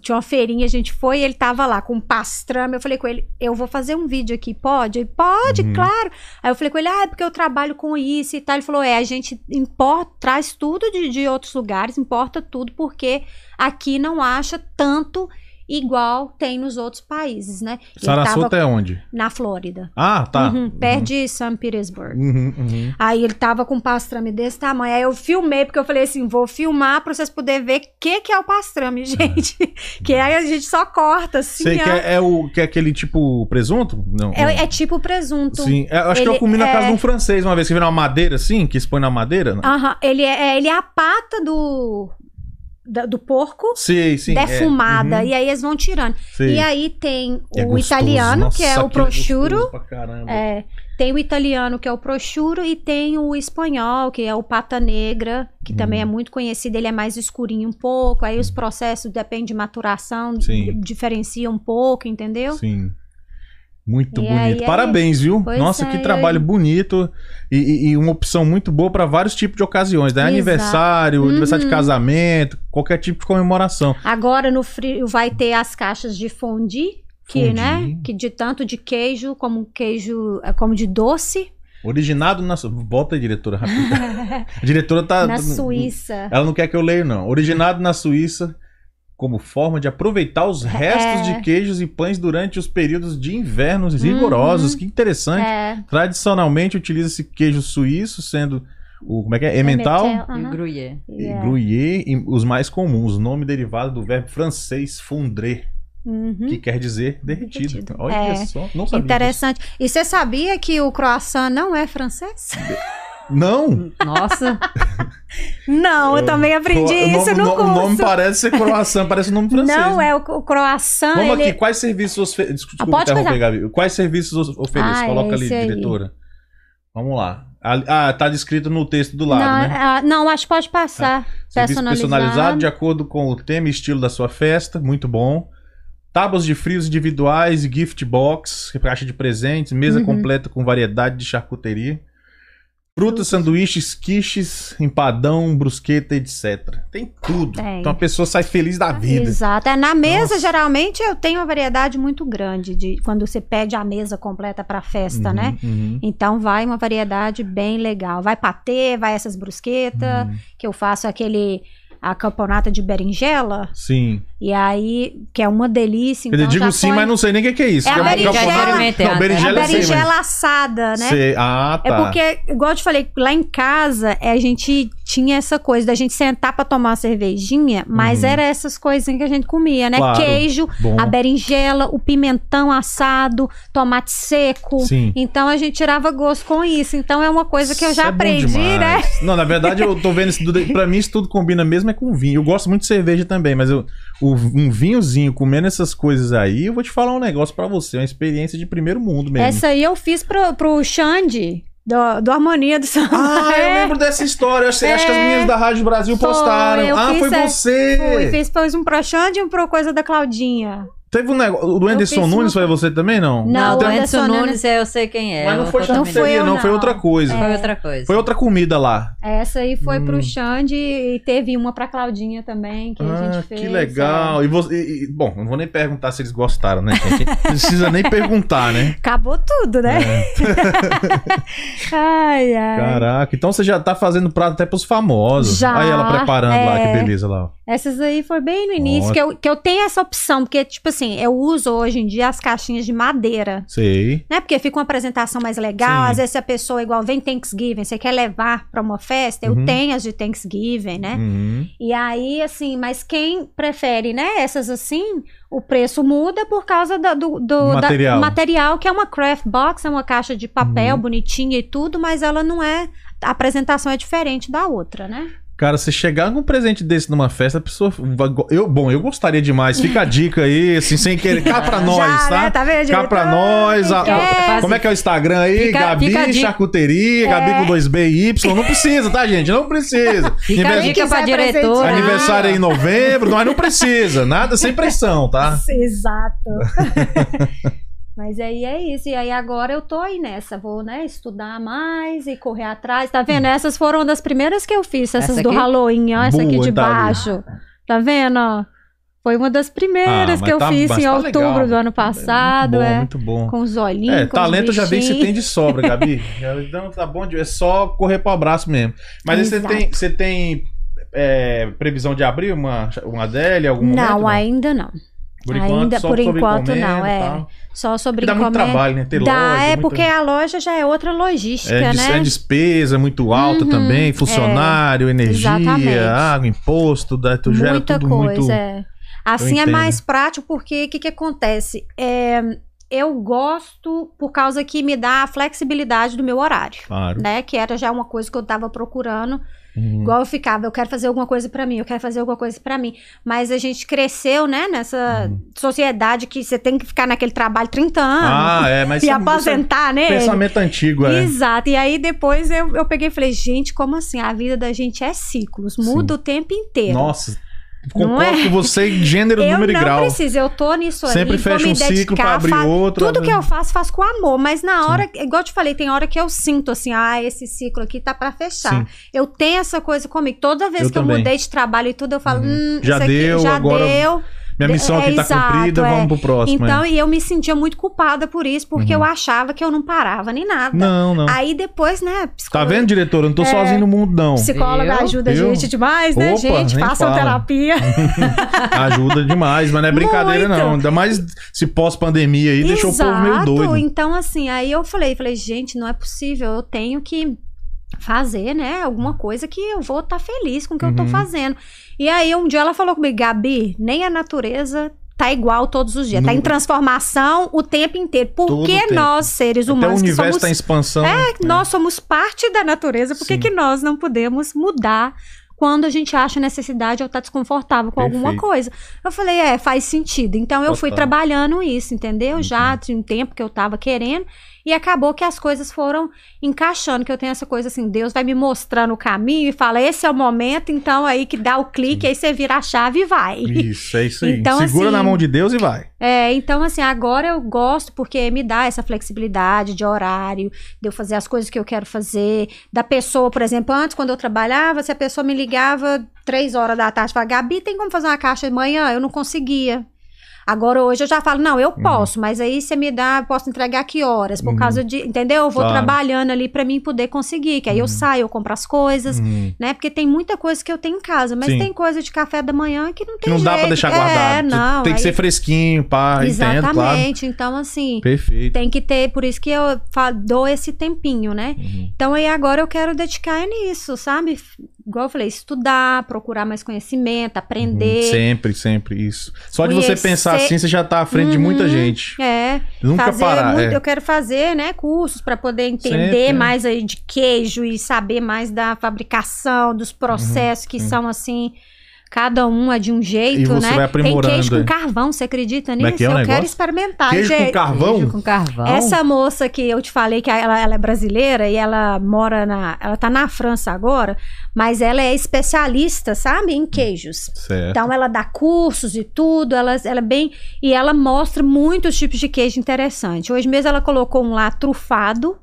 [SPEAKER 3] tinha uma feirinha, a gente foi e ele tava lá com pastrame. Eu falei com ele, eu vou fazer um vídeo aqui, pode? Ele, pode,
[SPEAKER 1] Uhum.
[SPEAKER 3] claro. Aí eu falei com ele, ah, é porque eu trabalho com isso e tal. Ele falou, é, a gente importa, traz tudo de, de outros lugares, importa tudo, porque aqui não acha tanto igual tem nos outros países, né? Ele
[SPEAKER 1] Sarasota é onde?
[SPEAKER 3] na Flórida.
[SPEAKER 1] Ah, tá.
[SPEAKER 3] Uhum, perto de St. Petersburg.
[SPEAKER 1] Uhum, uhum.
[SPEAKER 3] Aí ele tava com um pastrame desse tamanho. Aí eu filmei, porque eu falei assim: vou filmar pra vocês poderem ver o que, que é o pastrame, gente. que aí a gente só corta assim.
[SPEAKER 1] Sei que é, é o que é aquele tipo presunto? Não.
[SPEAKER 3] É, é tipo presunto.
[SPEAKER 1] Sim, É, eu acho que eu
[SPEAKER 3] Ele
[SPEAKER 1] comi na casa
[SPEAKER 3] é-
[SPEAKER 1] de um francês uma vez, que vira uma madeira assim, que expõe na madeira. não?
[SPEAKER 3] Aham, ele é, é- ele é a pata do, do porco
[SPEAKER 1] Sim, sim. é.
[SPEAKER 3] defumada.
[SPEAKER 1] Uhum,
[SPEAKER 3] E aí eles vão tirando.
[SPEAKER 1] sei.
[SPEAKER 3] E aí tem
[SPEAKER 1] É
[SPEAKER 3] o
[SPEAKER 1] gostoso.
[SPEAKER 3] italiano, que é
[SPEAKER 1] Nossa,
[SPEAKER 3] o
[SPEAKER 1] aquilo
[SPEAKER 3] prosciutto. É, tem o italiano, que é o prosciutto, e tem o espanhol, que é o pata negra, que também
[SPEAKER 1] Uhum.
[SPEAKER 3] é muito conhecido, ele é mais escurinho um pouco, aí os processos dependem de maturação,
[SPEAKER 1] Sim.
[SPEAKER 3] diferencia um pouco, entendeu?
[SPEAKER 1] Sim. Muito
[SPEAKER 3] E
[SPEAKER 1] bonito.
[SPEAKER 3] aí, aí-
[SPEAKER 1] Parabéns, viu?
[SPEAKER 3] Pois
[SPEAKER 1] Nossa,
[SPEAKER 3] é,
[SPEAKER 1] que trabalho bonito e, e- e uma opção muito boa para vários tipos de ocasiões, né?
[SPEAKER 3] Exato.
[SPEAKER 1] Aniversário,
[SPEAKER 3] Uhum.
[SPEAKER 1] aniversário de casamento, qualquer tipo de comemoração.
[SPEAKER 3] Agora no frio vai ter as caixas de fondue, que,
[SPEAKER 1] Fondue.
[SPEAKER 3] né, que de tanto de queijo como queijo, eh, como de doce,
[SPEAKER 1] Originado na. Volta aí, diretora, rapidinho. A diretora tá.
[SPEAKER 3] na Suíça.
[SPEAKER 1] Ela não quer que eu leia, não. Originado na Suíça como forma de aproveitar os restos
[SPEAKER 3] É.
[SPEAKER 1] de queijos e pães durante os períodos de invernos rigorosos. Que interessante.
[SPEAKER 3] É,
[SPEAKER 1] Tradicionalmente utiliza-se queijo suíço, sendo o como é que é? Emmental,
[SPEAKER 2] E o
[SPEAKER 3] aham.
[SPEAKER 2] gruyère.
[SPEAKER 1] e
[SPEAKER 3] Yeah.
[SPEAKER 1] gruyère, e os mais comuns, nome derivado do verbo francês fondre,
[SPEAKER 3] Uhum.
[SPEAKER 1] que quer dizer derretido.
[SPEAKER 3] Derretido.
[SPEAKER 1] Olha
[SPEAKER 3] É.
[SPEAKER 1] só, não sabia.
[SPEAKER 3] Interessante. E você sabia que o croissant não é francês?
[SPEAKER 1] Não.
[SPEAKER 2] Nossa,
[SPEAKER 3] Não, eu também aprendi
[SPEAKER 1] O- o
[SPEAKER 3] isso no
[SPEAKER 1] o nome- O nome
[SPEAKER 3] curso.
[SPEAKER 1] parece ser croissant, parece um nome francês.
[SPEAKER 3] Não,
[SPEAKER 1] né?
[SPEAKER 3] é o, o croissant.
[SPEAKER 1] Vamos
[SPEAKER 3] ele...
[SPEAKER 1] aqui, quais serviços oferece? Desculpa
[SPEAKER 3] Ah, pode
[SPEAKER 1] interromper. Gabi. Quais serviços of- oferece?
[SPEAKER 3] Ah,
[SPEAKER 1] Coloca
[SPEAKER 3] é
[SPEAKER 1] ali,
[SPEAKER 3] aí.
[SPEAKER 1] diretora. Vamos lá. Ah, tá descrito no texto do lado,
[SPEAKER 3] não,
[SPEAKER 1] né?
[SPEAKER 3] ah, não, acho que pode passar.
[SPEAKER 1] Serviço
[SPEAKER 3] personalizado.
[SPEAKER 1] personalizado de acordo com o tema e estilo da sua festa, muito bom. Tábuas de frios individuais gift box, caixa de presentes, mesa
[SPEAKER 3] Uhum.
[SPEAKER 1] completa com variedade de charcuteria. Frutas, sanduíches, quiches, empadão, brusqueta, etc. Tem tudo.
[SPEAKER 3] Tem.
[SPEAKER 1] Então a pessoa sai feliz da vida.
[SPEAKER 3] Exato. É, na mesa,
[SPEAKER 1] Nossa.
[SPEAKER 3] geralmente, eu tenho uma variedade muito grande de quando você pede a mesa completa para festa,
[SPEAKER 1] Uhum,
[SPEAKER 3] né?
[SPEAKER 1] uhum,
[SPEAKER 3] Então vai uma variedade bem legal. Vai patê, vai essas brusquetas,
[SPEAKER 1] uhum.
[SPEAKER 3] que eu faço aquele a camponata de berinjela,
[SPEAKER 1] Sim.
[SPEAKER 3] e aí, que é uma delícia. Então
[SPEAKER 1] dizer, digo sim,
[SPEAKER 3] põe-
[SPEAKER 1] mas não sei nem o que que é isso.
[SPEAKER 3] É a berinjela.
[SPEAKER 1] Não,
[SPEAKER 2] antes.
[SPEAKER 3] A
[SPEAKER 1] berinjela eu mas-
[SPEAKER 3] berinjela assada, né?
[SPEAKER 1] Sei. Ah, tá.
[SPEAKER 3] É porque, igual eu te falei, lá em casa é, a gente tinha essa coisa da gente sentar pra tomar uma cervejinha, mas
[SPEAKER 1] Uhum.
[SPEAKER 3] era essas coisinhas que a gente comia, né?
[SPEAKER 1] Claro.
[SPEAKER 3] Queijo,
[SPEAKER 1] Bom.
[SPEAKER 3] a berinjela, o pimentão assado, tomate seco.
[SPEAKER 1] Sim.
[SPEAKER 3] Então a gente tirava gosto com isso. Então é uma coisa que eu já
[SPEAKER 1] Isso é
[SPEAKER 3] aprendi, né?
[SPEAKER 1] Não, na verdade eu tô vendo isso tudo. Pra mim isso tudo combina mesmo é com vinho. Eu gosto muito de cerveja também, mas eu, o- um vinhozinho comendo essas coisas aí, eu vou te falar um negócio pra você. Uma experiência de primeiro mundo mesmo.
[SPEAKER 3] Essa aí eu fiz pro, pro Xande, do, do Harmonia do Samba.
[SPEAKER 1] Ah, eu
[SPEAKER 3] É,
[SPEAKER 1] lembro dessa história. Acho, acho que as
[SPEAKER 3] É.
[SPEAKER 1] meninas da Rádio Brasil postaram. ah, foi
[SPEAKER 3] essa-
[SPEAKER 1] você.
[SPEAKER 3] Fui, fiz, fiz um pro Xande e um pro coisa da Claudinha.
[SPEAKER 1] Teve um negócio. O Anderson Nunes
[SPEAKER 3] uma-
[SPEAKER 1] foi você também, não?
[SPEAKER 3] Não, o
[SPEAKER 2] do
[SPEAKER 3] Anderson Nunes-
[SPEAKER 2] Nunes eu sei quem é.
[SPEAKER 1] Mas não foi
[SPEAKER 2] também.
[SPEAKER 3] Não
[SPEAKER 1] não. Foi outra coisa.
[SPEAKER 2] Foi outra coisa.
[SPEAKER 1] Foi outra comida lá.
[SPEAKER 3] Essa aí foi
[SPEAKER 1] Hum.
[SPEAKER 3] pro Xande e teve uma pra Claudinha também, que a
[SPEAKER 1] Ah,
[SPEAKER 3] gente fez.
[SPEAKER 1] que
[SPEAKER 3] é.
[SPEAKER 1] legal. E você, e- e- bom, não vou nem perguntar se eles gostaram, né, gente? Não precisa nem perguntar, né?
[SPEAKER 3] Acabou tudo, né? ai, ai.
[SPEAKER 1] Caraca, então você já tá fazendo prato até pros famosos.
[SPEAKER 3] Já,
[SPEAKER 1] Aí ela preparando lá, que
[SPEAKER 3] é.
[SPEAKER 1] beleza lá.
[SPEAKER 3] Essas aí foi bem no início, que eu, que eu tenho essa opção, porque, tipo assim, eu uso hoje em dia as caixinhas de madeira,
[SPEAKER 1] Sei.
[SPEAKER 3] né? Porque fica uma apresentação mais legal.
[SPEAKER 1] Sim.
[SPEAKER 3] Às vezes, a pessoa, igual, vem Thanksgiving, você quer levar pra uma festa,
[SPEAKER 1] Uhum.
[SPEAKER 3] eu tenho as de Thanksgiving, né?
[SPEAKER 1] Uhum.
[SPEAKER 3] E aí, assim, mas quem prefere, né, essas assim, o preço muda por causa da- do, do
[SPEAKER 1] Material.
[SPEAKER 3] da- material, que é uma craft box, é uma caixa de papel
[SPEAKER 1] Uhum.
[SPEAKER 3] bonitinha e tudo, mas ela não é. A apresentação é diferente da outra, né?
[SPEAKER 1] Cara, se chegar com um presente desse numa festa, a pessoa. vai Eu, bom, eu gostaria demais. Fica a dica aí, assim, sem querer. Cá pra nós,
[SPEAKER 3] Já,
[SPEAKER 1] tá?
[SPEAKER 3] né? Tá vendo,
[SPEAKER 1] Cá pra
[SPEAKER 3] diretor?
[SPEAKER 1] nós. a- a- como é que é o Instagram aí?
[SPEAKER 2] Fica-
[SPEAKER 1] Gabi
[SPEAKER 2] fica.
[SPEAKER 1] Charcuteria,
[SPEAKER 3] É.
[SPEAKER 1] Gabi com 2B e Y. Não precisa, tá, gente? Não precisa.
[SPEAKER 2] Fica a
[SPEAKER 1] Inve-
[SPEAKER 2] dica pra
[SPEAKER 3] presentear.
[SPEAKER 1] Aniversário aí em novembro, nós não precisa. Nada sem pressão, tá?
[SPEAKER 3] Exato. Mas aí é isso. E aí agora eu tô aí nessa. Vou, né, estudar mais e correr atrás. Tá vendo? Essas foram uma das primeiras que eu fiz. Essas
[SPEAKER 2] Essa
[SPEAKER 3] do
[SPEAKER 2] aqui?
[SPEAKER 3] Halloween, ó. Essa aqui
[SPEAKER 1] Boa,
[SPEAKER 3] de
[SPEAKER 1] tá ali.
[SPEAKER 3] baixo. Tá vendo, ó? Foi uma das
[SPEAKER 1] Ah,
[SPEAKER 3] primeiras
[SPEAKER 1] mas
[SPEAKER 3] que eu
[SPEAKER 1] tá-
[SPEAKER 3] fiz em
[SPEAKER 1] tá
[SPEAKER 3] outubro
[SPEAKER 1] legal.
[SPEAKER 3] do ano passado.
[SPEAKER 1] Muito bom,
[SPEAKER 3] é.
[SPEAKER 1] muito bom.
[SPEAKER 3] Com os olhinhos.
[SPEAKER 1] É, talento já vi que você tem de sobra, Gabi. Então tá bom, de- é só correr pro abraço mesmo. Mas aí você tem, você tem é, previsão de abrir uma, uma Adele, algum momento?
[SPEAKER 3] Não, ainda não.
[SPEAKER 1] Por enquanto,
[SPEAKER 3] ainda-
[SPEAKER 1] só
[SPEAKER 3] por
[SPEAKER 1] sobre
[SPEAKER 3] enquanto
[SPEAKER 1] encomenda
[SPEAKER 3] não, é.
[SPEAKER 1] tal.
[SPEAKER 3] Só sobre
[SPEAKER 1] Porque dá muito
[SPEAKER 3] encomenda.
[SPEAKER 1] trabalho, né? Ter
[SPEAKER 3] Dá,
[SPEAKER 1] loja,
[SPEAKER 3] é
[SPEAKER 1] muita-
[SPEAKER 3] porque a loja já é outra logística,
[SPEAKER 1] é,
[SPEAKER 3] né?
[SPEAKER 1] é despesa muito alta
[SPEAKER 3] Uhum,
[SPEAKER 1] também, funcionário, energia,
[SPEAKER 3] exatamente.
[SPEAKER 1] água, imposto, da, tu gera
[SPEAKER 3] Muita
[SPEAKER 1] tudo
[SPEAKER 3] coisa,
[SPEAKER 1] muito...
[SPEAKER 3] é. Assim é mais prático porque o que, que acontece? É, eu gosto por causa que me dá a flexibilidade do meu horário,
[SPEAKER 1] Claro.
[SPEAKER 3] né? Que era já uma coisa que eu tava procurando.
[SPEAKER 1] Uhum.
[SPEAKER 3] Igual eu ficava, eu quero fazer alguma coisa pra mim, eu quero fazer alguma coisa pra mim. Mas a gente cresceu, né, nessa
[SPEAKER 1] Uhum.
[SPEAKER 3] sociedade que você tem que ficar naquele trabalho 30 anos
[SPEAKER 1] Ah, é, mas
[SPEAKER 3] e
[SPEAKER 1] é-
[SPEAKER 3] aposentar, né?
[SPEAKER 1] pensamento antigo, é.
[SPEAKER 3] Exato. E aí depois eu, eu peguei e falei, gente, como assim? A vida da gente é ciclos, muda o tempo inteiro.
[SPEAKER 1] Nossa, concordo
[SPEAKER 3] é?
[SPEAKER 1] com você em gênero,
[SPEAKER 3] eu
[SPEAKER 1] número e
[SPEAKER 3] não
[SPEAKER 1] grau.
[SPEAKER 3] preciso, eu tô nisso
[SPEAKER 1] Sempre
[SPEAKER 3] vou
[SPEAKER 1] fecha um ciclo pra abrir
[SPEAKER 3] fa-
[SPEAKER 1] outro.
[SPEAKER 3] Tudo que eu faço, faço com amor, mas na hora, igual eu te falei, tem hora que eu sinto assim, ah, esse ciclo aqui tá pra fechar.
[SPEAKER 1] Sim.
[SPEAKER 3] Eu tenho essa coisa comigo. Toda vez
[SPEAKER 1] Eu
[SPEAKER 3] que eu
[SPEAKER 1] também.
[SPEAKER 3] mudei de trabalho e tudo, eu falo,
[SPEAKER 1] Uhum.
[SPEAKER 3] hum,
[SPEAKER 1] Já
[SPEAKER 3] isso aqui
[SPEAKER 1] deu,
[SPEAKER 3] já
[SPEAKER 1] agora
[SPEAKER 3] deu.
[SPEAKER 1] Minha missão
[SPEAKER 3] É,
[SPEAKER 1] aqui tá
[SPEAKER 3] exato,
[SPEAKER 1] cumprida,
[SPEAKER 3] é.
[SPEAKER 1] vamos pro próximo.
[SPEAKER 3] Então,
[SPEAKER 1] é.
[SPEAKER 3] e eu me sentia muito culpada por isso, porque
[SPEAKER 1] Uhum.
[SPEAKER 3] eu achava que eu não parava nem nada.
[SPEAKER 1] Não, não.
[SPEAKER 3] Aí depois, né,
[SPEAKER 1] Tá
[SPEAKER 3] psicóloga-
[SPEAKER 1] vendo, diretor? Eu não tô
[SPEAKER 3] É.
[SPEAKER 1] sozinho no mundo, não.
[SPEAKER 3] Psicóloga
[SPEAKER 2] Viu?
[SPEAKER 3] ajuda a
[SPEAKER 1] Viu?
[SPEAKER 3] gente demais, né,
[SPEAKER 1] Opa,
[SPEAKER 3] gente? Façam
[SPEAKER 1] fala.
[SPEAKER 3] terapia.
[SPEAKER 1] Ajuda demais, mas não é brincadeira,
[SPEAKER 3] Muito.
[SPEAKER 1] não. Ainda mais se pós-pandemia aí, deixou o povo meio
[SPEAKER 3] Exato.
[SPEAKER 1] doido.
[SPEAKER 3] Então, assim, aí eu falei, falei, gente, não é possível, eu tenho que fazer, né, alguma coisa que eu vou estar feliz com o que eu tô
[SPEAKER 1] Uhum.
[SPEAKER 3] fazendo. E aí, um dia ela falou comigo, Gabi, nem a natureza tá igual todos os dias, tá
[SPEAKER 1] Não.
[SPEAKER 3] em transformação o tempo inteiro. Por que nós, seres
[SPEAKER 1] Até o
[SPEAKER 3] humanos,
[SPEAKER 1] universo
[SPEAKER 3] somos
[SPEAKER 1] tá em expansão. É,
[SPEAKER 3] nós somos parte da natureza, por que nós não podemos mudar quando a gente acha necessidade ou tá desconfortável com alguma
[SPEAKER 1] Perfeito.
[SPEAKER 3] coisa? Eu falei, é, faz sentido. Então eu fui
[SPEAKER 1] Total.
[SPEAKER 3] trabalhando isso, entendeu? Já
[SPEAKER 1] Uhum.
[SPEAKER 3] tinha um tempo que eu tava querendo. E acabou que as coisas foram encaixando, que eu tenho essa coisa assim, Deus vai me mostrando o caminho e fala, esse é o momento, então aí que dá o clique, aí você vira a chave e vai.
[SPEAKER 1] Isso, é isso aí.
[SPEAKER 3] Então,
[SPEAKER 1] Segura
[SPEAKER 3] assim,
[SPEAKER 1] na mão de Deus e vai.
[SPEAKER 3] É, então assim, agora eu gosto porque me dá essa flexibilidade de horário, de eu fazer as coisas que eu quero fazer, da pessoa, por exemplo, antes quando eu trabalhava, se a pessoa me ligava três horas da tarde, falava, Gabi, tem como fazer uma caixa de manhã? Eu não conseguia. Agora hoje eu já falo, não, eu
[SPEAKER 1] Uhum.
[SPEAKER 3] posso, mas aí você me dá, eu posso entregar que horas? Por causa de, entendeu? Eu vou
[SPEAKER 1] Claro.
[SPEAKER 3] trabalhando ali pra mim poder conseguir, que aí eu saio, eu compro as coisas,
[SPEAKER 1] Uhum.
[SPEAKER 3] né? Porque tem muita coisa que eu tenho em casa, mas
[SPEAKER 1] Sim.
[SPEAKER 3] tem coisa de café da manhã que não
[SPEAKER 1] Que
[SPEAKER 3] tem
[SPEAKER 1] não dá pra
[SPEAKER 3] jeito.
[SPEAKER 1] deixar
[SPEAKER 3] É,
[SPEAKER 1] guardado.
[SPEAKER 3] não.
[SPEAKER 1] Tem que
[SPEAKER 3] aí-
[SPEAKER 1] ser fresquinho, pá, entendo, claro.
[SPEAKER 3] Exatamente. Então, assim,
[SPEAKER 1] Perfeito.
[SPEAKER 3] tem que ter, por isso que eu dou esse tempinho, né?
[SPEAKER 1] Uhum.
[SPEAKER 3] Então, aí agora eu quero dedicar nisso, sabe? Igual eu falei, estudar, procurar mais conhecimento, aprender.
[SPEAKER 1] Uhum. Sempre, sempre, isso. Só de você
[SPEAKER 3] Conhecer-
[SPEAKER 1] pensar assim, você já tá à frente de muita
[SPEAKER 3] Uhum.
[SPEAKER 1] gente.
[SPEAKER 3] É,
[SPEAKER 1] Nunca
[SPEAKER 3] fazer
[SPEAKER 1] parar.
[SPEAKER 3] muito-
[SPEAKER 1] é.
[SPEAKER 3] eu quero fazer, né, cursos para poder entender
[SPEAKER 1] Sempre,
[SPEAKER 3] mais aí de queijo e saber mais da fabricação, dos processos que
[SPEAKER 1] sim.
[SPEAKER 3] são assim, cada um é de um jeito,
[SPEAKER 1] você
[SPEAKER 3] né?
[SPEAKER 1] vai aprimorando,
[SPEAKER 3] Tem queijo com carvão, você acredita
[SPEAKER 1] é
[SPEAKER 3] nisso?
[SPEAKER 1] que é
[SPEAKER 3] eu
[SPEAKER 1] negócio?
[SPEAKER 3] quero experimentar,
[SPEAKER 1] Queijo com
[SPEAKER 3] gente.
[SPEAKER 1] carvão?
[SPEAKER 2] Queijo com carvão.
[SPEAKER 3] Essa moça que eu te falei que ela, ela é brasileira e ela mora na, ela tá na França agora, mas ela é especialista, sabe, em queijos.
[SPEAKER 1] Certo.
[SPEAKER 3] Então ela dá cursos e tudo, ela, ela é bem. E ela mostra muitos tipos de queijo interessante. Hoje mesmo ela colocou um lá trufado,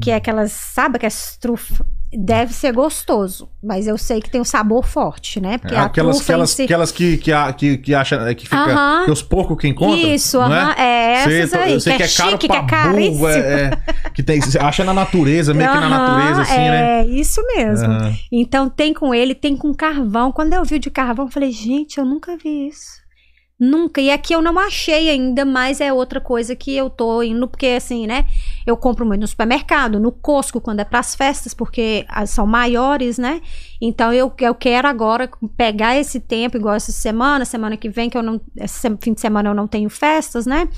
[SPEAKER 3] que é aquelas, sabe, que é trufa. Deve ser gostoso, mas eu sei que tem um sabor forte, né? Porque a
[SPEAKER 1] aquelas, aquelas,
[SPEAKER 3] si-
[SPEAKER 1] aquelas que, que, que, que acha que fica.
[SPEAKER 3] Aham.
[SPEAKER 1] Que os porcos que encontram.
[SPEAKER 3] Isso,
[SPEAKER 1] não
[SPEAKER 3] aham, é
[SPEAKER 1] Sei,
[SPEAKER 3] essas
[SPEAKER 1] tô-
[SPEAKER 3] aí,
[SPEAKER 1] eu sei
[SPEAKER 3] que, é,
[SPEAKER 1] caro
[SPEAKER 3] chique, que é
[SPEAKER 1] burro,
[SPEAKER 3] caríssimo.
[SPEAKER 1] é, é, que tem, você acha na natureza, meio que na natureza, assim, né?
[SPEAKER 3] É, isso mesmo. Então tem com ele, tem com carvão. Quando eu vi o de carvão, eu falei, gente, eu nunca vi isso. Nunca. E aqui eu não achei ainda, mas é outra coisa que eu tô indo, porque assim, né? Eu compro muito no supermercado, no Costco, quando é pras festas, porque as são maiores, né? Então eu, eu quero agora pegar esse tempo, igual essa semana, semana que vem, que eu não. Esse fim de semana eu não tenho festas, né?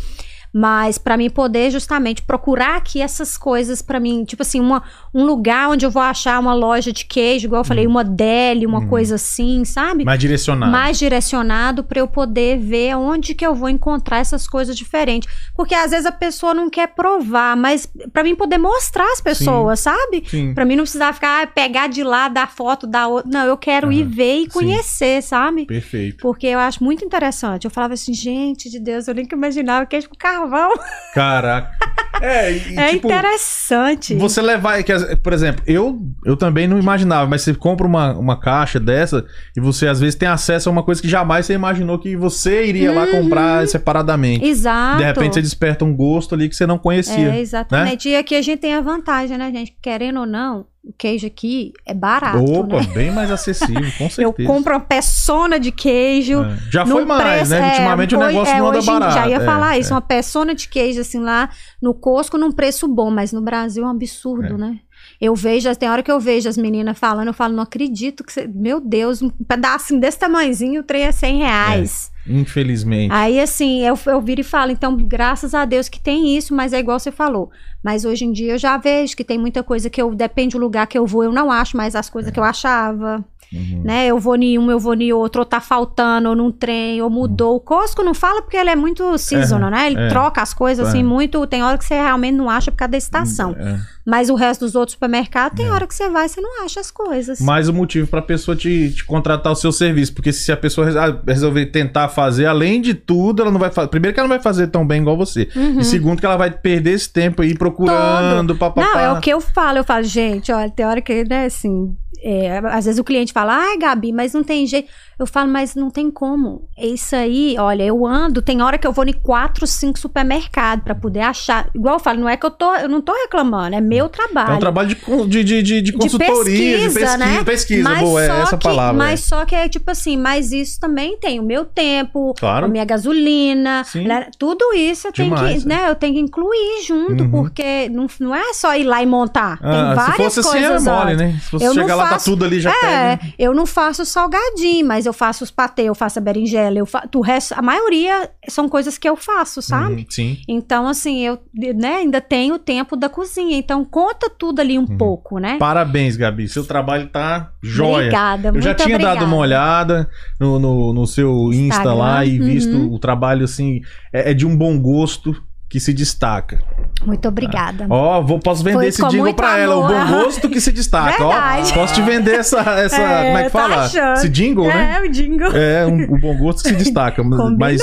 [SPEAKER 3] Mas pra mim poder justamente procurar aqui essas coisas pra mim, tipo assim, uma, um lugar onde eu vou achar uma loja de queijo, igual eu falei, uma deli, uma
[SPEAKER 1] Uhum.
[SPEAKER 3] coisa assim, sabe?
[SPEAKER 1] Mais direcionado.
[SPEAKER 3] mais direcionado para eu poder ver onde que eu vou encontrar essas coisas diferentes. Porque às vezes a pessoa não quer provar, mas para mim poder mostrar às pessoas, sabe?
[SPEAKER 1] Sim.
[SPEAKER 3] Para mim não precisar ficar ah, pegar de lá, dar foto, dar outra. Não, eu quero ir
[SPEAKER 1] Aham,
[SPEAKER 3] ver e
[SPEAKER 1] sim.
[SPEAKER 3] conhecer, sabe?
[SPEAKER 1] Perfeito.
[SPEAKER 3] Porque eu acho muito interessante. Eu falava assim, gente de Deus, eu nem que imaginava queijo com carvão.
[SPEAKER 1] Caraca. É, e,
[SPEAKER 3] é
[SPEAKER 1] tipo,
[SPEAKER 3] interessante.
[SPEAKER 1] Você levar, as- por exemplo, eu, eu também não imaginava, mas você compra uma, uma caixa dessa e você às vezes tem acesso a uma coisa que jamais você imaginou que você iria lá comprar separadamente.
[SPEAKER 3] Exato.
[SPEAKER 1] De repente você desperta um gosto ali que você não conhecia.
[SPEAKER 3] É, exatamente. E aqui a gente tem a vantagem, né, gente? Querendo ou não, o queijo aqui é barato,
[SPEAKER 1] Opa,
[SPEAKER 3] né?
[SPEAKER 1] bem mais acessível, com
[SPEAKER 3] Eu
[SPEAKER 1] certeza.
[SPEAKER 3] compro uma peçona de queijo.
[SPEAKER 1] É. Já foi mais,
[SPEAKER 3] preço-
[SPEAKER 1] né?
[SPEAKER 3] é,
[SPEAKER 1] Ultimamente o
[SPEAKER 3] foi-
[SPEAKER 1] negócio
[SPEAKER 3] é,
[SPEAKER 1] não anda barato.
[SPEAKER 3] Já ia
[SPEAKER 1] É,
[SPEAKER 3] falar isso,
[SPEAKER 1] é.
[SPEAKER 3] uma peçona de queijo assim lá no Costco num preço bom, mas no Brasil é um absurdo,
[SPEAKER 1] É.
[SPEAKER 3] né? Eu vejo, tem hora que eu vejo as meninas falando, eu falo, não acredito que você, meu Deus, um pedacinho desse tamanhozinho, o trem é 100 reais.
[SPEAKER 1] Infelizmente.
[SPEAKER 3] Aí, assim, eu, eu viro e falo, então, graças a Deus que tem isso, mas é igual você falou. Mas hoje em dia eu já vejo que tem muita coisa que eu, depende do lugar que eu vou, eu não acho mais as coisas que eu achava.
[SPEAKER 1] Uhum.
[SPEAKER 3] Né? Eu vou em um, eu vou em outro, ou tá faltando, ou num trem, ou mudou. O Costco não fala porque ele é muito seasonal, né? Ele
[SPEAKER 1] é.
[SPEAKER 3] troca as coisas assim
[SPEAKER 1] É.
[SPEAKER 3] muito. Tem hora que você realmente não acha por causa da estação.
[SPEAKER 1] É.
[SPEAKER 3] Mas o resto dos outros supermercados, tem hora que você vai e você não acha as coisas.
[SPEAKER 1] Mais o motivo pra pessoa te, te contratar o seu serviço. Porque se a pessoa ah, resolver tentar fazer, além de tudo, ela não vai fazer. Primeiro que ela não vai fazer tão bem igual você.
[SPEAKER 3] Uhum.
[SPEAKER 1] E segundo que ela vai perder esse tempo aí procurando, papapá.
[SPEAKER 3] Não, é o que eu falo. Eu falo, gente, olha, tem hora que, né, assim. É, às vezes o cliente fala, ai, Gabi, mas não tem jeito. Eu falo, mas não tem como. É Isso aí, olha, eu ando, tem hora que eu vou em quatro, cinco supermercados pra poder achar. Igual eu falo, não é que eu tô, eu não tô reclamando, é meu trabalho.
[SPEAKER 1] É um trabalho de, de, de, de, de consultoria, de
[SPEAKER 3] pesquisa,
[SPEAKER 1] pesquisa.
[SPEAKER 3] né?
[SPEAKER 1] Pesquisa,
[SPEAKER 3] Mas
[SPEAKER 1] boa, é essa
[SPEAKER 3] que-
[SPEAKER 1] palavra.
[SPEAKER 3] Mas só que é tipo assim, mas isso também tem o meu tempo,
[SPEAKER 1] Claro.
[SPEAKER 3] a minha gasolina, né? tudo isso eu tenho
[SPEAKER 1] Demais,
[SPEAKER 3] que, né? Eu tenho que incluir junto,
[SPEAKER 1] Uhum.
[SPEAKER 3] porque não, não é só ir lá e montar.
[SPEAKER 1] Ah,
[SPEAKER 3] tem várias
[SPEAKER 1] se fosse assim, é
[SPEAKER 3] coisas
[SPEAKER 1] mole,
[SPEAKER 3] antes.
[SPEAKER 1] né? Se fosse
[SPEAKER 3] Eu
[SPEAKER 1] chegar lá, tá
[SPEAKER 3] faço-
[SPEAKER 1] tudo ali, já
[SPEAKER 3] É,
[SPEAKER 1] pega.
[SPEAKER 3] eu não faço salgadinho, mas eu faço os patê, eu faço a berinjela, eu faço, o resto, a maioria são coisas que eu faço, sabe?
[SPEAKER 1] Uhum, sim.
[SPEAKER 3] Então, assim, eu né, ainda tenho o tempo da cozinha, então conta tudo ali um
[SPEAKER 1] Uhum.
[SPEAKER 3] pouco, né?
[SPEAKER 1] Parabéns, Gabi. Seu trabalho tá jóia.
[SPEAKER 3] Obrigada,
[SPEAKER 1] Eu já tinha
[SPEAKER 3] obrigada.
[SPEAKER 1] dado uma olhada no, no, no seu Insta
[SPEAKER 3] Instagram,
[SPEAKER 1] lá e visto
[SPEAKER 3] uhum.
[SPEAKER 1] o trabalho, assim, é, é de um bom gosto que se destaca.
[SPEAKER 3] Muito obrigada.
[SPEAKER 1] Ó, vou, posso vender
[SPEAKER 3] Foi
[SPEAKER 1] esse jingle pra ela. O
[SPEAKER 3] amor.
[SPEAKER 1] bom gosto que se destaca. Ó, posso te vender essa. essa
[SPEAKER 3] É,
[SPEAKER 1] como é que
[SPEAKER 3] tá
[SPEAKER 1] fala?
[SPEAKER 3] achando.
[SPEAKER 1] Esse jingle, né?
[SPEAKER 3] É, o jingle.
[SPEAKER 1] É, um- o bom gosto que se destaca. Mas,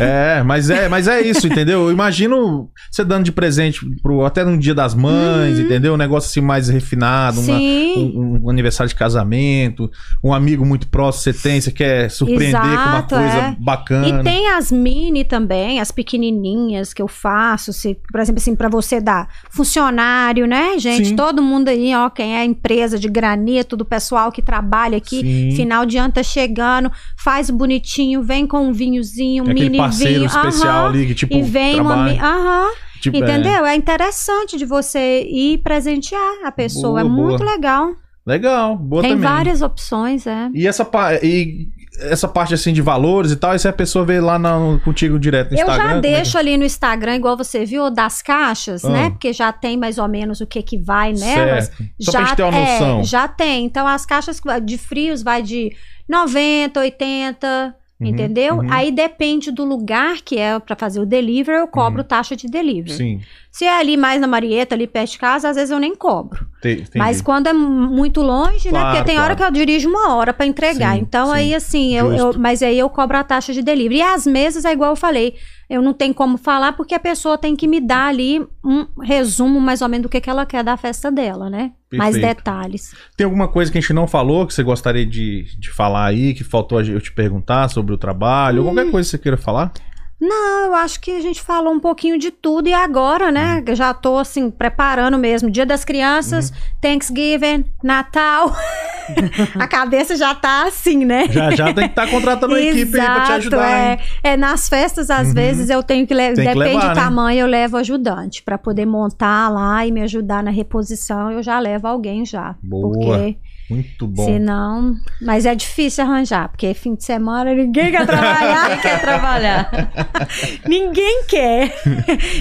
[SPEAKER 1] é, mas é, mas é isso, entendeu? Eu imagino você dando de presente pro, até no dia das mães, entendeu? Um negócio assim mais refinado, uma-
[SPEAKER 3] Uhum.
[SPEAKER 1] Um, um aniversário de casamento, um amigo muito próximo você tem, você quer surpreender com uma
[SPEAKER 3] Exato,
[SPEAKER 1] coisa
[SPEAKER 3] é.
[SPEAKER 1] bacana.
[SPEAKER 3] E tem as mini também, as pequenininhas que eu faço, se, por exemplo, assim, para você dar funcionário, né, gente?
[SPEAKER 1] Sim.
[SPEAKER 3] Todo mundo aí, ó, quem é empresa de granito, do pessoal que trabalha aqui,
[SPEAKER 1] Sim.
[SPEAKER 3] final de ano tá chegando, faz bonitinho, vem com um vinhozinho, um
[SPEAKER 1] É
[SPEAKER 3] mini vinho,
[SPEAKER 1] especial
[SPEAKER 3] aham,
[SPEAKER 1] ali que tipo
[SPEAKER 3] e vem uma,
[SPEAKER 1] trabalha,
[SPEAKER 3] mi- aham,
[SPEAKER 1] tipo, é,
[SPEAKER 3] entendeu? É. interessante de você ir presentear a pessoa, é
[SPEAKER 1] Boa, boa.
[SPEAKER 3] muito legal.
[SPEAKER 1] legal, boa
[SPEAKER 3] Tem
[SPEAKER 1] também.
[SPEAKER 3] várias opções, é.
[SPEAKER 1] E essa, e essa parte assim de valores e tal, isso é a pessoa vê lá na- contigo direto no
[SPEAKER 3] Eu
[SPEAKER 1] Instagram.
[SPEAKER 3] já
[SPEAKER 1] como é que-
[SPEAKER 3] deixo ali no Instagram, igual você viu, das caixas,
[SPEAKER 1] Ah.
[SPEAKER 3] né? Porque já tem mais ou menos o que que vai nelas.
[SPEAKER 1] Certo. Só
[SPEAKER 3] já,
[SPEAKER 1] pra gente ter uma
[SPEAKER 3] é,
[SPEAKER 1] noção.
[SPEAKER 3] já tem. Então, as caixas de frios vai de 90, 80,
[SPEAKER 1] Uhum,
[SPEAKER 3] entendeu?
[SPEAKER 1] uhum.
[SPEAKER 3] Aí depende do lugar que é pra fazer o delivery, eu cobro
[SPEAKER 1] Uhum.
[SPEAKER 3] taxa de delivery.
[SPEAKER 1] Sim.
[SPEAKER 3] Se é ali mais na Marieta, ali perto de casa, às vezes eu nem cobro.
[SPEAKER 1] Te- entendi.
[SPEAKER 3] Mas quando é muito longe, né?
[SPEAKER 1] Claro,
[SPEAKER 3] Porque tem hora
[SPEAKER 1] claro.
[SPEAKER 3] que eu dirijo uma hora pra entregar.
[SPEAKER 1] Sim,
[SPEAKER 3] então
[SPEAKER 1] sim.
[SPEAKER 3] aí assim, eu, eu- mas aí eu cobro a taxa de delivery. E as mesas é igual eu falei, eu não tenho como falar porque a pessoa tem que me dar ali um resumo mais ou menos do que, que ela quer da festa dela, né? Mais
[SPEAKER 1] Perfeito.
[SPEAKER 3] detalhes.
[SPEAKER 1] Tem alguma coisa que a gente não falou que você gostaria de, de falar aí, que faltou eu te perguntar sobre o trabalho, ou
[SPEAKER 3] Hum.
[SPEAKER 1] qualquer coisa que você queira falar?
[SPEAKER 3] Não, eu acho que a gente falou um pouquinho de tudo e agora, né?
[SPEAKER 1] Uhum.
[SPEAKER 3] Já tô assim preparando mesmo, Dia das Crianças, Thanksgiving, Natal. a cabeça já tá assim, né?
[SPEAKER 1] Já já tem que estar contratando uma equipe aí pra te ajudar,
[SPEAKER 3] é,
[SPEAKER 1] hein?
[SPEAKER 3] é, nas festas, às
[SPEAKER 1] Uhum.
[SPEAKER 3] vezes, eu tenho que levar.
[SPEAKER 1] Tem que
[SPEAKER 3] Depende
[SPEAKER 1] levar,
[SPEAKER 3] do
[SPEAKER 1] né?
[SPEAKER 3] tamanho, eu levo ajudante. Pra poder montar lá e me ajudar na reposição, eu já levo alguém já.
[SPEAKER 1] Boa.
[SPEAKER 3] Porque
[SPEAKER 1] Muito bom.
[SPEAKER 3] senão. Mas é difícil arranjar, porque fim de semana ninguém quer trabalhar.
[SPEAKER 2] Quem quer trabalhar?
[SPEAKER 3] ninguém quer.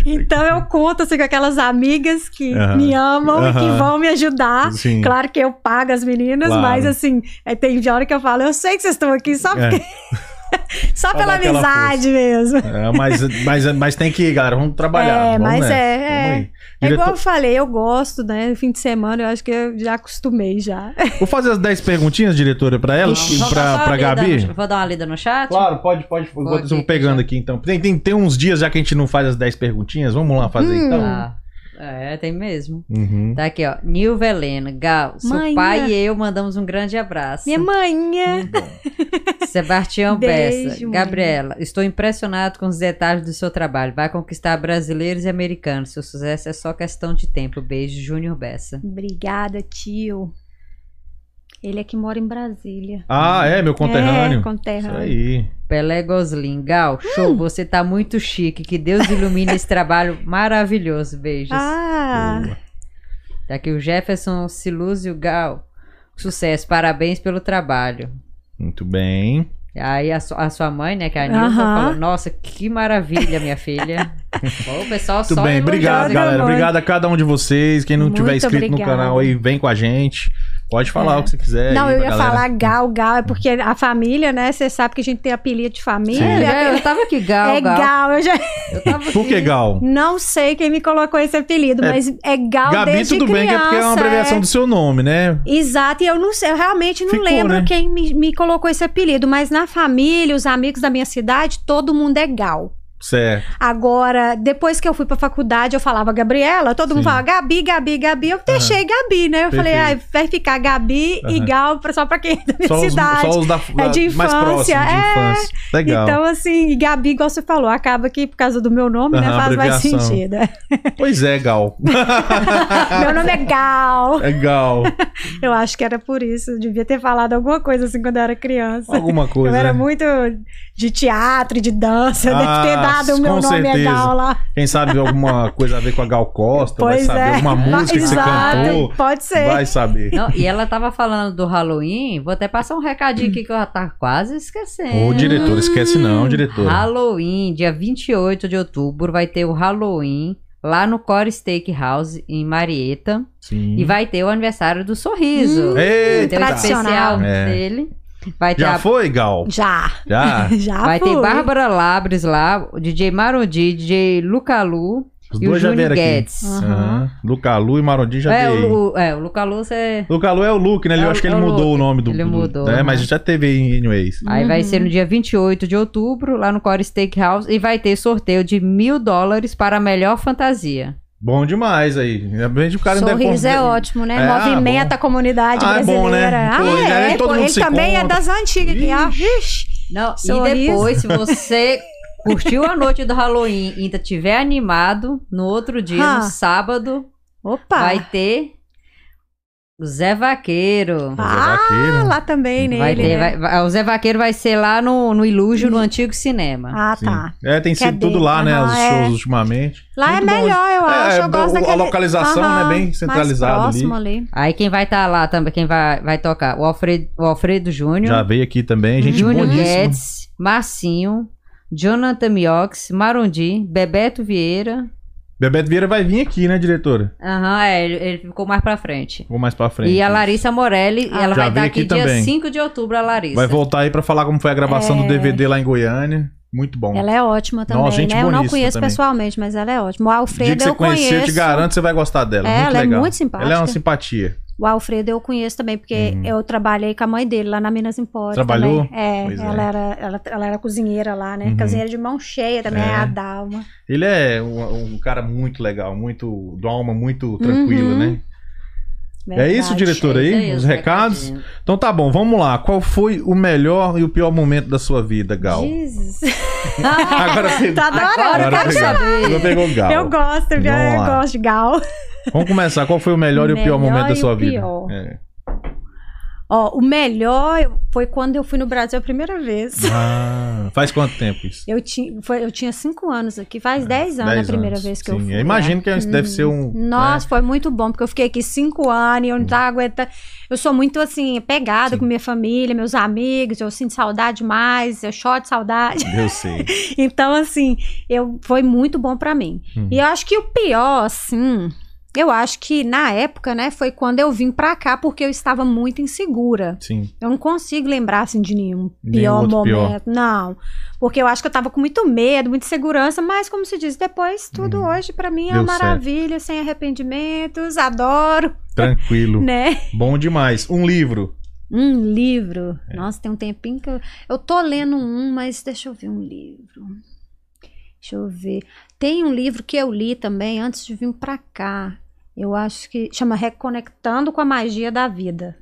[SPEAKER 3] então eu conto assim, com aquelas amigas que me amam e que vão me ajudar.
[SPEAKER 1] Sim.
[SPEAKER 3] Claro que eu pago as meninas,
[SPEAKER 1] Claro.
[SPEAKER 3] mas assim, é, tem hora que eu falo, eu sei que vocês estão aqui só,
[SPEAKER 1] É.
[SPEAKER 3] só
[SPEAKER 1] Pra
[SPEAKER 3] pela amizade mesmo.
[SPEAKER 1] É, mas, mas, mas tem que ir, galera. Vamos trabalhar.
[SPEAKER 3] É,
[SPEAKER 1] Vamos
[SPEAKER 3] mas
[SPEAKER 1] nessa.
[SPEAKER 3] é,
[SPEAKER 1] Vamos
[SPEAKER 3] é. É
[SPEAKER 1] Diretor-
[SPEAKER 3] igual eu falei, eu gosto, né? Fim de semana, eu acho que eu já acostumei já.
[SPEAKER 1] Vou fazer as 10 perguntinhas, diretora, pra ela
[SPEAKER 2] Vamos
[SPEAKER 1] e pra, pra Gabi.
[SPEAKER 2] no- Vou dar uma lida no chat?
[SPEAKER 1] Claro, pode, pode. Vou,
[SPEAKER 2] Pode,
[SPEAKER 1] vou pegando
[SPEAKER 2] já.
[SPEAKER 1] aqui então. Tem, tem, tem uns dias já que a gente não faz as 10 perguntinhas. Vamos lá fazer
[SPEAKER 3] Hum.
[SPEAKER 1] então.
[SPEAKER 2] Ah, é, tem mesmo.
[SPEAKER 1] Uhum.
[SPEAKER 2] Tá aqui, ó. Nilva Helena, Gal, seu
[SPEAKER 3] Manhã.
[SPEAKER 2] pai e eu mandamos um grande abraço.
[SPEAKER 3] Minha manhã.
[SPEAKER 2] Sebastião
[SPEAKER 3] Beijo,
[SPEAKER 2] Bessa,
[SPEAKER 3] mãe.
[SPEAKER 2] Gabriela, estou impressionado com os detalhes do seu trabalho. Vai conquistar brasileiros e americanos. Seu sucesso é só questão de tempo. Beijo, Júnior Bessa.
[SPEAKER 3] Obrigada, tio. Ele é que mora em Brasília.
[SPEAKER 1] Ah, é, meu conterrâneo.
[SPEAKER 3] É,
[SPEAKER 1] Isso
[SPEAKER 3] conterrâneo.
[SPEAKER 1] aí.
[SPEAKER 2] Pelé Goslin, Gal, show, você tá muito chique. Que Deus ilumine esse trabalho maravilhoso. Beijos.
[SPEAKER 3] Ah,
[SPEAKER 1] Boa.
[SPEAKER 2] Tá aqui o Jefferson Silúzio, Gal. Sucesso, parabéns pelo trabalho.
[SPEAKER 1] Muito bem.
[SPEAKER 2] Aí a, su- a sua mãe, né, que é a Nilva,
[SPEAKER 3] Aham.
[SPEAKER 2] falou: Nossa, que maravilha, minha filha. O pessoal só
[SPEAKER 1] bem, obrigado, galera. Obrigado a cada um de vocês. Quem não
[SPEAKER 3] Muito
[SPEAKER 1] tiver inscrito no canal aí, vem com a gente. Pode falar
[SPEAKER 2] É.
[SPEAKER 1] o que você quiser.
[SPEAKER 3] não,
[SPEAKER 1] aí
[SPEAKER 3] eu ia
[SPEAKER 1] galera.
[SPEAKER 3] falar Gal, Gal, é porque a família, né? Você sabe que a gente tem apelido de família.
[SPEAKER 2] É, eu tava aqui, Gal,
[SPEAKER 3] é
[SPEAKER 2] Gal.
[SPEAKER 3] Gal, eu já
[SPEAKER 2] Eu tava
[SPEAKER 1] Por que. Gal?
[SPEAKER 3] não sei quem me colocou esse apelido,
[SPEAKER 1] É,
[SPEAKER 3] mas é Gal
[SPEAKER 1] Gabi,
[SPEAKER 3] desde
[SPEAKER 1] tudo bem, que é porque é uma
[SPEAKER 3] criança,
[SPEAKER 1] abreviação
[SPEAKER 3] é.
[SPEAKER 1] do seu nome, né?
[SPEAKER 3] Exato, e eu não sei, eu realmente não
[SPEAKER 1] Ficou,
[SPEAKER 3] lembro
[SPEAKER 1] né?
[SPEAKER 3] quem me, me colocou esse apelido, mas na família, os amigos da minha cidade, todo mundo é Gal.
[SPEAKER 1] Certo.
[SPEAKER 3] Agora, depois que eu fui pra faculdade, eu falava Gabriela, todo
[SPEAKER 1] Sim.
[SPEAKER 3] mundo falava Gabi, Gabi, Gabi. Eu deixei Gabi, né? Eu falei,
[SPEAKER 1] Perfeito.
[SPEAKER 3] ah, vai ficar Gabi e
[SPEAKER 1] Aham.
[SPEAKER 3] Gal só pra quem é da minha
[SPEAKER 1] Só os,
[SPEAKER 3] cidade.
[SPEAKER 1] só os da,
[SPEAKER 3] É de
[SPEAKER 1] mais próximos,
[SPEAKER 3] infância,
[SPEAKER 1] de
[SPEAKER 3] é.
[SPEAKER 1] infância. Legal.
[SPEAKER 3] Então, assim, e Gabi, igual você falou, acaba que por causa do meu nome, né?
[SPEAKER 1] Aham,
[SPEAKER 3] Faz mais sentido.
[SPEAKER 1] Pois é, Gal.
[SPEAKER 3] meu nome é Gal.
[SPEAKER 1] É Gal.
[SPEAKER 3] Eu acho que era por isso. Eu devia ter falado alguma coisa assim quando eu era criança.
[SPEAKER 1] Alguma coisa.
[SPEAKER 3] eu era
[SPEAKER 1] né?
[SPEAKER 3] muito de teatro, e de dança.
[SPEAKER 1] Ah,
[SPEAKER 3] deve ter dado o meu
[SPEAKER 1] com
[SPEAKER 3] nome é
[SPEAKER 1] certeza.
[SPEAKER 3] Gal lá.
[SPEAKER 1] Quem sabe alguma coisa a ver com a Gal Costa,
[SPEAKER 3] Pois
[SPEAKER 1] vai saber
[SPEAKER 3] é.
[SPEAKER 1] alguma música que você
[SPEAKER 3] Exato,
[SPEAKER 1] cantou.
[SPEAKER 3] Pode ser.
[SPEAKER 1] Vai saber.
[SPEAKER 2] Não, e ela tava falando do Halloween. Vou até passar um recadinho aqui que eu já tá quase esquecendo.
[SPEAKER 1] Ô, diretor, esquece não, diretor.
[SPEAKER 2] Halloween, dia 28 de outubro, vai ter o Halloween lá no Core Steakhouse, em Marieta.
[SPEAKER 1] Sim.
[SPEAKER 2] E vai ter o aniversário do Sorriso.
[SPEAKER 3] Hum, tradicional.
[SPEAKER 2] especial
[SPEAKER 1] É.
[SPEAKER 2] dele. Vai ter,
[SPEAKER 1] Já
[SPEAKER 2] a-
[SPEAKER 1] foi, Gal?
[SPEAKER 3] Já.
[SPEAKER 1] Já?
[SPEAKER 3] Já
[SPEAKER 2] vai ter
[SPEAKER 3] fui.
[SPEAKER 2] Bárbara Labres lá, o DJ Marodi, DJ Lucalu
[SPEAKER 1] Os
[SPEAKER 2] e o
[SPEAKER 1] dois já vieram aqui.
[SPEAKER 2] Guedes.
[SPEAKER 3] Aham.
[SPEAKER 1] Luca Lu e Marondi já
[SPEAKER 2] É,
[SPEAKER 1] veio.
[SPEAKER 2] o, é, o Luca Luz é.
[SPEAKER 1] Luca Lu é o Luke, né?
[SPEAKER 2] É
[SPEAKER 1] Eu
[SPEAKER 2] o-
[SPEAKER 1] acho que
[SPEAKER 2] é
[SPEAKER 1] ele
[SPEAKER 2] o
[SPEAKER 1] mudou
[SPEAKER 2] Luke.
[SPEAKER 1] o nome do.
[SPEAKER 2] Ele
[SPEAKER 1] do-
[SPEAKER 2] mudou,
[SPEAKER 1] né?
[SPEAKER 2] aham.
[SPEAKER 1] Mas já teve aí, anyways.
[SPEAKER 2] Aí vai
[SPEAKER 3] Uhum.
[SPEAKER 2] ser no dia 28 de outubro, lá no Core Steakhouse, e vai ter sorteio de mil dólares para a melhor fantasia.
[SPEAKER 1] Bom demais aí. Realmente o cara
[SPEAKER 3] Sorriso é
[SPEAKER 1] consegue-
[SPEAKER 3] ótimo, né?
[SPEAKER 1] É, ah,
[SPEAKER 3] Movimenta
[SPEAKER 1] bom.
[SPEAKER 3] a comunidade
[SPEAKER 1] Ah, é bom, né?
[SPEAKER 3] brasileira.
[SPEAKER 1] Pô,
[SPEAKER 3] Ah,
[SPEAKER 1] aí
[SPEAKER 3] é,
[SPEAKER 1] todo
[SPEAKER 3] ele
[SPEAKER 1] se
[SPEAKER 3] também é das antigas.
[SPEAKER 2] Não,
[SPEAKER 3] Sorriso.
[SPEAKER 2] e depois, se você curtiu a noite do Halloween e ainda tiver animado, no outro dia,
[SPEAKER 3] Ah.
[SPEAKER 2] no sábado,
[SPEAKER 3] Opa.
[SPEAKER 2] vai ter o Zé Vaqueiro.
[SPEAKER 3] Ah,
[SPEAKER 1] Vaqueiro.
[SPEAKER 3] lá também nele,
[SPEAKER 2] Vai ter,
[SPEAKER 3] né?
[SPEAKER 2] vai- o Zé Vaqueiro vai ser lá no, no Ilúgio, no antigo cinema.
[SPEAKER 3] Ah,
[SPEAKER 1] Sim.
[SPEAKER 3] tá.
[SPEAKER 1] É, tem
[SPEAKER 3] Que é
[SPEAKER 1] sido tudo
[SPEAKER 3] dele.
[SPEAKER 1] lá, né?
[SPEAKER 3] Aham,
[SPEAKER 1] Os
[SPEAKER 3] é.
[SPEAKER 1] shows ultimamente.
[SPEAKER 3] Lá
[SPEAKER 1] Muito
[SPEAKER 3] é
[SPEAKER 1] bom.
[SPEAKER 3] melhor, eu
[SPEAKER 1] É,
[SPEAKER 3] acho.
[SPEAKER 1] é,
[SPEAKER 3] eu gosto
[SPEAKER 1] o- a
[SPEAKER 3] daquele...
[SPEAKER 1] localização,
[SPEAKER 3] Aham,
[SPEAKER 1] né, bem centralizado
[SPEAKER 3] mais próximo ali.
[SPEAKER 2] Aí quem vai estar lá também, quem vai, vai tocar? O Alfredo, o Alfredo Júnior.
[SPEAKER 1] Já veio aqui também. Gente
[SPEAKER 2] Júnior
[SPEAKER 1] boníssima.
[SPEAKER 2] Guedes, Marcinho, Jonathan Miox, Marondi, Bebeto Vieira.
[SPEAKER 1] Bebeto Vieira vai vir aqui, né, diretora?
[SPEAKER 2] Aham, é, ele, ele ficou mais pra frente.
[SPEAKER 1] Vou mais pra frente.
[SPEAKER 2] E a Larissa Morelli,
[SPEAKER 3] Ah.
[SPEAKER 2] ela vai estar
[SPEAKER 1] veio
[SPEAKER 2] aqui,
[SPEAKER 1] aqui
[SPEAKER 2] dia
[SPEAKER 1] também.
[SPEAKER 2] 5 de outubro, a Larissa.
[SPEAKER 1] Vai voltar aí pra falar como foi a gravação
[SPEAKER 3] É.
[SPEAKER 1] do DVD lá em Goiânia. Muito bom.
[SPEAKER 3] Ela é ótima também,
[SPEAKER 1] Nossa, gente
[SPEAKER 3] né? Eu não conheço
[SPEAKER 1] também.
[SPEAKER 3] pessoalmente, mas ela é ótima. O
[SPEAKER 1] O dia
[SPEAKER 3] Alfredo
[SPEAKER 1] que você
[SPEAKER 3] eu
[SPEAKER 1] conhecer,
[SPEAKER 3] conheço.
[SPEAKER 1] eu te garanto que você vai gostar dela.
[SPEAKER 3] É,
[SPEAKER 1] muito
[SPEAKER 3] ela é
[SPEAKER 1] legal.
[SPEAKER 3] muito simpática.
[SPEAKER 1] Ela é uma simpatia.
[SPEAKER 3] O Alfredo eu conheço também, porque
[SPEAKER 1] Uhum.
[SPEAKER 3] eu trabalhei com a mãe dele lá na Minas Empório.
[SPEAKER 1] Trabalhou?
[SPEAKER 3] também. É,
[SPEAKER 1] Pois é.
[SPEAKER 3] ela, Era, ela, ela era cozinheira lá, né?
[SPEAKER 1] Uhum.
[SPEAKER 3] Cozinheira de mão cheia também,
[SPEAKER 1] É.
[SPEAKER 3] a Dalma.
[SPEAKER 1] Ele é um, um cara muito legal, muito. de alma muito tranquila,
[SPEAKER 3] Uhum.
[SPEAKER 1] né?
[SPEAKER 3] Verdade.
[SPEAKER 1] É isso, diretor, aí?
[SPEAKER 2] Isso aí,
[SPEAKER 1] Os
[SPEAKER 2] os
[SPEAKER 1] recados?
[SPEAKER 2] recadinhos.
[SPEAKER 1] Então tá bom, vamos lá. Qual foi o melhor e o pior momento da sua vida, Gal?
[SPEAKER 3] Jesus.
[SPEAKER 1] Agora você.
[SPEAKER 3] Tá adorando,
[SPEAKER 2] Agora
[SPEAKER 3] eu
[SPEAKER 2] eu
[SPEAKER 3] quero saber.
[SPEAKER 1] Agora pegou Gal.
[SPEAKER 3] Eu gosto, eu,
[SPEAKER 1] Vamos lá.
[SPEAKER 3] gosto de Gal.
[SPEAKER 1] Vamos começar. Qual foi o melhor e o pior momento da sua
[SPEAKER 3] o
[SPEAKER 1] vida?
[SPEAKER 3] pior.
[SPEAKER 1] É.
[SPEAKER 3] Ó, o melhor foi quando eu fui no Brasil a primeira vez.
[SPEAKER 1] Ah, faz quanto tempo isso?
[SPEAKER 3] Eu, ti, foi, eu tinha cinco anos aqui, faz dez anos
[SPEAKER 1] Dez
[SPEAKER 3] a primeira
[SPEAKER 1] anos.
[SPEAKER 3] vez que
[SPEAKER 1] Sim,
[SPEAKER 3] eu fui.
[SPEAKER 1] eu imagino
[SPEAKER 3] né?
[SPEAKER 1] que isso deve ser um.
[SPEAKER 3] Nossa,
[SPEAKER 1] né?
[SPEAKER 3] foi muito bom, porque eu fiquei aqui cinco anos e eu não tava aguentando. Eu sou muito, assim, pegada com minha família, meus amigos, eu sinto saudade demais, eu choro de saudade.
[SPEAKER 1] Eu sei.
[SPEAKER 3] Então, assim, eu, foi muito bom pra mim.
[SPEAKER 1] Uhum.
[SPEAKER 3] E eu acho que o pior, assim, eu acho que na época, né, foi quando eu vim pra cá, porque eu estava muito insegura.
[SPEAKER 1] Sim.
[SPEAKER 3] Eu não consigo lembrar, assim, de nenhum
[SPEAKER 1] Nenhum
[SPEAKER 3] pior
[SPEAKER 1] outro pior.
[SPEAKER 3] momento. Não. Porque eu acho que eu tava com muito medo, muita insegurança, mas, como se diz, depois, tudo
[SPEAKER 1] Uhum.
[SPEAKER 3] hoje, pra mim, é
[SPEAKER 1] Deu
[SPEAKER 3] uma maravilha, sem arrependimentos, adoro,
[SPEAKER 1] Tranquilo.
[SPEAKER 3] né?
[SPEAKER 1] Bom demais. Um livro.
[SPEAKER 3] Um livro.
[SPEAKER 1] É.
[SPEAKER 3] Nossa, tem um tempinho que eu. Eu tô lendo um, mas deixa eu ver um livro. Deixa eu ver. Tem um livro que eu li também antes de vir pra cá. Eu acho que chama Reconectando com a Magia da Vida.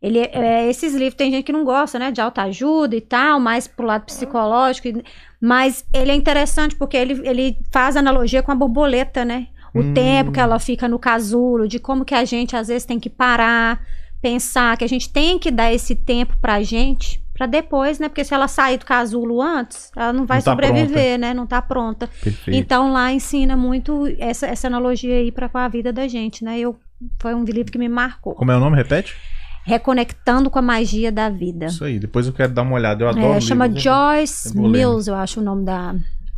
[SPEAKER 3] Ele é, é, esses livros tem gente que não gosta, né, de autoajuda e tal, mais pro lado psicológico, mas ele é interessante porque ele, ele faz analogia com a borboleta, né? O
[SPEAKER 1] Hum.
[SPEAKER 3] tempo que ela fica no casulo, de como que a gente às vezes tem que parar, pensar que a gente tem que dar esse tempo pra gente, pra depois, né? Porque se ela sair do casulo antes, ela não vai
[SPEAKER 1] Não tá
[SPEAKER 3] sobreviver, né? Não tá pronta.
[SPEAKER 1] Perfeito.
[SPEAKER 3] Então lá ensina muito essa, essa analogia aí para com a vida da gente, né? Eu foi um livro que me marcou.
[SPEAKER 1] Como é o nome? Repete?
[SPEAKER 3] Reconectando com a magia da vida.
[SPEAKER 1] Isso aí. Depois eu quero dar uma olhada. Eu adoro.
[SPEAKER 3] É, chama
[SPEAKER 1] Eu vou-
[SPEAKER 3] Joyce
[SPEAKER 1] eu vou.
[SPEAKER 3] Mills, eu acho o nome da.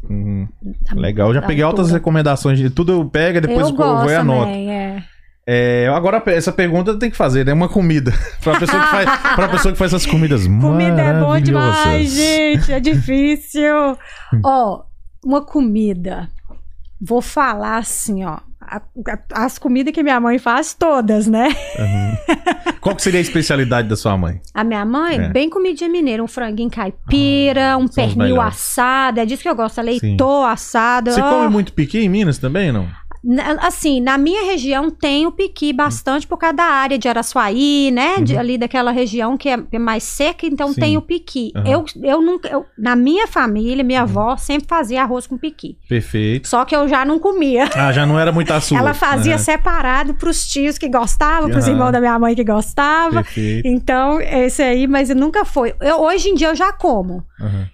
[SPEAKER 1] Uhum. Legal. Já peguei altas recomendações. De tudo eu pego e depois
[SPEAKER 3] eu
[SPEAKER 1] eu, vou
[SPEAKER 3] gosto
[SPEAKER 1] e anoto.
[SPEAKER 3] também, é.
[SPEAKER 1] É, agora essa pergunta tem que fazer, né? Uma comida. pra pessoa que faz, pra pessoa que faz essas comidas
[SPEAKER 3] Comida é bom demais, gente. É difícil. ó, uma comida. Vou falar assim, ó. a- a- as comidas que minha mãe faz, todas, né?
[SPEAKER 1] Uhum. Qual que seria a especialidade da sua mãe?
[SPEAKER 3] A minha mãe,
[SPEAKER 1] É.
[SPEAKER 3] bem comidinha mineira, um franguinho caipira, um
[SPEAKER 1] são os
[SPEAKER 3] pernil assado, é disso que eu gosto, leitô assado.
[SPEAKER 1] Você
[SPEAKER 3] ó.
[SPEAKER 1] come muito piqui em Minas também, não?
[SPEAKER 3] Assim, na minha região tem o piqui bastante por causa da área de Araçuaí, né? De-
[SPEAKER 1] Uhum.
[SPEAKER 3] ali daquela região que é, mais seca, então
[SPEAKER 1] Sim.
[SPEAKER 3] tem o piqui.
[SPEAKER 1] Aham.
[SPEAKER 3] Eu, eu nunca, eu- na minha família, minha avó sempre fazia arroz com piqui.
[SPEAKER 1] Perfeito.
[SPEAKER 3] Só que eu já não comia.
[SPEAKER 1] Ah, já não era muito a sua.
[SPEAKER 3] Ela fazia
[SPEAKER 1] Aham.
[SPEAKER 3] separado pros tios que gostavam, pros irmãos da minha mãe que gostavam.
[SPEAKER 1] Perfeito.
[SPEAKER 3] Então, esse aí, mas nunca foi. Eu, hoje em dia eu já como.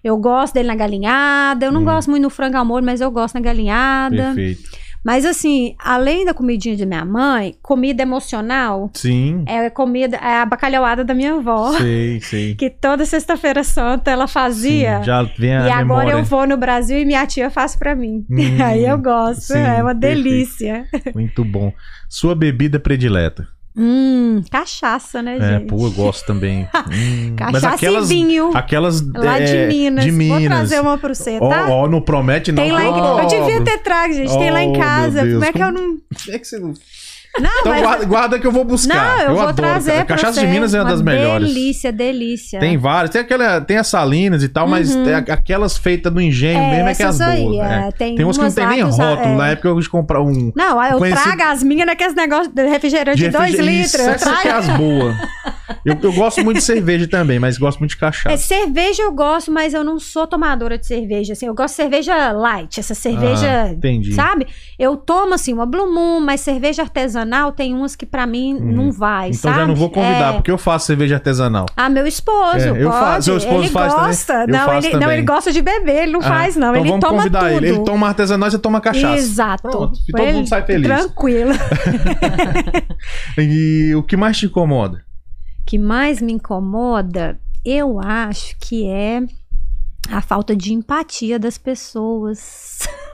[SPEAKER 3] Eu gosto dele na galinhada. Eu não
[SPEAKER 1] Hum.
[SPEAKER 3] gosto muito no frango ao molho, mas eu gosto na galinhada.
[SPEAKER 1] Perfeito.
[SPEAKER 3] Mas assim, além da comidinha de minha mãe, comida emocional
[SPEAKER 1] Sim.
[SPEAKER 3] é comida, é a bacalhauada da minha avó.
[SPEAKER 1] Sei, sei.
[SPEAKER 3] Que toda sexta-feira santa ela fazia.
[SPEAKER 1] Sim, já vem a
[SPEAKER 3] e agora
[SPEAKER 1] memória.
[SPEAKER 3] eu vou no Brasil e minha tia faz pra mim.
[SPEAKER 1] Hum,
[SPEAKER 3] Aí eu gosto,
[SPEAKER 1] sim,
[SPEAKER 3] é uma
[SPEAKER 1] perfeito.
[SPEAKER 3] delícia.
[SPEAKER 1] Muito bom. Sua bebida predileta.
[SPEAKER 3] Hum, cachaça, né,
[SPEAKER 1] É,
[SPEAKER 3] gente?
[SPEAKER 1] pô, eu gosto também. Hum,
[SPEAKER 3] Cachaça e vinho.
[SPEAKER 1] Aquelas
[SPEAKER 3] Lá
[SPEAKER 1] é,
[SPEAKER 3] de Minas.
[SPEAKER 1] De Minas.
[SPEAKER 3] Vou trazer uma pra você,
[SPEAKER 1] Ó,
[SPEAKER 3] tá?
[SPEAKER 1] ó, não promete não.
[SPEAKER 3] Tem lá em...
[SPEAKER 1] que
[SPEAKER 3] Eu devia ter trago, gente. Tem lá em
[SPEAKER 1] Oh,
[SPEAKER 3] casa. Como é que eu
[SPEAKER 1] como-
[SPEAKER 3] não.
[SPEAKER 1] É que você não...
[SPEAKER 3] Não,
[SPEAKER 1] Então
[SPEAKER 3] mas.
[SPEAKER 1] guarda, guarda que eu vou buscar.
[SPEAKER 3] Não, eu, vou
[SPEAKER 1] adoro,
[SPEAKER 3] trazer
[SPEAKER 1] cara. Cachaça
[SPEAKER 3] você.
[SPEAKER 1] de Minas é uma das melhores.
[SPEAKER 3] Delícia, delícia.
[SPEAKER 1] Tem várias. Tem, aquela, tem as salinas e tal, mas tem a- aquelas feitas no engenho
[SPEAKER 3] Uhum. É,
[SPEAKER 1] mesmo é que é as boas.
[SPEAKER 3] é.
[SPEAKER 1] né?
[SPEAKER 3] Tem
[SPEAKER 1] Tem umas que não tem nem rótulo.
[SPEAKER 3] é.
[SPEAKER 1] Na época eu quis comprar um.
[SPEAKER 3] Não, eu
[SPEAKER 1] Conheci-
[SPEAKER 3] trago as minhas naqueles negócios de refrigerante de 2
[SPEAKER 1] refrigerante.
[SPEAKER 3] litros.
[SPEAKER 1] Isso,
[SPEAKER 3] Eu
[SPEAKER 1] Essa que é as boas. Eu, eu gosto muito de cerveja também, mas gosto muito de
[SPEAKER 3] É,
[SPEAKER 1] cachaça.
[SPEAKER 3] cerveja eu gosto, mas eu não sou tomadora de cerveja. Assim, eu gosto de cerveja light, essa cerveja.
[SPEAKER 1] Ah, entendi.
[SPEAKER 3] Sabe? Eu tomo assim uma Blue Moon, mas cerveja artesanal tem umas que pra mim não vai,
[SPEAKER 1] Então
[SPEAKER 3] sabe?
[SPEAKER 1] já não vou convidar,
[SPEAKER 3] É.
[SPEAKER 1] porque eu faço cerveja artesanal.
[SPEAKER 3] Ah, meu esposo,
[SPEAKER 1] É, eu faço, seu esposo
[SPEAKER 3] ele
[SPEAKER 1] faz
[SPEAKER 3] gosta. Não, ele, não, ele gosta de beber, ele não
[SPEAKER 1] Ah,
[SPEAKER 3] faz não,
[SPEAKER 1] então
[SPEAKER 3] ele
[SPEAKER 1] vamos
[SPEAKER 3] toma
[SPEAKER 1] convidar
[SPEAKER 3] tudo.
[SPEAKER 1] ele. Ele toma artesanal e você toma cachaça.
[SPEAKER 3] Exato.
[SPEAKER 1] Pronto, e todo
[SPEAKER 3] Ele-
[SPEAKER 1] mundo sai feliz.
[SPEAKER 3] Tranquilo.
[SPEAKER 1] E o que mais te incomoda?
[SPEAKER 3] que mais me incomoda, eu acho que é a falta de empatia das pessoas.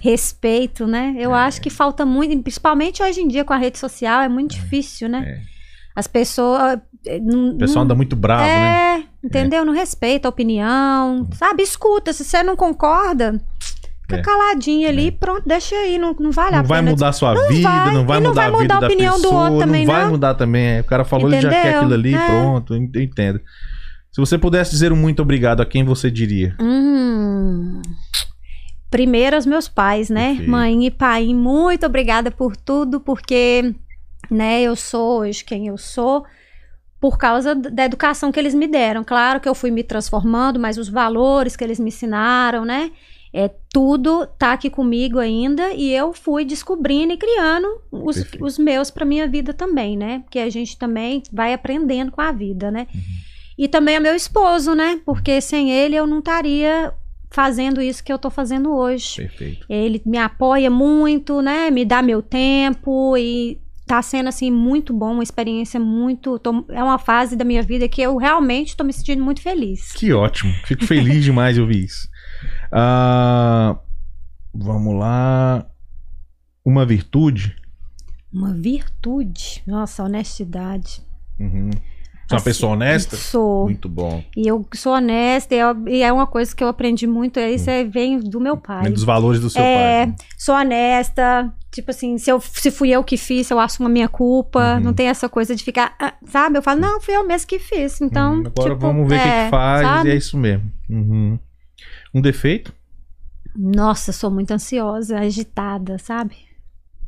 [SPEAKER 3] Respeito, né? Eu acho que falta muito, principalmente hoje em dia com a rede social, é muito difícil, né?
[SPEAKER 1] É.
[SPEAKER 3] As pessoas. eh, não-
[SPEAKER 1] O pessoal
[SPEAKER 3] não-
[SPEAKER 1] anda muito bravo, né?
[SPEAKER 3] é, entendeu? Não respeita a opinião, sabe? Escuta, se você não concorda, fica
[SPEAKER 1] É.
[SPEAKER 3] caladinho ali, pronto, deixa aí, não, não vale a
[SPEAKER 1] Não vai
[SPEAKER 3] pena.
[SPEAKER 1] mudar a sua vida,
[SPEAKER 3] vai,
[SPEAKER 1] não vai
[SPEAKER 3] não
[SPEAKER 1] mudar
[SPEAKER 3] vai
[SPEAKER 1] a vida
[SPEAKER 3] mudar a
[SPEAKER 1] da
[SPEAKER 3] opinião do
[SPEAKER 1] pessoa,
[SPEAKER 3] outro também,
[SPEAKER 1] não vai
[SPEAKER 3] não.
[SPEAKER 1] mudar também. é. O cara falou, ele já quer
[SPEAKER 3] Entendeu?
[SPEAKER 1] aquilo ali,
[SPEAKER 3] É.
[SPEAKER 1] pronto, eu entendo. Se você pudesse dizer um muito obrigado, a quem você diria?
[SPEAKER 3] Hum. Primeiro aos meus pais, né?
[SPEAKER 1] Perfeito.
[SPEAKER 3] Mãe e pai, muito obrigada por tudo, porque, né, eu sou hoje quem eu sou por causa da educação que eles me deram. Claro que eu fui me transformando, mas os valores que eles me ensinaram, né? É, tudo tá aqui comigo ainda e eu fui descobrindo e criando os,
[SPEAKER 1] Perfeito.
[SPEAKER 3] os meus para minha vida também, né? Porque a gente também vai aprendendo com a vida, né? E também é meu esposo, né? Porque sem ele eu não estaria fazendo isso que eu tô fazendo hoje.
[SPEAKER 1] Perfeito.
[SPEAKER 3] Ele me apoia muito, né? Me dá meu tempo e tá sendo assim muito bom, uma experiência muito, tô- é uma fase da minha vida que eu realmente tô me sentindo muito feliz.
[SPEAKER 1] Que ótimo. Fico feliz demais de ouvir isso. Ah, vamos lá. Uma virtude.
[SPEAKER 3] Uma virtude, nossa, honestidade.
[SPEAKER 1] Uhum. Você é uma
[SPEAKER 3] Assim,
[SPEAKER 1] pessoa honesta?
[SPEAKER 3] Sou.
[SPEAKER 1] Muito bom.
[SPEAKER 3] E eu sou honesta, e eu- e é uma coisa que eu aprendi muito, é isso é, vem do meu pai.
[SPEAKER 1] Vem dos valores do seu
[SPEAKER 3] É,
[SPEAKER 1] pai.
[SPEAKER 3] sou honesta. Tipo assim, se, eu, se fui eu que fiz, eu assumo a minha culpa.
[SPEAKER 1] Uhum.
[SPEAKER 3] Não tem essa coisa de ficar, ah, sabe? Eu falo, não, fui eu mesmo que fiz. Então.
[SPEAKER 1] Hum, Agora
[SPEAKER 3] tipo,
[SPEAKER 1] vamos ver o que
[SPEAKER 3] é,
[SPEAKER 1] que faz
[SPEAKER 3] sabe?
[SPEAKER 1] e é isso mesmo. Uhum. Um defeito?
[SPEAKER 3] Nossa, sou muito ansiosa, agitada, sabe?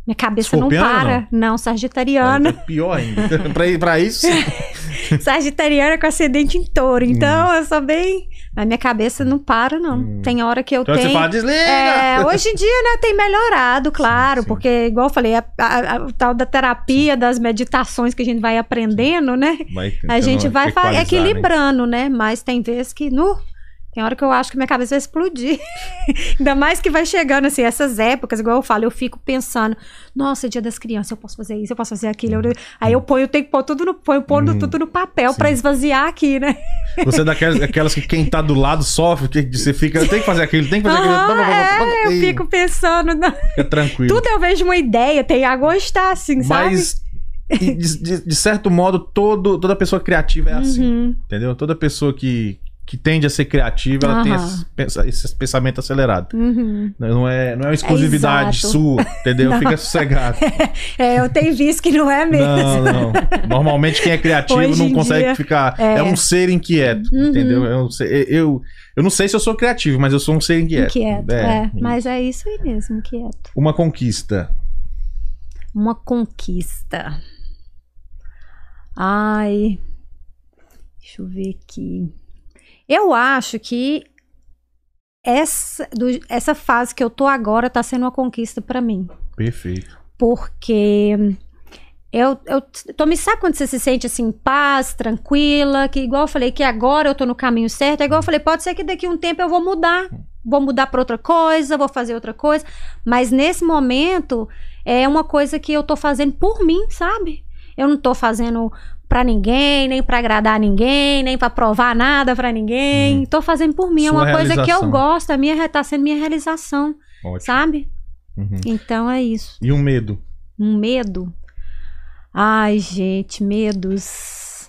[SPEAKER 3] Minha cabeça não para. Não, sagitariana.
[SPEAKER 1] É pior ainda. pra, pra isso,
[SPEAKER 3] sagitariana com acidente em touro. Então, eu sou bem. Mas minha cabeça não para, não.
[SPEAKER 1] Hum.
[SPEAKER 3] Tem hora que eu
[SPEAKER 1] então
[SPEAKER 3] tenho.
[SPEAKER 1] você fala, desliga!
[SPEAKER 3] É, hoje em dia, né, tem melhorado, claro,
[SPEAKER 1] sim.
[SPEAKER 3] porque, igual eu falei, a, a- a- o tal da terapia, das meditações que a gente vai aprendendo, né?
[SPEAKER 1] Vai
[SPEAKER 3] A gente vai
[SPEAKER 1] equalizar, né?
[SPEAKER 3] equilibrando, né? Mas tem vezes que, nu, tem hora que eu acho que minha cabeça vai explodir. Ainda mais que vai chegando, assim, essas épocas, igual eu falo, eu fico pensando, nossa, dia das crianças, eu posso fazer isso, eu posso fazer aquilo. eu- Aí eu ponho, eu tenho que pôr tudo no, ponho, pondo
[SPEAKER 1] Hum.
[SPEAKER 3] tudo no papel pra esvaziar aqui, né?
[SPEAKER 1] Você é daquelas aquelas que quem tá do lado sofre, que você fica, tem que fazer aquilo, tem que fazer aquilo.
[SPEAKER 3] é, eu
[SPEAKER 1] E
[SPEAKER 3] fico pensando, não,
[SPEAKER 1] Fica tranquilo.
[SPEAKER 3] tudo eu vejo uma ideia, tem a gostar, assim, sabe?
[SPEAKER 1] Mas, e de, de- de certo modo, todo, toda pessoa criativa é assim.
[SPEAKER 3] Uhum.
[SPEAKER 1] Entendeu? Toda pessoa que, que tende a ser criativa, ela tem
[SPEAKER 3] Aham.
[SPEAKER 1] esse, pensa- esse pensamento acelerado.
[SPEAKER 3] Uhum.
[SPEAKER 1] Não é, não é uma exclusividade
[SPEAKER 3] exato.
[SPEAKER 1] sua, entendeu?
[SPEAKER 3] Não.
[SPEAKER 1] Fica sossegado.
[SPEAKER 3] É, eu tenho visto que não é mesmo.
[SPEAKER 1] Não, não. Normalmente quem é criativo
[SPEAKER 3] Hoje
[SPEAKER 1] não consegue
[SPEAKER 3] dia,
[SPEAKER 1] ficar. É.
[SPEAKER 3] é.
[SPEAKER 1] um ser inquieto,
[SPEAKER 3] Uhum.
[SPEAKER 1] entendeu? É ser- eu, eu não sei se eu sou criativo, mas eu sou um ser inquieto.
[SPEAKER 3] Inquieto, é, Mas é isso aí mesmo, inquieto.
[SPEAKER 1] Uma conquista.
[SPEAKER 3] Uma conquista. Ai. Deixa eu ver aqui. Eu acho que essa, do- essa fase que eu tô agora tá sendo uma conquista pra mim.
[SPEAKER 1] Perfeito.
[SPEAKER 3] Porque eu, eu tô me sabe quando você se sente assim, em paz, tranquila, que igual eu falei que agora eu tô no caminho certo, é igual eu falei, pode ser que daqui a um tempo eu vou mudar, vou mudar pra outra coisa, vou fazer outra coisa, mas nesse momento é uma coisa que eu tô fazendo por mim, sabe? Eu não tô fazendo pra ninguém, nem pra agradar ninguém, nem pra provar nada pra ninguém. Tô fazendo por mim, é
[SPEAKER 1] Sua
[SPEAKER 3] uma coisa que eu gosto, a minha tá sendo minha realização,
[SPEAKER 1] Ótimo.
[SPEAKER 3] sabe?
[SPEAKER 1] Uhum.
[SPEAKER 3] Então é isso
[SPEAKER 1] E um medo.
[SPEAKER 3] um medo. Ai, gente, medos.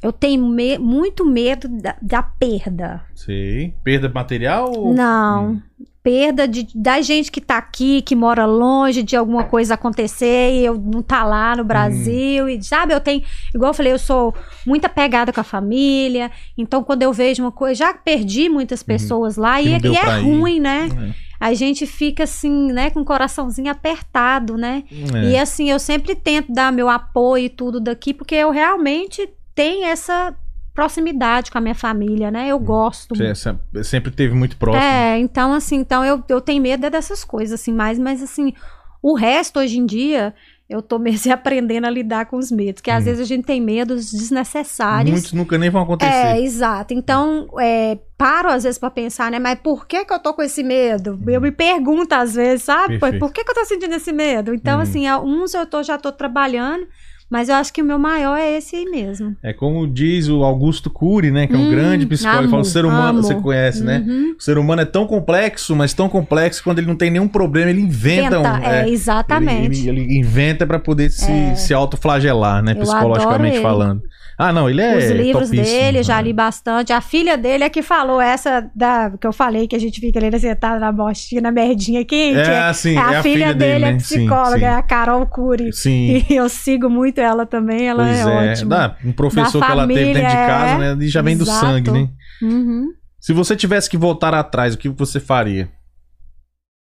[SPEAKER 3] Eu tenho me- muito medo da, da perda.
[SPEAKER 1] Sei. Perda material? ou-
[SPEAKER 3] Não.
[SPEAKER 1] Hum.
[SPEAKER 3] Perda de, da gente que tá aqui, que mora longe de alguma coisa acontecer e eu não tá lá
[SPEAKER 1] Hum.
[SPEAKER 3] no Brasil. E sabe, eu tenho. Igual eu falei, eu sou muito apegada com a família. Então, quando eu vejo uma coisa. Já perdi muitas pessoas lá
[SPEAKER 1] Uhum. Que
[SPEAKER 3] e,
[SPEAKER 1] não deu
[SPEAKER 3] e é
[SPEAKER 1] ir.
[SPEAKER 3] ruim, né?
[SPEAKER 1] É.
[SPEAKER 3] A gente fica assim, né, com o coraçãozinho apertado, né?
[SPEAKER 1] É.
[SPEAKER 3] E assim, eu sempre tento dar meu apoio e tudo daqui, porque eu realmente tenho essa proximidade com a minha família, né? Eu gosto.
[SPEAKER 1] Você se- sempre teve muito próximo.
[SPEAKER 3] É, então assim, então eu, eu tenho medo é dessas coisas, assim, mais, mas assim, o resto hoje em dia, eu tô mesmo aprendendo a lidar com os medos, que às
[SPEAKER 1] Hum.
[SPEAKER 3] vezes a gente tem medos desnecessários.
[SPEAKER 1] Muitos nunca nem vão acontecer.
[SPEAKER 3] É, exato. Então, é, paro às vezes pra pensar, né? Mas por que que eu tô com esse medo? Eu me pergunto às vezes, sabe?
[SPEAKER 1] Perfeito.
[SPEAKER 3] Por que que eu tô sentindo esse medo? Então,
[SPEAKER 1] Uhum.
[SPEAKER 3] assim, uns eu tô, já tô trabalhando, mas eu acho que o meu maior é esse aí mesmo.
[SPEAKER 1] É como diz o Augusto Cury, né? Que é um
[SPEAKER 3] Hum,
[SPEAKER 1] grande psicólogo. Ele fala, o
[SPEAKER 3] amo,
[SPEAKER 1] ser humano,
[SPEAKER 3] amo.
[SPEAKER 1] você conhece, né?
[SPEAKER 3] Uhum.
[SPEAKER 1] O ser humano é tão complexo, mas tão complexo que quando ele não tem nenhum problema, ele inventa um.
[SPEAKER 3] É,
[SPEAKER 1] é,
[SPEAKER 3] exatamente.
[SPEAKER 1] Ele, ele inventa pra poder se,
[SPEAKER 3] É.
[SPEAKER 1] se autoflagelar, né?
[SPEAKER 3] Eu
[SPEAKER 1] Psicologicamente
[SPEAKER 3] ele.
[SPEAKER 1] falando. Ah, não, ele é.
[SPEAKER 3] Os livros
[SPEAKER 1] topíssimo,
[SPEAKER 3] dele, eu já
[SPEAKER 1] né?
[SPEAKER 3] li bastante. A filha dele é que falou essa da que eu falei que a gente fica ali sentada na bostinha, na merdinha quente.
[SPEAKER 1] É, assim,
[SPEAKER 3] é a, filha, dele, é
[SPEAKER 1] né?
[SPEAKER 3] psicóloga,
[SPEAKER 1] Sim,
[SPEAKER 3] é a Carol Cury.
[SPEAKER 1] sim. Sim.
[SPEAKER 3] E eu sigo muito ela também, ela
[SPEAKER 1] Pois
[SPEAKER 3] é,
[SPEAKER 1] é.
[SPEAKER 3] ótima.
[SPEAKER 1] Um professor
[SPEAKER 3] Da
[SPEAKER 1] que ela teve dentro de
[SPEAKER 3] família,
[SPEAKER 1] casa,
[SPEAKER 3] é.
[SPEAKER 1] né? Ele já vem do
[SPEAKER 3] Exato.
[SPEAKER 1] sangue, né?
[SPEAKER 3] Uhum.
[SPEAKER 1] Se você tivesse que voltar atrás, o que você faria?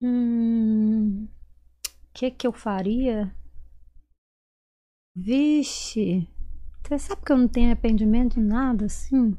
[SPEAKER 3] Hum, o que que eu faria? Vixe, você sabe que eu não tenho arrependimento de nada, assim?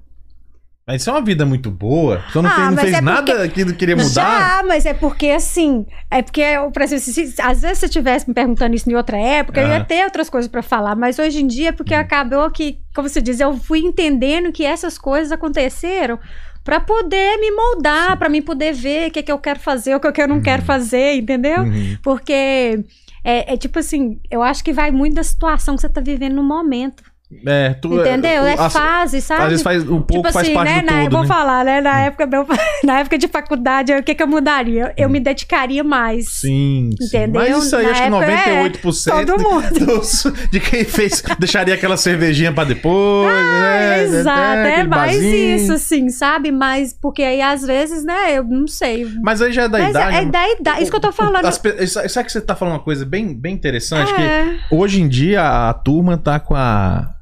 [SPEAKER 1] Mas isso é uma vida muito boa. Você não,
[SPEAKER 3] Ah,
[SPEAKER 1] fez, não fez
[SPEAKER 3] é
[SPEAKER 1] nada que não queria mudar?
[SPEAKER 3] Já, mas é porque assim, é porque, eu, por exemplo, se, às vezes se eu tivesse me perguntando isso em outra época, eu
[SPEAKER 1] Ah.
[SPEAKER 3] ia ter outras coisas pra falar, mas hoje em dia, porque acabou que, como você diz, eu fui entendendo que essas coisas aconteceram pra poder me moldar, pra mim poder ver o que, é que eu quero fazer, o que, é que eu não quero fazer, entendeu?
[SPEAKER 1] Uhum.
[SPEAKER 3] Porque é, é tipo assim, eu acho que vai muito da situação que você tá vivendo no momento.
[SPEAKER 1] É, tu,
[SPEAKER 3] Entendeu? É
[SPEAKER 1] as-
[SPEAKER 3] fase, sabe?
[SPEAKER 1] Às vezes faz, um pouco
[SPEAKER 3] tipo
[SPEAKER 1] faz
[SPEAKER 3] assim,
[SPEAKER 1] parte
[SPEAKER 3] né?
[SPEAKER 1] do
[SPEAKER 3] na,
[SPEAKER 1] todo,
[SPEAKER 3] vou
[SPEAKER 1] né?
[SPEAKER 3] falar, né? Na época, meu, na época de faculdade, o que, que eu mudaria? Eu me dedicaria mais.
[SPEAKER 1] Sim, sim.
[SPEAKER 3] Entendeu?
[SPEAKER 1] Mas isso aí,
[SPEAKER 3] Na
[SPEAKER 1] acho que
[SPEAKER 3] época, é,
[SPEAKER 1] 98%
[SPEAKER 3] todo mundo.
[SPEAKER 1] dos- de quem fez deixaria aquela cervejinha pra depois, né?
[SPEAKER 3] Ah, Exato, é
[SPEAKER 1] aquele
[SPEAKER 3] mais
[SPEAKER 1] barzinho.
[SPEAKER 3] isso, assim, sabe? Mas porque aí às vezes, né? Eu não sei.
[SPEAKER 1] Mas aí já é da
[SPEAKER 3] Mas
[SPEAKER 1] idade.
[SPEAKER 3] é, é da idade. Isso que eu tô falando.
[SPEAKER 1] As Sabe que você tá falando uma coisa bem, bem interessante? Que
[SPEAKER 3] É,
[SPEAKER 1] hoje em dia a turma tá com a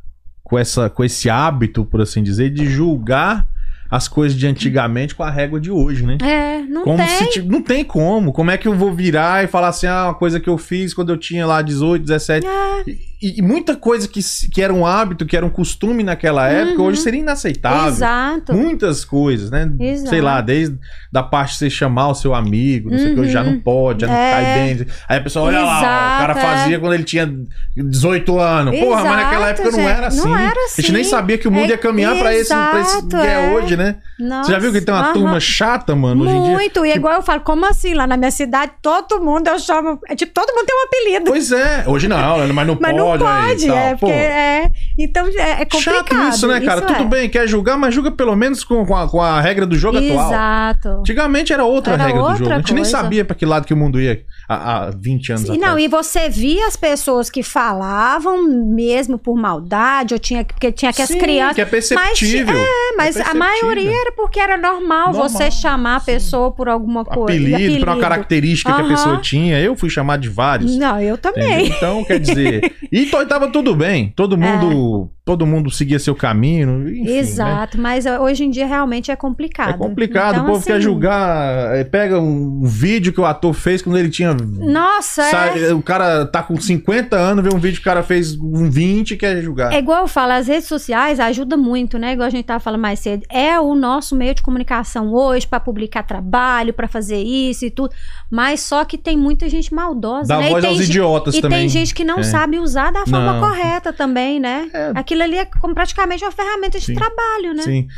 [SPEAKER 1] com essa com esse hábito, por assim dizer, de julgar as coisas de antigamente com a régua de hoje, né?
[SPEAKER 3] é, não
[SPEAKER 1] Como
[SPEAKER 3] tem.
[SPEAKER 1] se ti- não tem como. Como é que eu vou virar e falar assim, ah, uma coisa que eu fiz quando eu tinha lá 18, 17.
[SPEAKER 3] É.
[SPEAKER 1] E, muita coisa que, que era um hábito, que era um costume naquela época,
[SPEAKER 3] Uhum.
[SPEAKER 1] hoje seria inaceitável.
[SPEAKER 3] Exato.
[SPEAKER 1] Muitas coisas, né?
[SPEAKER 3] Exato.
[SPEAKER 1] Sei lá, desde da parte de você chamar o seu amigo, não sei o que, hoje já não pode, já não
[SPEAKER 3] É.
[SPEAKER 1] cai bem. Aí a pessoa, olha lá, ó, o cara
[SPEAKER 3] Exato, é.
[SPEAKER 1] fazia quando ele tinha 18 anos. Porra, mas naquela
[SPEAKER 3] Exato,
[SPEAKER 1] época não
[SPEAKER 3] gente.
[SPEAKER 1] era assim.
[SPEAKER 3] Não era
[SPEAKER 1] A gente nem
[SPEAKER 3] assim.
[SPEAKER 1] sabia que o mundo
[SPEAKER 3] É-
[SPEAKER 1] ia caminhar pra esse, pra esse
[SPEAKER 3] exato,
[SPEAKER 1] que é,
[SPEAKER 3] é.
[SPEAKER 1] hoje, né?
[SPEAKER 3] Nossa,
[SPEAKER 1] Você já viu que tem uma
[SPEAKER 3] aham.
[SPEAKER 1] turma chata, mano, hoje em dia?
[SPEAKER 3] Muito, e igual eu falo, como assim? Lá na minha cidade, todo mundo eu chamo. É tipo, todo mundo tem um apelido.
[SPEAKER 1] Pois é, hoje não, mas não
[SPEAKER 3] Mas
[SPEAKER 1] pode.
[SPEAKER 3] não
[SPEAKER 1] aí,
[SPEAKER 3] pode,
[SPEAKER 1] tal.
[SPEAKER 3] é, porque é. Então é, é complicado.
[SPEAKER 1] chato isso, né, cara? Tudo
[SPEAKER 3] é.
[SPEAKER 1] bem, quer julgar, mas julga pelo menos com, com, a, com a regra do jogo atual.
[SPEAKER 3] Exato.
[SPEAKER 1] Antigamente era outra
[SPEAKER 3] Era
[SPEAKER 1] regra do
[SPEAKER 3] outra
[SPEAKER 1] jogo. A gente nem
[SPEAKER 3] coisa.
[SPEAKER 1] sabia pra que lado que o mundo ia há, há 20 anos
[SPEAKER 3] E
[SPEAKER 1] atrás.
[SPEAKER 3] não, e você via as pessoas que falavam mesmo por maldade, ou tinha porque tinha que as
[SPEAKER 1] Sim,
[SPEAKER 3] crianças.
[SPEAKER 1] que é perceptível.
[SPEAKER 3] É, mas
[SPEAKER 1] É
[SPEAKER 3] a maioria era porque era normal,
[SPEAKER 1] Normal,
[SPEAKER 3] você chamar a pessoa por alguma coisa.
[SPEAKER 1] Apelido, por uma característica que a pessoa tinha. Eu fui chamado de vários.
[SPEAKER 3] Não, eu
[SPEAKER 1] entendeu?
[SPEAKER 3] também.
[SPEAKER 1] Então, quer dizer. E to- tava tudo bem. Todo mundo, todo mundo seguia seu caminho. Enfim, né?
[SPEAKER 3] Exato, mas uh, hoje em dia realmente é complicado.
[SPEAKER 1] É complicado,
[SPEAKER 3] Então,
[SPEAKER 1] o povo
[SPEAKER 3] assim,
[SPEAKER 1] quer julgar. é, Pega um vídeo que o ator fez quando ele tinha.
[SPEAKER 3] Nossa, é.
[SPEAKER 1] O cara tá com 50 anos, vê um vídeo que o cara fez com 20 e quer julgar.
[SPEAKER 3] É igual eu falo, as redes sociais ajudam muito, né? Igual a gente tava falando mais cedo. É o nosso meio de comunicação hoje para publicar trabalho, para fazer isso e tudo. Mas só que tem muita gente maldosa,
[SPEAKER 1] Dá
[SPEAKER 3] né?
[SPEAKER 1] voz
[SPEAKER 3] e tem
[SPEAKER 1] aos idiotas
[SPEAKER 3] E
[SPEAKER 1] também.
[SPEAKER 3] tem gente que não
[SPEAKER 1] É.
[SPEAKER 3] sabe usar da forma
[SPEAKER 1] Não.
[SPEAKER 3] correta também, né?
[SPEAKER 1] É.
[SPEAKER 3] Aquilo ali é como praticamente uma ferramenta de
[SPEAKER 1] Sim.
[SPEAKER 3] trabalho, né?
[SPEAKER 1] Sim.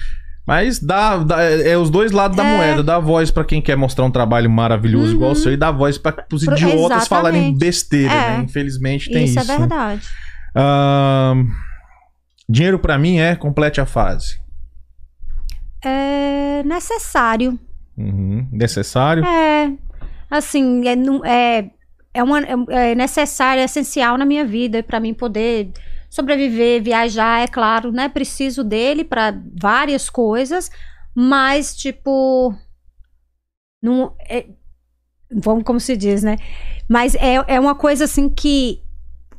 [SPEAKER 1] Mas dá, dá- é é os dois lados da
[SPEAKER 3] É.
[SPEAKER 1] moeda. Dá voz pra quem quer mostrar um trabalho maravilhoso igual o seu e dá voz para os idiotas
[SPEAKER 3] exatamente.
[SPEAKER 1] falarem besteira,
[SPEAKER 3] É.
[SPEAKER 1] né? Infelizmente tem isso.
[SPEAKER 3] isso é
[SPEAKER 1] né?
[SPEAKER 3] verdade.
[SPEAKER 1] Ahn, dinheiro pra mim é complete a fase.
[SPEAKER 3] É necessário.
[SPEAKER 1] Uhum. Necessário.
[SPEAKER 3] É. Assim, é, não- é é, uma, é necessário, é essencial na minha vida para mim poder sobreviver, viajar, é claro, né? Preciso dele para várias coisas, mas tipo não é, vamos como se diz, né? Mas é, é uma coisa assim que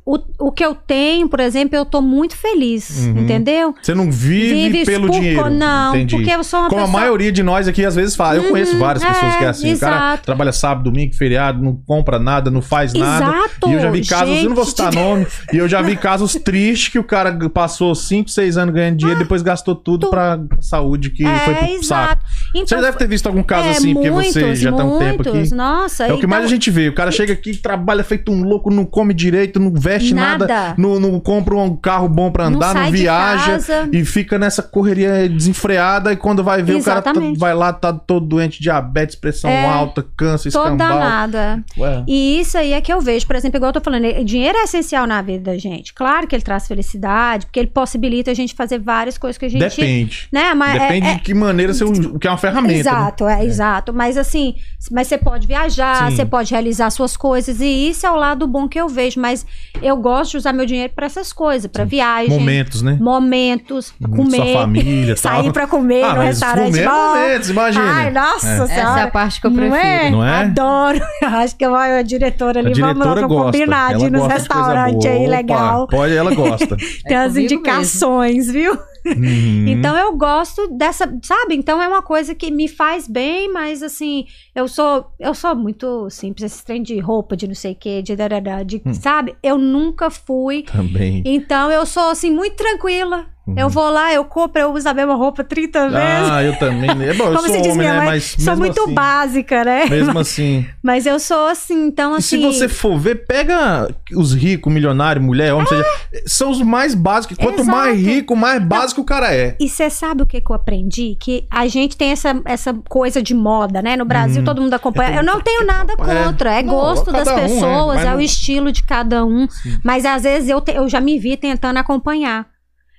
[SPEAKER 3] o, o que eu tenho, por exemplo, eu tô muito feliz,
[SPEAKER 1] Uhum.
[SPEAKER 3] entendeu?
[SPEAKER 1] Você não vive,
[SPEAKER 3] Vive
[SPEAKER 1] pelo
[SPEAKER 3] por-
[SPEAKER 1] dinheiro.
[SPEAKER 3] não,
[SPEAKER 1] entendi.
[SPEAKER 3] porque eu sou uma
[SPEAKER 1] Como
[SPEAKER 3] pessoa-
[SPEAKER 1] a maioria de nós aqui às vezes fala. Eu
[SPEAKER 3] Uhum,
[SPEAKER 1] conheço várias pessoas
[SPEAKER 3] é,
[SPEAKER 1] que é assim. O cara
[SPEAKER 3] exato.
[SPEAKER 1] trabalha sábado, domingo, feriado, não compra nada, não faz nada.
[SPEAKER 3] Exato,
[SPEAKER 1] E eu já vi casos, eu não vou
[SPEAKER 3] gente.
[SPEAKER 1] citar nome, e eu já vi casos tristes que o cara passou 5, 6 anos ganhando dinheiro, depois gastou tudo
[SPEAKER 3] tu-
[SPEAKER 1] pra saúde que
[SPEAKER 3] é,
[SPEAKER 1] foi pro saco.
[SPEAKER 3] exato. Então,
[SPEAKER 1] Você deve ter visto algum caso
[SPEAKER 3] é,
[SPEAKER 1] assim, porque você
[SPEAKER 3] muitos,
[SPEAKER 1] já tá um tempo aqui.
[SPEAKER 3] muitos, Nossa,
[SPEAKER 1] É o que mais a
[SPEAKER 3] então-
[SPEAKER 1] gente vê. O cara chega aqui, trabalha feito um louco, não come direito, não veste nada,
[SPEAKER 3] Nada.
[SPEAKER 1] não, não compra um carro bom pra
[SPEAKER 3] Não
[SPEAKER 1] andar, não,
[SPEAKER 3] de
[SPEAKER 1] viaja e fica nessa correria desenfreada. E quando vai ver, o cara tá-
[SPEAKER 3] Exatamente.
[SPEAKER 1] vai lá, tá todo doente, diabetes, pressão
[SPEAKER 3] É.
[SPEAKER 1] alta, câncer,
[SPEAKER 3] Toda
[SPEAKER 1] escambau.
[SPEAKER 3] nada.
[SPEAKER 1] Ué.
[SPEAKER 3] E isso aí é que eu vejo, por exemplo, igual eu tô falando, eh, dinheiro é essencial na vida da gente. Claro que ele traz felicidade, porque ele possibilita a gente fazer várias coisas que a gente.
[SPEAKER 1] Depende.
[SPEAKER 3] Né? Mas é-
[SPEAKER 1] Depende
[SPEAKER 3] é-
[SPEAKER 1] de que maneira você que é uma ferramenta. né?
[SPEAKER 3] Exato, é, exato. Mas assim, mas você pode viajar,
[SPEAKER 1] Sim.
[SPEAKER 3] você pode realizar suas coisas, e isso é o lado bom que eu vejo. Mas eu gosto de usar meu dinheiro pra essas coisas, pra viagem,
[SPEAKER 1] Momentos, né?
[SPEAKER 3] momentos,
[SPEAKER 1] Uhum,
[SPEAKER 3] comer,
[SPEAKER 1] Sua família,
[SPEAKER 3] sair
[SPEAKER 1] tal.
[SPEAKER 3] pra comer
[SPEAKER 1] Ah,
[SPEAKER 3] no restaurante
[SPEAKER 1] comer é
[SPEAKER 3] bom.
[SPEAKER 1] momentos, imagina.
[SPEAKER 3] Ai, nossa
[SPEAKER 1] É.
[SPEAKER 3] senhora.
[SPEAKER 2] Essa é a parte que eu
[SPEAKER 3] Não
[SPEAKER 2] prefiro.
[SPEAKER 3] é?
[SPEAKER 1] Não é?
[SPEAKER 3] Adoro. Eu acho que eu, a diretora ali,
[SPEAKER 1] A
[SPEAKER 3] vamos lá
[SPEAKER 1] diretora
[SPEAKER 3] pra
[SPEAKER 1] gosta.
[SPEAKER 3] combinar de ir nos restaurantes aí, legal.
[SPEAKER 1] Pode, ela gosta.
[SPEAKER 3] Tem as
[SPEAKER 2] comigo
[SPEAKER 3] indicações, viu?
[SPEAKER 1] Uhum.
[SPEAKER 3] Então eu gosto dessa, sabe? Então é uma coisa que me faz bem, mas assim, eu sou eu sou muito simples, esse trem de roupa, de não sei o quê, de, darará, de
[SPEAKER 1] Hum.
[SPEAKER 3] sabe? Eu nunca fui.
[SPEAKER 1] Também.
[SPEAKER 3] Então eu sou assim muito tranquila.
[SPEAKER 1] Uhum.
[SPEAKER 3] Eu vou lá, eu compro, eu uso a mesma roupa 30 vezes.
[SPEAKER 1] Ah, eu também. É bom, eu
[SPEAKER 3] Como
[SPEAKER 1] sou
[SPEAKER 3] se diz
[SPEAKER 1] homem,
[SPEAKER 3] minha
[SPEAKER 1] né? Mas
[SPEAKER 3] sou muito
[SPEAKER 1] assim,
[SPEAKER 3] básica, né?
[SPEAKER 1] Mesmo assim.
[SPEAKER 3] Mas eu sou assim, então
[SPEAKER 1] E
[SPEAKER 3] assim.
[SPEAKER 1] se você for ver, pega os ricos, milionários, mulher, homem, seja, são os mais básicos. Quanto
[SPEAKER 3] Exato.
[SPEAKER 1] mais rico, mais básico o cara é.
[SPEAKER 3] E você sabe o que, que eu aprendi? Que a gente tem essa, essa coisa de moda, né? No Brasil,
[SPEAKER 1] Hum.
[SPEAKER 3] todo mundo acompanha.
[SPEAKER 1] É,
[SPEAKER 3] eu não tenho nada
[SPEAKER 1] é.
[SPEAKER 3] contra. É,
[SPEAKER 1] Não,
[SPEAKER 3] gosto das
[SPEAKER 1] cada um, é,
[SPEAKER 3] pessoas,
[SPEAKER 1] mas
[SPEAKER 3] é,
[SPEAKER 1] não-
[SPEAKER 3] o estilo de cada um.
[SPEAKER 1] Sim.
[SPEAKER 3] Mas às vezes eu, te- eu já me vi tentando acompanhar.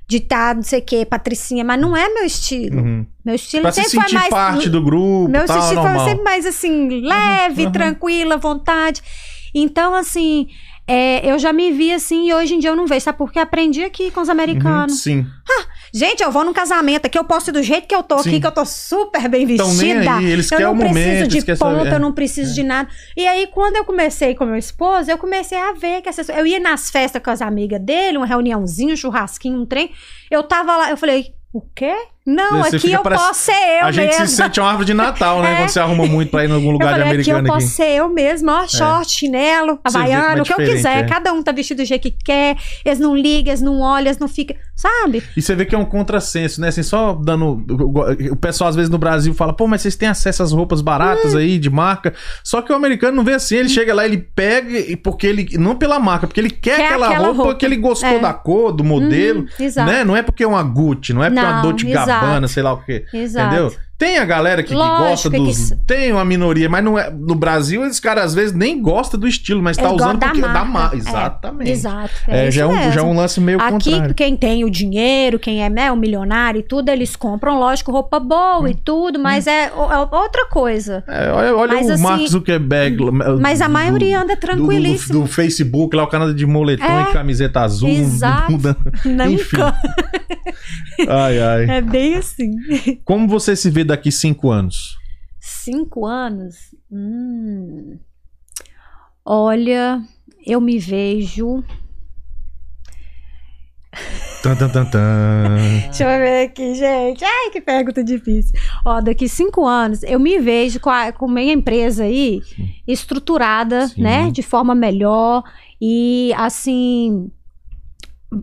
[SPEAKER 3] De estar, não sei o quê, patricinha, mas não é meu estilo.
[SPEAKER 1] Uhum.
[SPEAKER 3] Meu estilo
[SPEAKER 1] Pra se
[SPEAKER 3] sempre foi
[SPEAKER 1] sentir
[SPEAKER 3] mais.
[SPEAKER 1] parte do grupo,
[SPEAKER 3] Meu
[SPEAKER 1] tal,
[SPEAKER 3] estilo
[SPEAKER 1] normal.
[SPEAKER 3] foi sempre mais assim, leve,
[SPEAKER 1] uhum.
[SPEAKER 3] tranquila, vontade. Então, assim, é, eu já me vi assim e hoje em dia eu não vejo. Sabe por quê? Aprendi aqui com os
[SPEAKER 1] Uhum,
[SPEAKER 3] americanos.
[SPEAKER 1] sim.
[SPEAKER 3] Gente, eu vou num casamento aqui, eu posso ir do jeito que eu tô
[SPEAKER 1] Sim.
[SPEAKER 3] aqui, que eu tô super bem
[SPEAKER 1] Tão nem
[SPEAKER 3] vestida.
[SPEAKER 1] aí, eles
[SPEAKER 3] eu
[SPEAKER 1] querem
[SPEAKER 3] não
[SPEAKER 1] o
[SPEAKER 3] preciso
[SPEAKER 1] momento,
[SPEAKER 3] de ponta,
[SPEAKER 1] saber. É.
[SPEAKER 3] eu não preciso de nada. E aí, quando eu comecei com meu esposo, eu comecei a ver que essas... Eu ia nas festas com as amigas dele, uma reuniãozinha, um churrasquinho, um trem. Eu tava lá, eu falei, o quê? Não,
[SPEAKER 1] Você
[SPEAKER 3] aqui eu posso ser eu
[SPEAKER 1] a gente
[SPEAKER 3] mesma.
[SPEAKER 1] se sente uma árvore de Natal, né?
[SPEAKER 3] É.
[SPEAKER 1] Quando você arruma muito pra ir em algum
[SPEAKER 3] Eu
[SPEAKER 1] lugar de
[SPEAKER 3] falei, aqui eu
[SPEAKER 1] americano
[SPEAKER 3] posso
[SPEAKER 1] aqui.
[SPEAKER 3] ser eu mesma, ó, short, chinelo,
[SPEAKER 1] vê como é
[SPEAKER 3] havaiano, o que eu quiser.
[SPEAKER 1] é.
[SPEAKER 3] Cada um tá vestido do jeito que quer, eles não ligam, eles não olham, eles não ficam, sabe?
[SPEAKER 1] E você vê que é um contrassenso, né? Assim, só dando. O pessoal, às vezes, no Brasil fala, pô, mas vocês têm acesso às roupas baratas aí, de marca. Só que o americano não vê assim, ele chega lá, ele pega, e porque ele. Não pela marca, porque ele quer,
[SPEAKER 3] Quer
[SPEAKER 1] aquela,
[SPEAKER 3] aquela
[SPEAKER 1] roupa,
[SPEAKER 3] roupa.
[SPEAKER 1] que ele gostou
[SPEAKER 3] É.
[SPEAKER 1] da cor, do modelo.
[SPEAKER 3] Uhum, exato.
[SPEAKER 1] né? Não é porque é uma Gucci, não é porque é uma Dolce
[SPEAKER 3] exato.
[SPEAKER 1] Gabbana, sei lá o quê.
[SPEAKER 3] Exato.
[SPEAKER 1] Entendeu? Tem a galera que, que
[SPEAKER 3] Lógico
[SPEAKER 1] gosta
[SPEAKER 3] que
[SPEAKER 1] dos.
[SPEAKER 3] isso-
[SPEAKER 1] Tem uma minoria, mas não é. No Brasil, esses caras às vezes nem gostam do estilo, mas tá
[SPEAKER 3] Eles
[SPEAKER 1] usando
[SPEAKER 3] gostam
[SPEAKER 1] porque
[SPEAKER 3] da
[SPEAKER 1] da
[SPEAKER 3] marca.
[SPEAKER 1] marca.
[SPEAKER 3] É,
[SPEAKER 1] Exatamente.
[SPEAKER 3] Exato.
[SPEAKER 1] É,
[SPEAKER 3] É,
[SPEAKER 1] já, é um, já é um lance meio
[SPEAKER 3] Aqui,
[SPEAKER 1] contrário.
[SPEAKER 3] quem tem o dinheiro, quem é né, o milionário e tudo, eles compram, lógico, roupa boa
[SPEAKER 1] Hum.
[SPEAKER 3] e tudo, mas é, o- é outra coisa.
[SPEAKER 1] É, olha olha
[SPEAKER 3] Mas
[SPEAKER 1] o
[SPEAKER 3] assim,
[SPEAKER 1] Mark Zuckerberg.
[SPEAKER 3] Mas a
[SPEAKER 1] do-
[SPEAKER 3] maioria anda
[SPEAKER 1] do,
[SPEAKER 3] tranquilíssimo.
[SPEAKER 1] do, do Facebook, lá o canal de moletom
[SPEAKER 3] É,
[SPEAKER 1] e camiseta azul.
[SPEAKER 3] exato.
[SPEAKER 1] muda- Enfim. Ai, ai.
[SPEAKER 3] É bem assim.
[SPEAKER 1] Como você se vê daqui cinco anos?
[SPEAKER 3] Cinco anos? Hum. Olha, eu me vejo.
[SPEAKER 1] Tan, tan, tan, tan.
[SPEAKER 3] Deixa eu ver aqui, gente. Ai, que pergunta difícil. Ó, daqui cinco anos, eu me vejo com a com minha empresa aí estruturada,
[SPEAKER 1] Sim.
[SPEAKER 3] né? De forma melhor e assim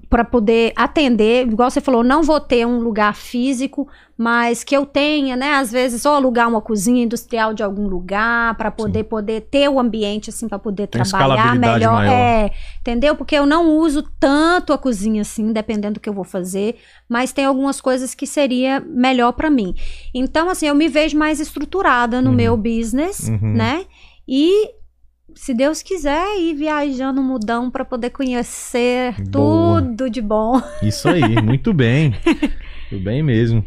[SPEAKER 3] para poder atender, igual você falou, não vou ter um lugar físico, mas que eu tenha, né, às vezes ou alugar uma cozinha industrial de algum lugar para poder poder ter o ambiente assim para poder
[SPEAKER 1] Tem
[SPEAKER 3] trabalhar melhor,
[SPEAKER 1] maior.
[SPEAKER 3] é, entendeu? Porque eu não uso tanto a cozinha assim, dependendo do que eu vou fazer, mas tem algumas coisas que seria melhor para mim. Então assim, eu me vejo mais estruturada no
[SPEAKER 1] Uhum.
[SPEAKER 3] meu business,
[SPEAKER 1] Uhum.
[SPEAKER 3] né? E se Deus quiser, ir viajando mudão para poder conhecer
[SPEAKER 1] Boa.
[SPEAKER 3] tudo de bom.
[SPEAKER 1] Isso aí, muito bem. Bem mesmo.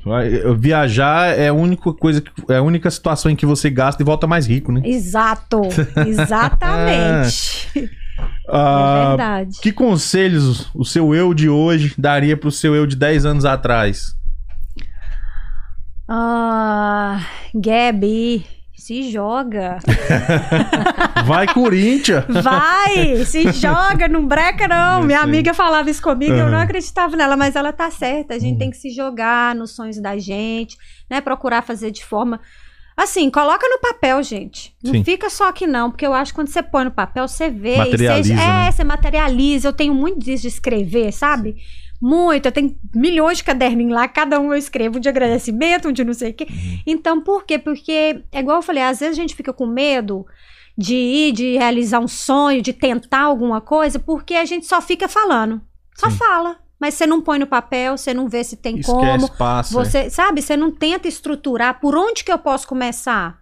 [SPEAKER 1] Viajar é a única coisa, é a única situação em que você gasta e volta mais rico, né?
[SPEAKER 3] Exato, exatamente. é
[SPEAKER 1] Ah,
[SPEAKER 3] verdade.
[SPEAKER 1] que conselhos o seu eu de hoje daria pro seu eu de 10 anos atrás?
[SPEAKER 3] Ah, Gabi, se joga.
[SPEAKER 1] Vai, Corinthians!
[SPEAKER 3] Vai, se joga, não breca não. Minha amiga falava isso comigo, eu não acreditava nela, mas ela tá certa. A gente
[SPEAKER 1] Uhum.
[SPEAKER 3] tem que se jogar nos sonhos da gente, né? Procurar fazer de forma Assim, coloca no papel, gente. Não
[SPEAKER 1] Sim.
[SPEAKER 3] fica só aqui não, porque eu acho que quando você põe no papel, você vê. e
[SPEAKER 1] Materializa,
[SPEAKER 3] você,
[SPEAKER 1] né?
[SPEAKER 3] É, você materializa. Eu tenho muito disso de escrever, sabe? Muito. Eu tenho milhões de caderninhos lá, cada um eu escrevo um de agradecimento, um de não sei o quê.
[SPEAKER 1] Uhum.
[SPEAKER 3] Então, por quê? Porque, é igual eu falei, às vezes a gente fica com medo de ir, de realizar um sonho, de tentar alguma coisa, porque a gente só fica falando. Só
[SPEAKER 1] Sim.
[SPEAKER 3] fala. Mas você não põe no papel, você não vê se tem como.
[SPEAKER 1] Esquece, passa.
[SPEAKER 3] Você, sabe, você não tenta estruturar por onde que eu posso começar.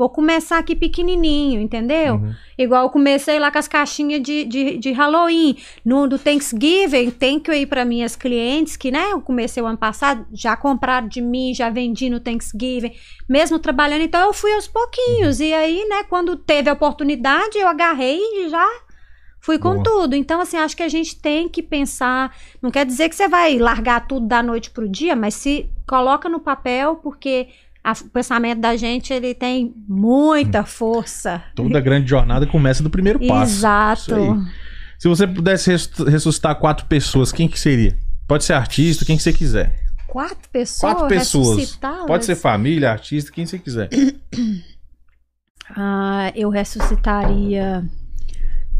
[SPEAKER 3] Vou começar aqui pequenininho, entendeu?
[SPEAKER 1] Uhum.
[SPEAKER 3] Igual eu comecei lá com as caixinhas de, de, de Halloween. No do Thanksgiving, tem que ir para minhas clientes que, né, eu comecei o ano passado, já compraram de mim, já vendi no Thanksgiving, mesmo trabalhando. Então eu fui aos pouquinhos. E aí, né, quando teve a oportunidade, eu agarrei e já fui com
[SPEAKER 1] Boa.
[SPEAKER 3] tudo. Então, assim, acho que a gente tem que pensar. Não quer dizer que você vai largar tudo da noite pro dia, mas se coloca no papel, porque a- o pensamento da gente ele tem muita força.
[SPEAKER 1] Toda grande jornada começa do primeiro passo.
[SPEAKER 3] Exato.
[SPEAKER 1] Se você pudesse res- ressuscitar quatro pessoas, quem que seria? Pode ser artista, quem que você quiser.
[SPEAKER 3] Quatro pessoas.
[SPEAKER 1] Quatro pessoas. Pode ser família, artista, quem você quiser.
[SPEAKER 3] Ah, eu ressuscitaria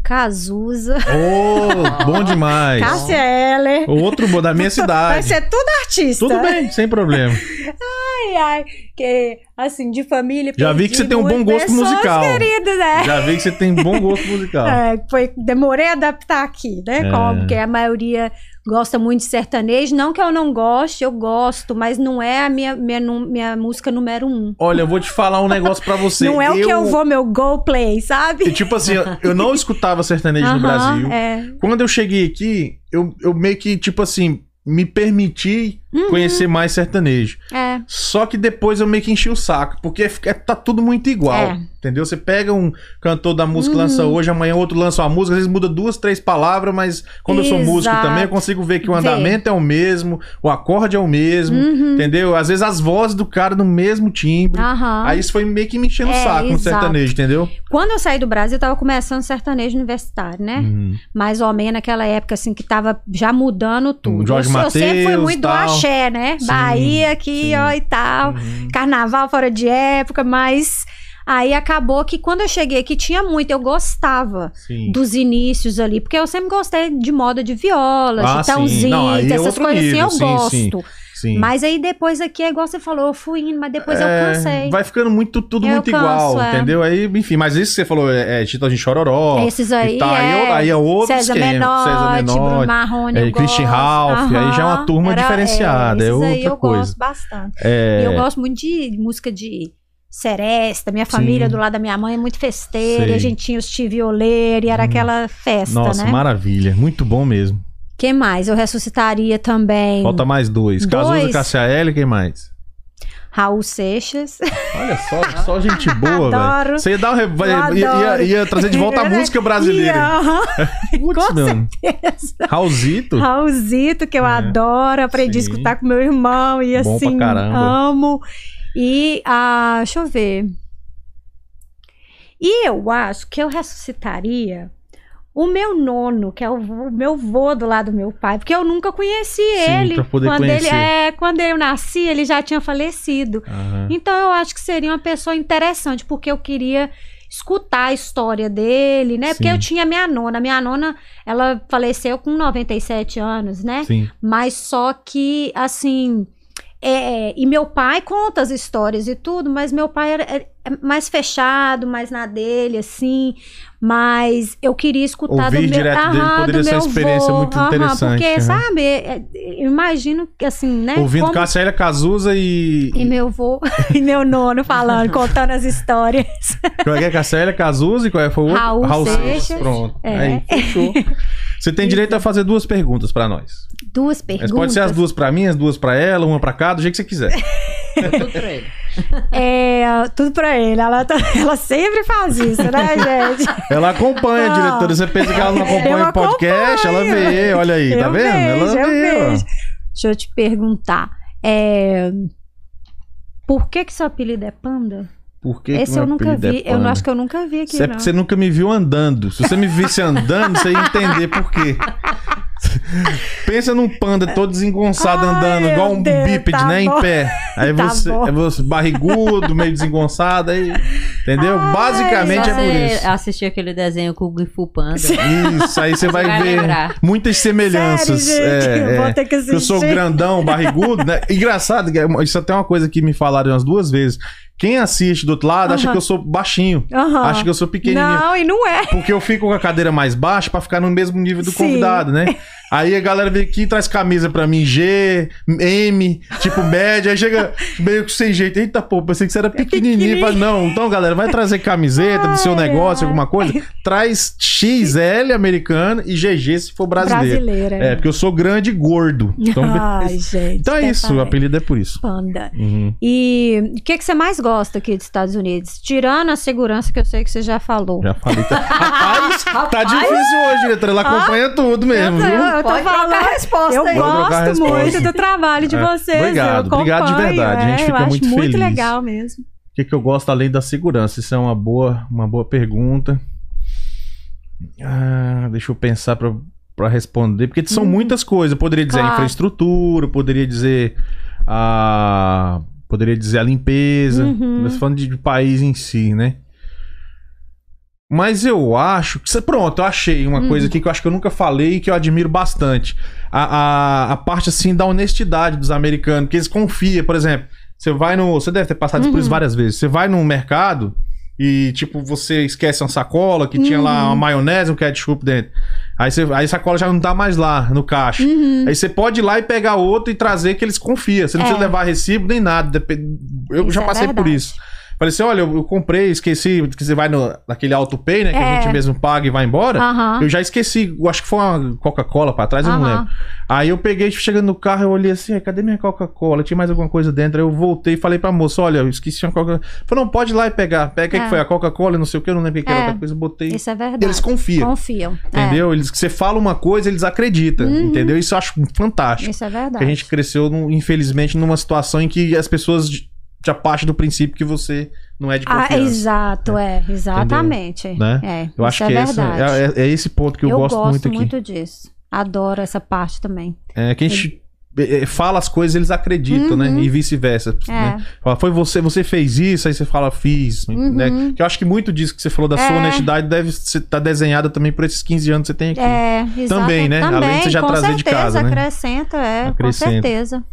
[SPEAKER 3] Cazuza,
[SPEAKER 1] Oh, bom demais.
[SPEAKER 3] Cássia Eller.
[SPEAKER 1] Outro bom da minha
[SPEAKER 3] Vai
[SPEAKER 1] cidade.
[SPEAKER 3] ser tudo artista.
[SPEAKER 1] Tudo bem, sem problema.
[SPEAKER 3] Ai, ai, que, assim, de família.
[SPEAKER 1] Já vi que você tem um bom gosto
[SPEAKER 3] pessoas
[SPEAKER 1] musical.
[SPEAKER 3] queridas, né?
[SPEAKER 1] Já vi que você tem bom gosto musical.
[SPEAKER 3] É, foi, demorei a adaptar aqui, né?
[SPEAKER 1] É.
[SPEAKER 3] Como, porque a maioria gosta muito de sertanejo. Não que eu não goste, eu gosto, mas não é a minha, minha, minha música número um.
[SPEAKER 1] Olha, eu vou te falar um negócio pra você.
[SPEAKER 3] não é o que eu vou, meu go play, sabe?
[SPEAKER 1] E, Tipo assim, eu- eu não escutava sertanejo no Brasil.
[SPEAKER 3] É.
[SPEAKER 1] Quando eu cheguei aqui, eu, eu meio que, tipo assim, me permiti
[SPEAKER 3] Uhum.
[SPEAKER 1] conhecer mais sertanejo.
[SPEAKER 3] É.
[SPEAKER 1] Só que depois eu meio que enchi o saco, porque é- é- tá tudo muito igual.
[SPEAKER 3] É.
[SPEAKER 1] Entendeu? Você pega um cantor da música,
[SPEAKER 3] Uhum.
[SPEAKER 1] lança hoje, amanhã outro lança uma música, às vezes muda duas, três palavras, mas quando eu sou músico
[SPEAKER 3] Exato.
[SPEAKER 1] também, eu consigo ver que o
[SPEAKER 3] Vê.
[SPEAKER 1] andamento é o mesmo, o acorde é o mesmo,
[SPEAKER 3] Uhum.
[SPEAKER 1] entendeu? Às vezes as vozes do cara no mesmo timbre. Aí isso foi meio que me enchendo o
[SPEAKER 3] É,
[SPEAKER 1] saco no
[SPEAKER 3] exato.
[SPEAKER 1] sertanejo, entendeu?
[SPEAKER 3] Quando eu saí do Brasil, eu tava começando sertanejo universitário, né?
[SPEAKER 1] Uhum.
[SPEAKER 3] Mais ou menos naquela época, assim, que tava já mudando tudo.
[SPEAKER 1] Um Jorge
[SPEAKER 3] eu, sou- eu sempre fui
[SPEAKER 1] Mateus,
[SPEAKER 3] muito do
[SPEAKER 1] tal.
[SPEAKER 3] Axé, né?
[SPEAKER 1] Sim,
[SPEAKER 3] Bahia aqui,
[SPEAKER 1] sim.
[SPEAKER 3] ó, e tal.
[SPEAKER 1] Uhum.
[SPEAKER 3] Carnaval fora de época, mas... Aí acabou que quando eu cheguei aqui tinha muito, eu gostava
[SPEAKER 1] Sim.
[SPEAKER 3] dos inícios ali, porque eu sempre gostei de moda de viola,
[SPEAKER 1] Ah,
[SPEAKER 3] de
[SPEAKER 1] sim.
[SPEAKER 3] tãozinho,
[SPEAKER 1] Não, é
[SPEAKER 3] essas coisas
[SPEAKER 1] nível,
[SPEAKER 3] assim
[SPEAKER 1] sim,
[SPEAKER 3] eu gosto.
[SPEAKER 1] Sim.
[SPEAKER 3] Mas aí depois aqui é igual você falou, eu fui indo, mas depois eu
[SPEAKER 1] É,
[SPEAKER 3] cansei.
[SPEAKER 1] Vai ficando muito, tudo
[SPEAKER 3] Eu
[SPEAKER 1] muito
[SPEAKER 3] canso,
[SPEAKER 1] igual,
[SPEAKER 3] é.
[SPEAKER 1] entendeu? Aí, enfim, mas isso que você falou é, é Titãs de Chororó.
[SPEAKER 3] Esses aí,
[SPEAKER 1] tá, aí,
[SPEAKER 3] é,
[SPEAKER 1] é- aí é outro
[SPEAKER 3] César
[SPEAKER 1] esquema.
[SPEAKER 3] Menotti,
[SPEAKER 1] César Menotti.
[SPEAKER 3] Marrone,
[SPEAKER 1] é,
[SPEAKER 3] eu
[SPEAKER 1] Christian. Ralph, aí já é uma turma
[SPEAKER 3] era-
[SPEAKER 1] diferenciada, é
[SPEAKER 3] esses aí
[SPEAKER 1] outra
[SPEAKER 3] eu
[SPEAKER 1] coisa.
[SPEAKER 3] gosto bastante.
[SPEAKER 1] É,
[SPEAKER 3] E eu gosto muito de música de seresta. Minha família
[SPEAKER 1] Sim.
[SPEAKER 3] do lado da minha mãe é muito festeira.
[SPEAKER 1] Sei.
[SPEAKER 3] A gente tinha os tivioleiro e era
[SPEAKER 1] Hum.
[SPEAKER 3] aquela festa,
[SPEAKER 1] Nossa,
[SPEAKER 3] né?
[SPEAKER 1] maravilha. Muito bom mesmo.
[SPEAKER 3] Quem mais? Eu ressuscitaria também
[SPEAKER 1] Falta mais dois. Cazuza,
[SPEAKER 3] Dois.
[SPEAKER 1] Cassia L, quem mais?
[SPEAKER 3] Raul Seixas.
[SPEAKER 1] Olha só, só gente boa, velho.
[SPEAKER 3] Adoro.
[SPEAKER 1] Você ia, dar um ia, ia- ia trazer de volta a música brasileira. Putz,
[SPEAKER 3] com
[SPEAKER 1] meu.
[SPEAKER 3] certeza.
[SPEAKER 1] Raulzito.
[SPEAKER 3] Raulzito, que eu
[SPEAKER 1] É,
[SPEAKER 3] adoro, aprendi a
[SPEAKER 1] sim.
[SPEAKER 3] escutar com meu irmão e
[SPEAKER 1] Bom
[SPEAKER 3] assim, amo. E, ah, deixa eu ver. E eu acho que eu ressuscitaria o meu nono, que é o, o meu vô do lado do meu pai, porque eu nunca conheci
[SPEAKER 1] Sim,
[SPEAKER 3] ele.
[SPEAKER 1] pra poder
[SPEAKER 3] quando
[SPEAKER 1] conhecer.
[SPEAKER 3] ele é, quando eu nasci, ele já tinha falecido.
[SPEAKER 1] Aham.
[SPEAKER 3] Então eu acho que seria uma pessoa interessante, porque eu queria escutar a história dele, né? Porque
[SPEAKER 1] Sim.
[SPEAKER 3] eu tinha minha nona. Minha nona, ela faleceu com 97 anos, né?
[SPEAKER 1] Sim.
[SPEAKER 3] Mas só que, assim. é, e meu pai conta as histórias e tudo, mas meu pai era, mais fechado, mais na dele, assim. Mas eu queria escutar
[SPEAKER 1] Ouvir
[SPEAKER 3] do meu,
[SPEAKER 1] direto dele
[SPEAKER 3] Aham,
[SPEAKER 1] poderia
[SPEAKER 3] do
[SPEAKER 1] ser uma experiência
[SPEAKER 3] vô,
[SPEAKER 1] muito
[SPEAKER 3] aham,
[SPEAKER 1] interessante,
[SPEAKER 3] Porque,
[SPEAKER 1] aham.
[SPEAKER 3] sabe, é- é- eu imagino que, assim, né?
[SPEAKER 1] Ouvindo
[SPEAKER 3] como-
[SPEAKER 1] Cassia L, Cazuza e.
[SPEAKER 3] e meu vô e meu nono falando, contando as histórias.
[SPEAKER 1] Qual é que é Cassia L, Cazuza e qual é? Foi o outro?
[SPEAKER 3] Raul Seixas.
[SPEAKER 1] Pronto.
[SPEAKER 3] É.
[SPEAKER 1] Aí, fechou. Você tem direito a fazer duas perguntas pra nós.
[SPEAKER 3] Duas
[SPEAKER 1] Mas
[SPEAKER 3] perguntas.
[SPEAKER 1] pode ser as duas pra mim, as duas pra ela, uma pra cá, do jeito que você quiser.
[SPEAKER 2] Tudo pra ele.
[SPEAKER 3] É, tudo pra ele. Ela, tá- ela sempre faz isso, né, gente?
[SPEAKER 1] Ela acompanha,
[SPEAKER 3] Não.
[SPEAKER 1] diretora. Você pensa que ela não acompanha o podcast? Ela vê, olha aí, tá
[SPEAKER 3] Eu
[SPEAKER 1] vendo?
[SPEAKER 3] vejo,
[SPEAKER 1] ela vê.
[SPEAKER 3] vejo. Deixa eu te perguntar. é, Por que que seu apelido é Panda?
[SPEAKER 1] Por que que
[SPEAKER 3] Esse eu nunca
[SPEAKER 1] é
[SPEAKER 3] vi. Eu não acho que eu nunca vi aqui,
[SPEAKER 1] Isso é
[SPEAKER 3] não.
[SPEAKER 1] porque você nunca me viu andando. Se você me visse andando, você ia entender por quê. Pensa num panda todo desengonçado
[SPEAKER 3] Ai,
[SPEAKER 1] andando, igual um
[SPEAKER 3] Deus,
[SPEAKER 1] bípede,
[SPEAKER 3] tá
[SPEAKER 1] né?
[SPEAKER 3] bom.
[SPEAKER 1] Em pé. Aí
[SPEAKER 3] Tá
[SPEAKER 1] você,
[SPEAKER 3] bom.
[SPEAKER 1] é você barrigudo, meio desengonçado, aí. Entendeu?
[SPEAKER 3] Ai,
[SPEAKER 1] Basicamente é por
[SPEAKER 2] você
[SPEAKER 1] isso.
[SPEAKER 2] assistir aquele desenho com o Gifu Panda.
[SPEAKER 1] Isso, aí você vai,
[SPEAKER 2] vai
[SPEAKER 1] ver
[SPEAKER 2] lembrar.
[SPEAKER 1] muitas semelhanças.
[SPEAKER 3] Sério, gente?
[SPEAKER 1] É,
[SPEAKER 3] Eu vou
[SPEAKER 1] é.
[SPEAKER 3] ter que assistir.
[SPEAKER 1] Eu sou grandão, barrigudo, né? Engraçado, é- isso até é uma coisa que me falaram umas duas vezes. Quem assiste do outro lado acha
[SPEAKER 3] Aham.
[SPEAKER 1] que eu sou baixinho.
[SPEAKER 3] Aham.
[SPEAKER 1] Acha que eu sou pequenininho.
[SPEAKER 3] Não, e não é.
[SPEAKER 1] Porque eu fico com a cadeira mais baixa pra ficar no mesmo nível do
[SPEAKER 3] Sim.
[SPEAKER 1] convidado, né? Aí a galera vem aqui e traz camisa pra mim G, M, tipo média, aí chega meio que sem jeito. Eita, pô, pensei que você era pequenininho.
[SPEAKER 3] pequenininho.
[SPEAKER 1] Falei, não, então galera, vai trazer camiseta do seu negócio, alguma coisa. Traz XL americano e GG se for brasileiro.
[SPEAKER 3] Brasileira.
[SPEAKER 1] É, porque eu sou grande e gordo. Então,
[SPEAKER 3] Ai, gente.
[SPEAKER 1] então é isso, o apelido é por isso.
[SPEAKER 3] Panda.
[SPEAKER 1] Uhum.
[SPEAKER 3] E o que, que você mais gosta aqui dos Estados Unidos? Tirando a segurança que eu sei que você já falou.
[SPEAKER 1] Já falei. Tá... Rapaz, tá difícil hoje, diretora. Ela acompanha tudo mesmo,
[SPEAKER 3] eu,
[SPEAKER 1] viu?
[SPEAKER 3] eu tô
[SPEAKER 2] Pode
[SPEAKER 3] falando.
[SPEAKER 2] a resposta
[SPEAKER 3] Eu
[SPEAKER 2] aí.
[SPEAKER 1] Vou trocar a
[SPEAKER 3] gosto
[SPEAKER 1] resposta.
[SPEAKER 3] muito do trabalho de
[SPEAKER 1] É,
[SPEAKER 3] vocês.
[SPEAKER 1] obrigado,
[SPEAKER 3] eu
[SPEAKER 1] obrigado de verdade, a gente
[SPEAKER 3] é,
[SPEAKER 1] fica
[SPEAKER 3] eu acho
[SPEAKER 1] muito
[SPEAKER 3] muito
[SPEAKER 1] feliz.
[SPEAKER 3] legal mesmo.
[SPEAKER 1] O que, que eu gosto além da segurança? Isso é uma boa, uma boa pergunta. Ah, deixa eu pensar pra, pra responder. Porque são muitas coisas. Eu poderia dizer a.
[SPEAKER 3] Claro.
[SPEAKER 1] infraestrutura, eu poderia dizer a. Poderia dizer a limpeza.
[SPEAKER 3] Uhum.
[SPEAKER 1] Mas falando de, de país em si, né? Mas eu acho que. Pronto, eu achei uma
[SPEAKER 3] Hum.
[SPEAKER 1] coisa aqui que eu acho que eu nunca falei e que eu admiro bastante. A, a, a parte, assim, da honestidade dos americanos, que eles confiam, por exemplo. Você vai no. Você deve ter passado por isso
[SPEAKER 3] Uhum.
[SPEAKER 1] várias vezes. Você vai no mercado e, tipo, você esquece uma sacola que tinha lá
[SPEAKER 3] Uhum.
[SPEAKER 1] uma maionese e um ketchup dentro. Aí, você, aí a sacola já não tá mais lá no caixa.
[SPEAKER 3] Uhum.
[SPEAKER 1] Aí você pode ir lá e pegar outro e trazer que eles confiam. Você não
[SPEAKER 3] É.
[SPEAKER 1] precisa levar recibo nem nada. Eu
[SPEAKER 3] Isso
[SPEAKER 1] já
[SPEAKER 3] é
[SPEAKER 1] passei por
[SPEAKER 3] verdade.
[SPEAKER 1] isso. Falei assim: olha, eu, eu comprei, esqueci, que você vai no, naquele autopay, né? Que a
[SPEAKER 3] É.
[SPEAKER 1] gente mesmo paga e vai embora.
[SPEAKER 3] Aham.
[SPEAKER 1] Eu já esqueci, eu acho que foi uma Coca-Cola pra trás, eu não lembro. Aí eu peguei, chegando no carro, eu olhei assim, "Ai, cadê minha Coca-Cola? Tinha mais alguma coisa dentro. Aí eu voltei e falei pra moça, olha, eu esqueci uma Coca-Cola. Falei, não, pode ir lá e pegar. Pega o que
[SPEAKER 3] É.
[SPEAKER 1] que foi a Coca-Cola, não sei o que, eu não lembro o que que era
[SPEAKER 3] É.
[SPEAKER 1] outra coisa, eu botei.
[SPEAKER 3] Isso é verdade.
[SPEAKER 1] Eles confiam.
[SPEAKER 3] Confiam. É,
[SPEAKER 1] Entendeu? Eles, você fala uma coisa, eles acreditam. Entendeu? Isso eu acho fantástico.
[SPEAKER 3] isso é
[SPEAKER 1] Porque
[SPEAKER 3] verdade.
[SPEAKER 1] a gente cresceu, infelizmente, numa situação em que as pessoas já partem do princípio que você não é de
[SPEAKER 3] Ah,
[SPEAKER 1] confiança.
[SPEAKER 3] exato, é, exatamente.
[SPEAKER 1] Né?
[SPEAKER 3] É,
[SPEAKER 1] Eu acho
[SPEAKER 3] isso
[SPEAKER 1] que
[SPEAKER 3] é
[SPEAKER 1] esse- é, é- é esse ponto que eu, gosto, muito aqui.
[SPEAKER 3] disso. Adoro essa parte também.
[SPEAKER 1] É que a gente é, é, fala as coisas, eles acreditam, né? E vice-versa.
[SPEAKER 3] Uhum. É.
[SPEAKER 1] né? Fala, foi você, você fez isso, aí você fala, fiz. Né? Que eu acho que muito disso que você falou da sua
[SPEAKER 3] Uhum. É.
[SPEAKER 1] honestidade deve estar desenhada também por esses 15 anos que você tem aqui.
[SPEAKER 3] É, exato.
[SPEAKER 1] Também, né?
[SPEAKER 3] Também,
[SPEAKER 1] Além de você já trazer de
[SPEAKER 3] certeza,
[SPEAKER 1] casa, né?
[SPEAKER 3] acrescenta, é,
[SPEAKER 1] Acrescenta.
[SPEAKER 3] com certeza.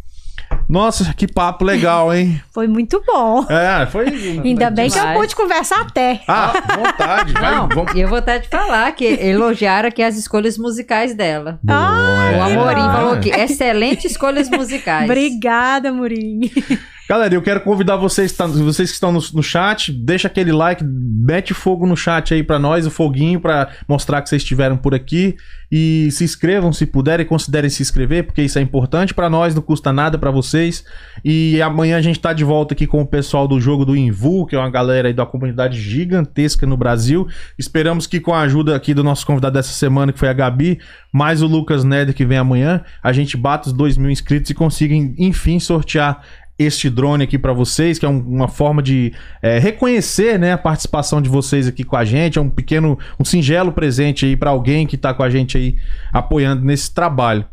[SPEAKER 1] Nossa, que papo legal, hein?
[SPEAKER 3] Foi muito bom.
[SPEAKER 1] É, foi.
[SPEAKER 3] Ainda bem que eu
[SPEAKER 2] demais.
[SPEAKER 3] pude conversar até.
[SPEAKER 1] Ah, vontade. Vai,
[SPEAKER 2] Não,
[SPEAKER 1] vamos.
[SPEAKER 2] e eu vou até te falar que elogiaram aqui as escolhas musicais dela. O
[SPEAKER 1] é.
[SPEAKER 2] Amorim
[SPEAKER 1] Ah.
[SPEAKER 2] falou que excelentes escolhas musicais.
[SPEAKER 3] Obrigada, Murim.
[SPEAKER 1] Galera, eu quero convidar vocês, tá- vocês que estão no, no chat, deixa aquele like, mete fogo no chat aí pra nós, o foguinho, pra mostrar que vocês estiveram por aqui. E se inscrevam se puderem, considerem se inscrever, porque isso é importante pra nós, não custa nada pra vocês. E amanhã a gente tá de volta aqui com o pessoal do jogo do Invu, que é uma galera aí da comunidade gigantesca no Brasil. Esperamos que com a ajuda aqui do nosso convidado dessa semana, que foi a Gabi, mais o Lucas Neder que vem amanhã, a gente bata os 2 mil inscritos e consiga, enfim, sortear este drone aqui pra vocês, que é um- uma forma de é, reconhecer né, a participação de vocês aqui com a gente. É um pequeno, um singelo presente aí pra alguém que tá com a gente aí apoiando nesse trabalho.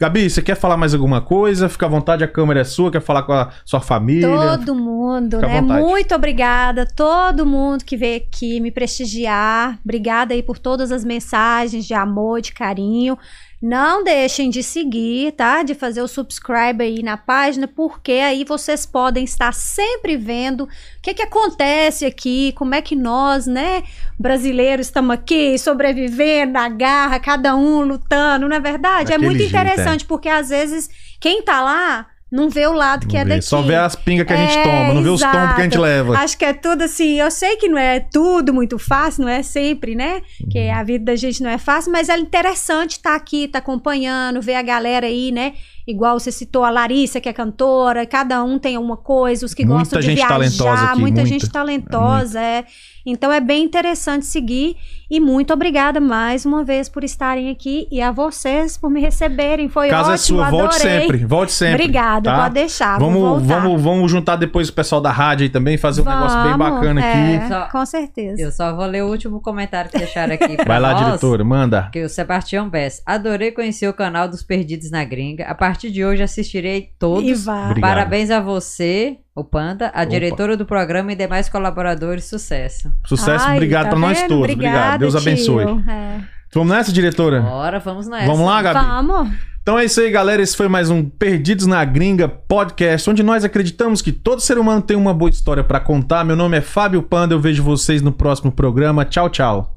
[SPEAKER 1] Gabi, você quer falar mais alguma coisa? Fica à vontade, a câmera é sua. Quer falar com a sua família?
[SPEAKER 3] Todo mundo,
[SPEAKER 1] Fica
[SPEAKER 3] né? Muito obrigada a todo mundo que veio aqui me prestigiar. Obrigada aí por todas as mensagens de amor, de carinho. Não deixem de seguir, tá? De fazer o subscribe aí na página, porque aí vocês podem estar sempre vendo o que que acontece aqui, como é que nós, né, brasileiros estamos aqui sobrevivendo na garra, cada um lutando, não é verdade? É muito
[SPEAKER 1] jeito, é.
[SPEAKER 3] interessante, porque às vezes quem tá lá não vê o lado que
[SPEAKER 1] Não
[SPEAKER 3] é
[SPEAKER 1] vê.
[SPEAKER 3] daqui.
[SPEAKER 1] Só vê as pingas que a gente
[SPEAKER 3] É,
[SPEAKER 1] toma, não vê os
[SPEAKER 3] exato.
[SPEAKER 1] tombos que a gente leva.
[SPEAKER 3] Acho que é tudo assim. Eu sei que não é tudo muito fácil, não é sempre, né? Que
[SPEAKER 1] Uhum.
[SPEAKER 3] a vida da gente não é fácil, mas é interessante estar aqui, estar acompanhando, ver a galera aí, né? Igual você citou a Larissa, que é cantora, cada um tem uma coisa, os que
[SPEAKER 1] Muita
[SPEAKER 3] gostam de
[SPEAKER 1] gente
[SPEAKER 3] viajar, muita,
[SPEAKER 1] muita.
[SPEAKER 3] gente talentosa, é. Então é bem interessante seguir e muito obrigada mais uma vez por estarem aqui e a vocês por me receberem. Foi
[SPEAKER 1] Casa
[SPEAKER 3] ótimo,
[SPEAKER 1] é sua,
[SPEAKER 3] adorei.
[SPEAKER 1] volte sempre, volte sempre.
[SPEAKER 3] Obrigada,
[SPEAKER 1] tá?
[SPEAKER 3] pode deixar,
[SPEAKER 1] Vamos, vamos, vamos juntar depois o pessoal da rádio aí também, fazer um negócio bem
[SPEAKER 3] Vamos,
[SPEAKER 1] bacana
[SPEAKER 3] é,
[SPEAKER 1] aqui.
[SPEAKER 2] Só-
[SPEAKER 3] Com certeza.
[SPEAKER 2] Eu só vou ler o último comentário que deixaram aqui pra
[SPEAKER 1] Vai lá,
[SPEAKER 2] nós.
[SPEAKER 1] diretora, manda.
[SPEAKER 2] Que o Sebastião Bess. Adorei conhecer o canal dos Perdidos na Gringa. A partir de hoje assistirei
[SPEAKER 3] E
[SPEAKER 2] todos.
[SPEAKER 3] vai.
[SPEAKER 1] Obrigado.
[SPEAKER 2] Parabéns a você, o Panda, a
[SPEAKER 1] Opa.
[SPEAKER 2] diretora do programa e demais colaboradores. Sucesso.
[SPEAKER 1] Sucesso,
[SPEAKER 3] Ai,
[SPEAKER 1] obrigado
[SPEAKER 3] tá
[SPEAKER 1] pra nós todos.
[SPEAKER 3] Obrigada,
[SPEAKER 1] obrigado. Deus abençoe.
[SPEAKER 3] É.
[SPEAKER 1] Vamos nessa, diretora?
[SPEAKER 2] Bora, vamos nessa.
[SPEAKER 1] Vamos lá, Gabi?
[SPEAKER 3] Vamos.
[SPEAKER 1] Então é isso aí, galera. Esse foi mais um Perdidos na Gringa podcast, onde nós acreditamos que todo ser humano tem uma boa história pra contar. Meu nome é Fábio Panda. Eu vejo vocês no próximo programa. Tchau, tchau.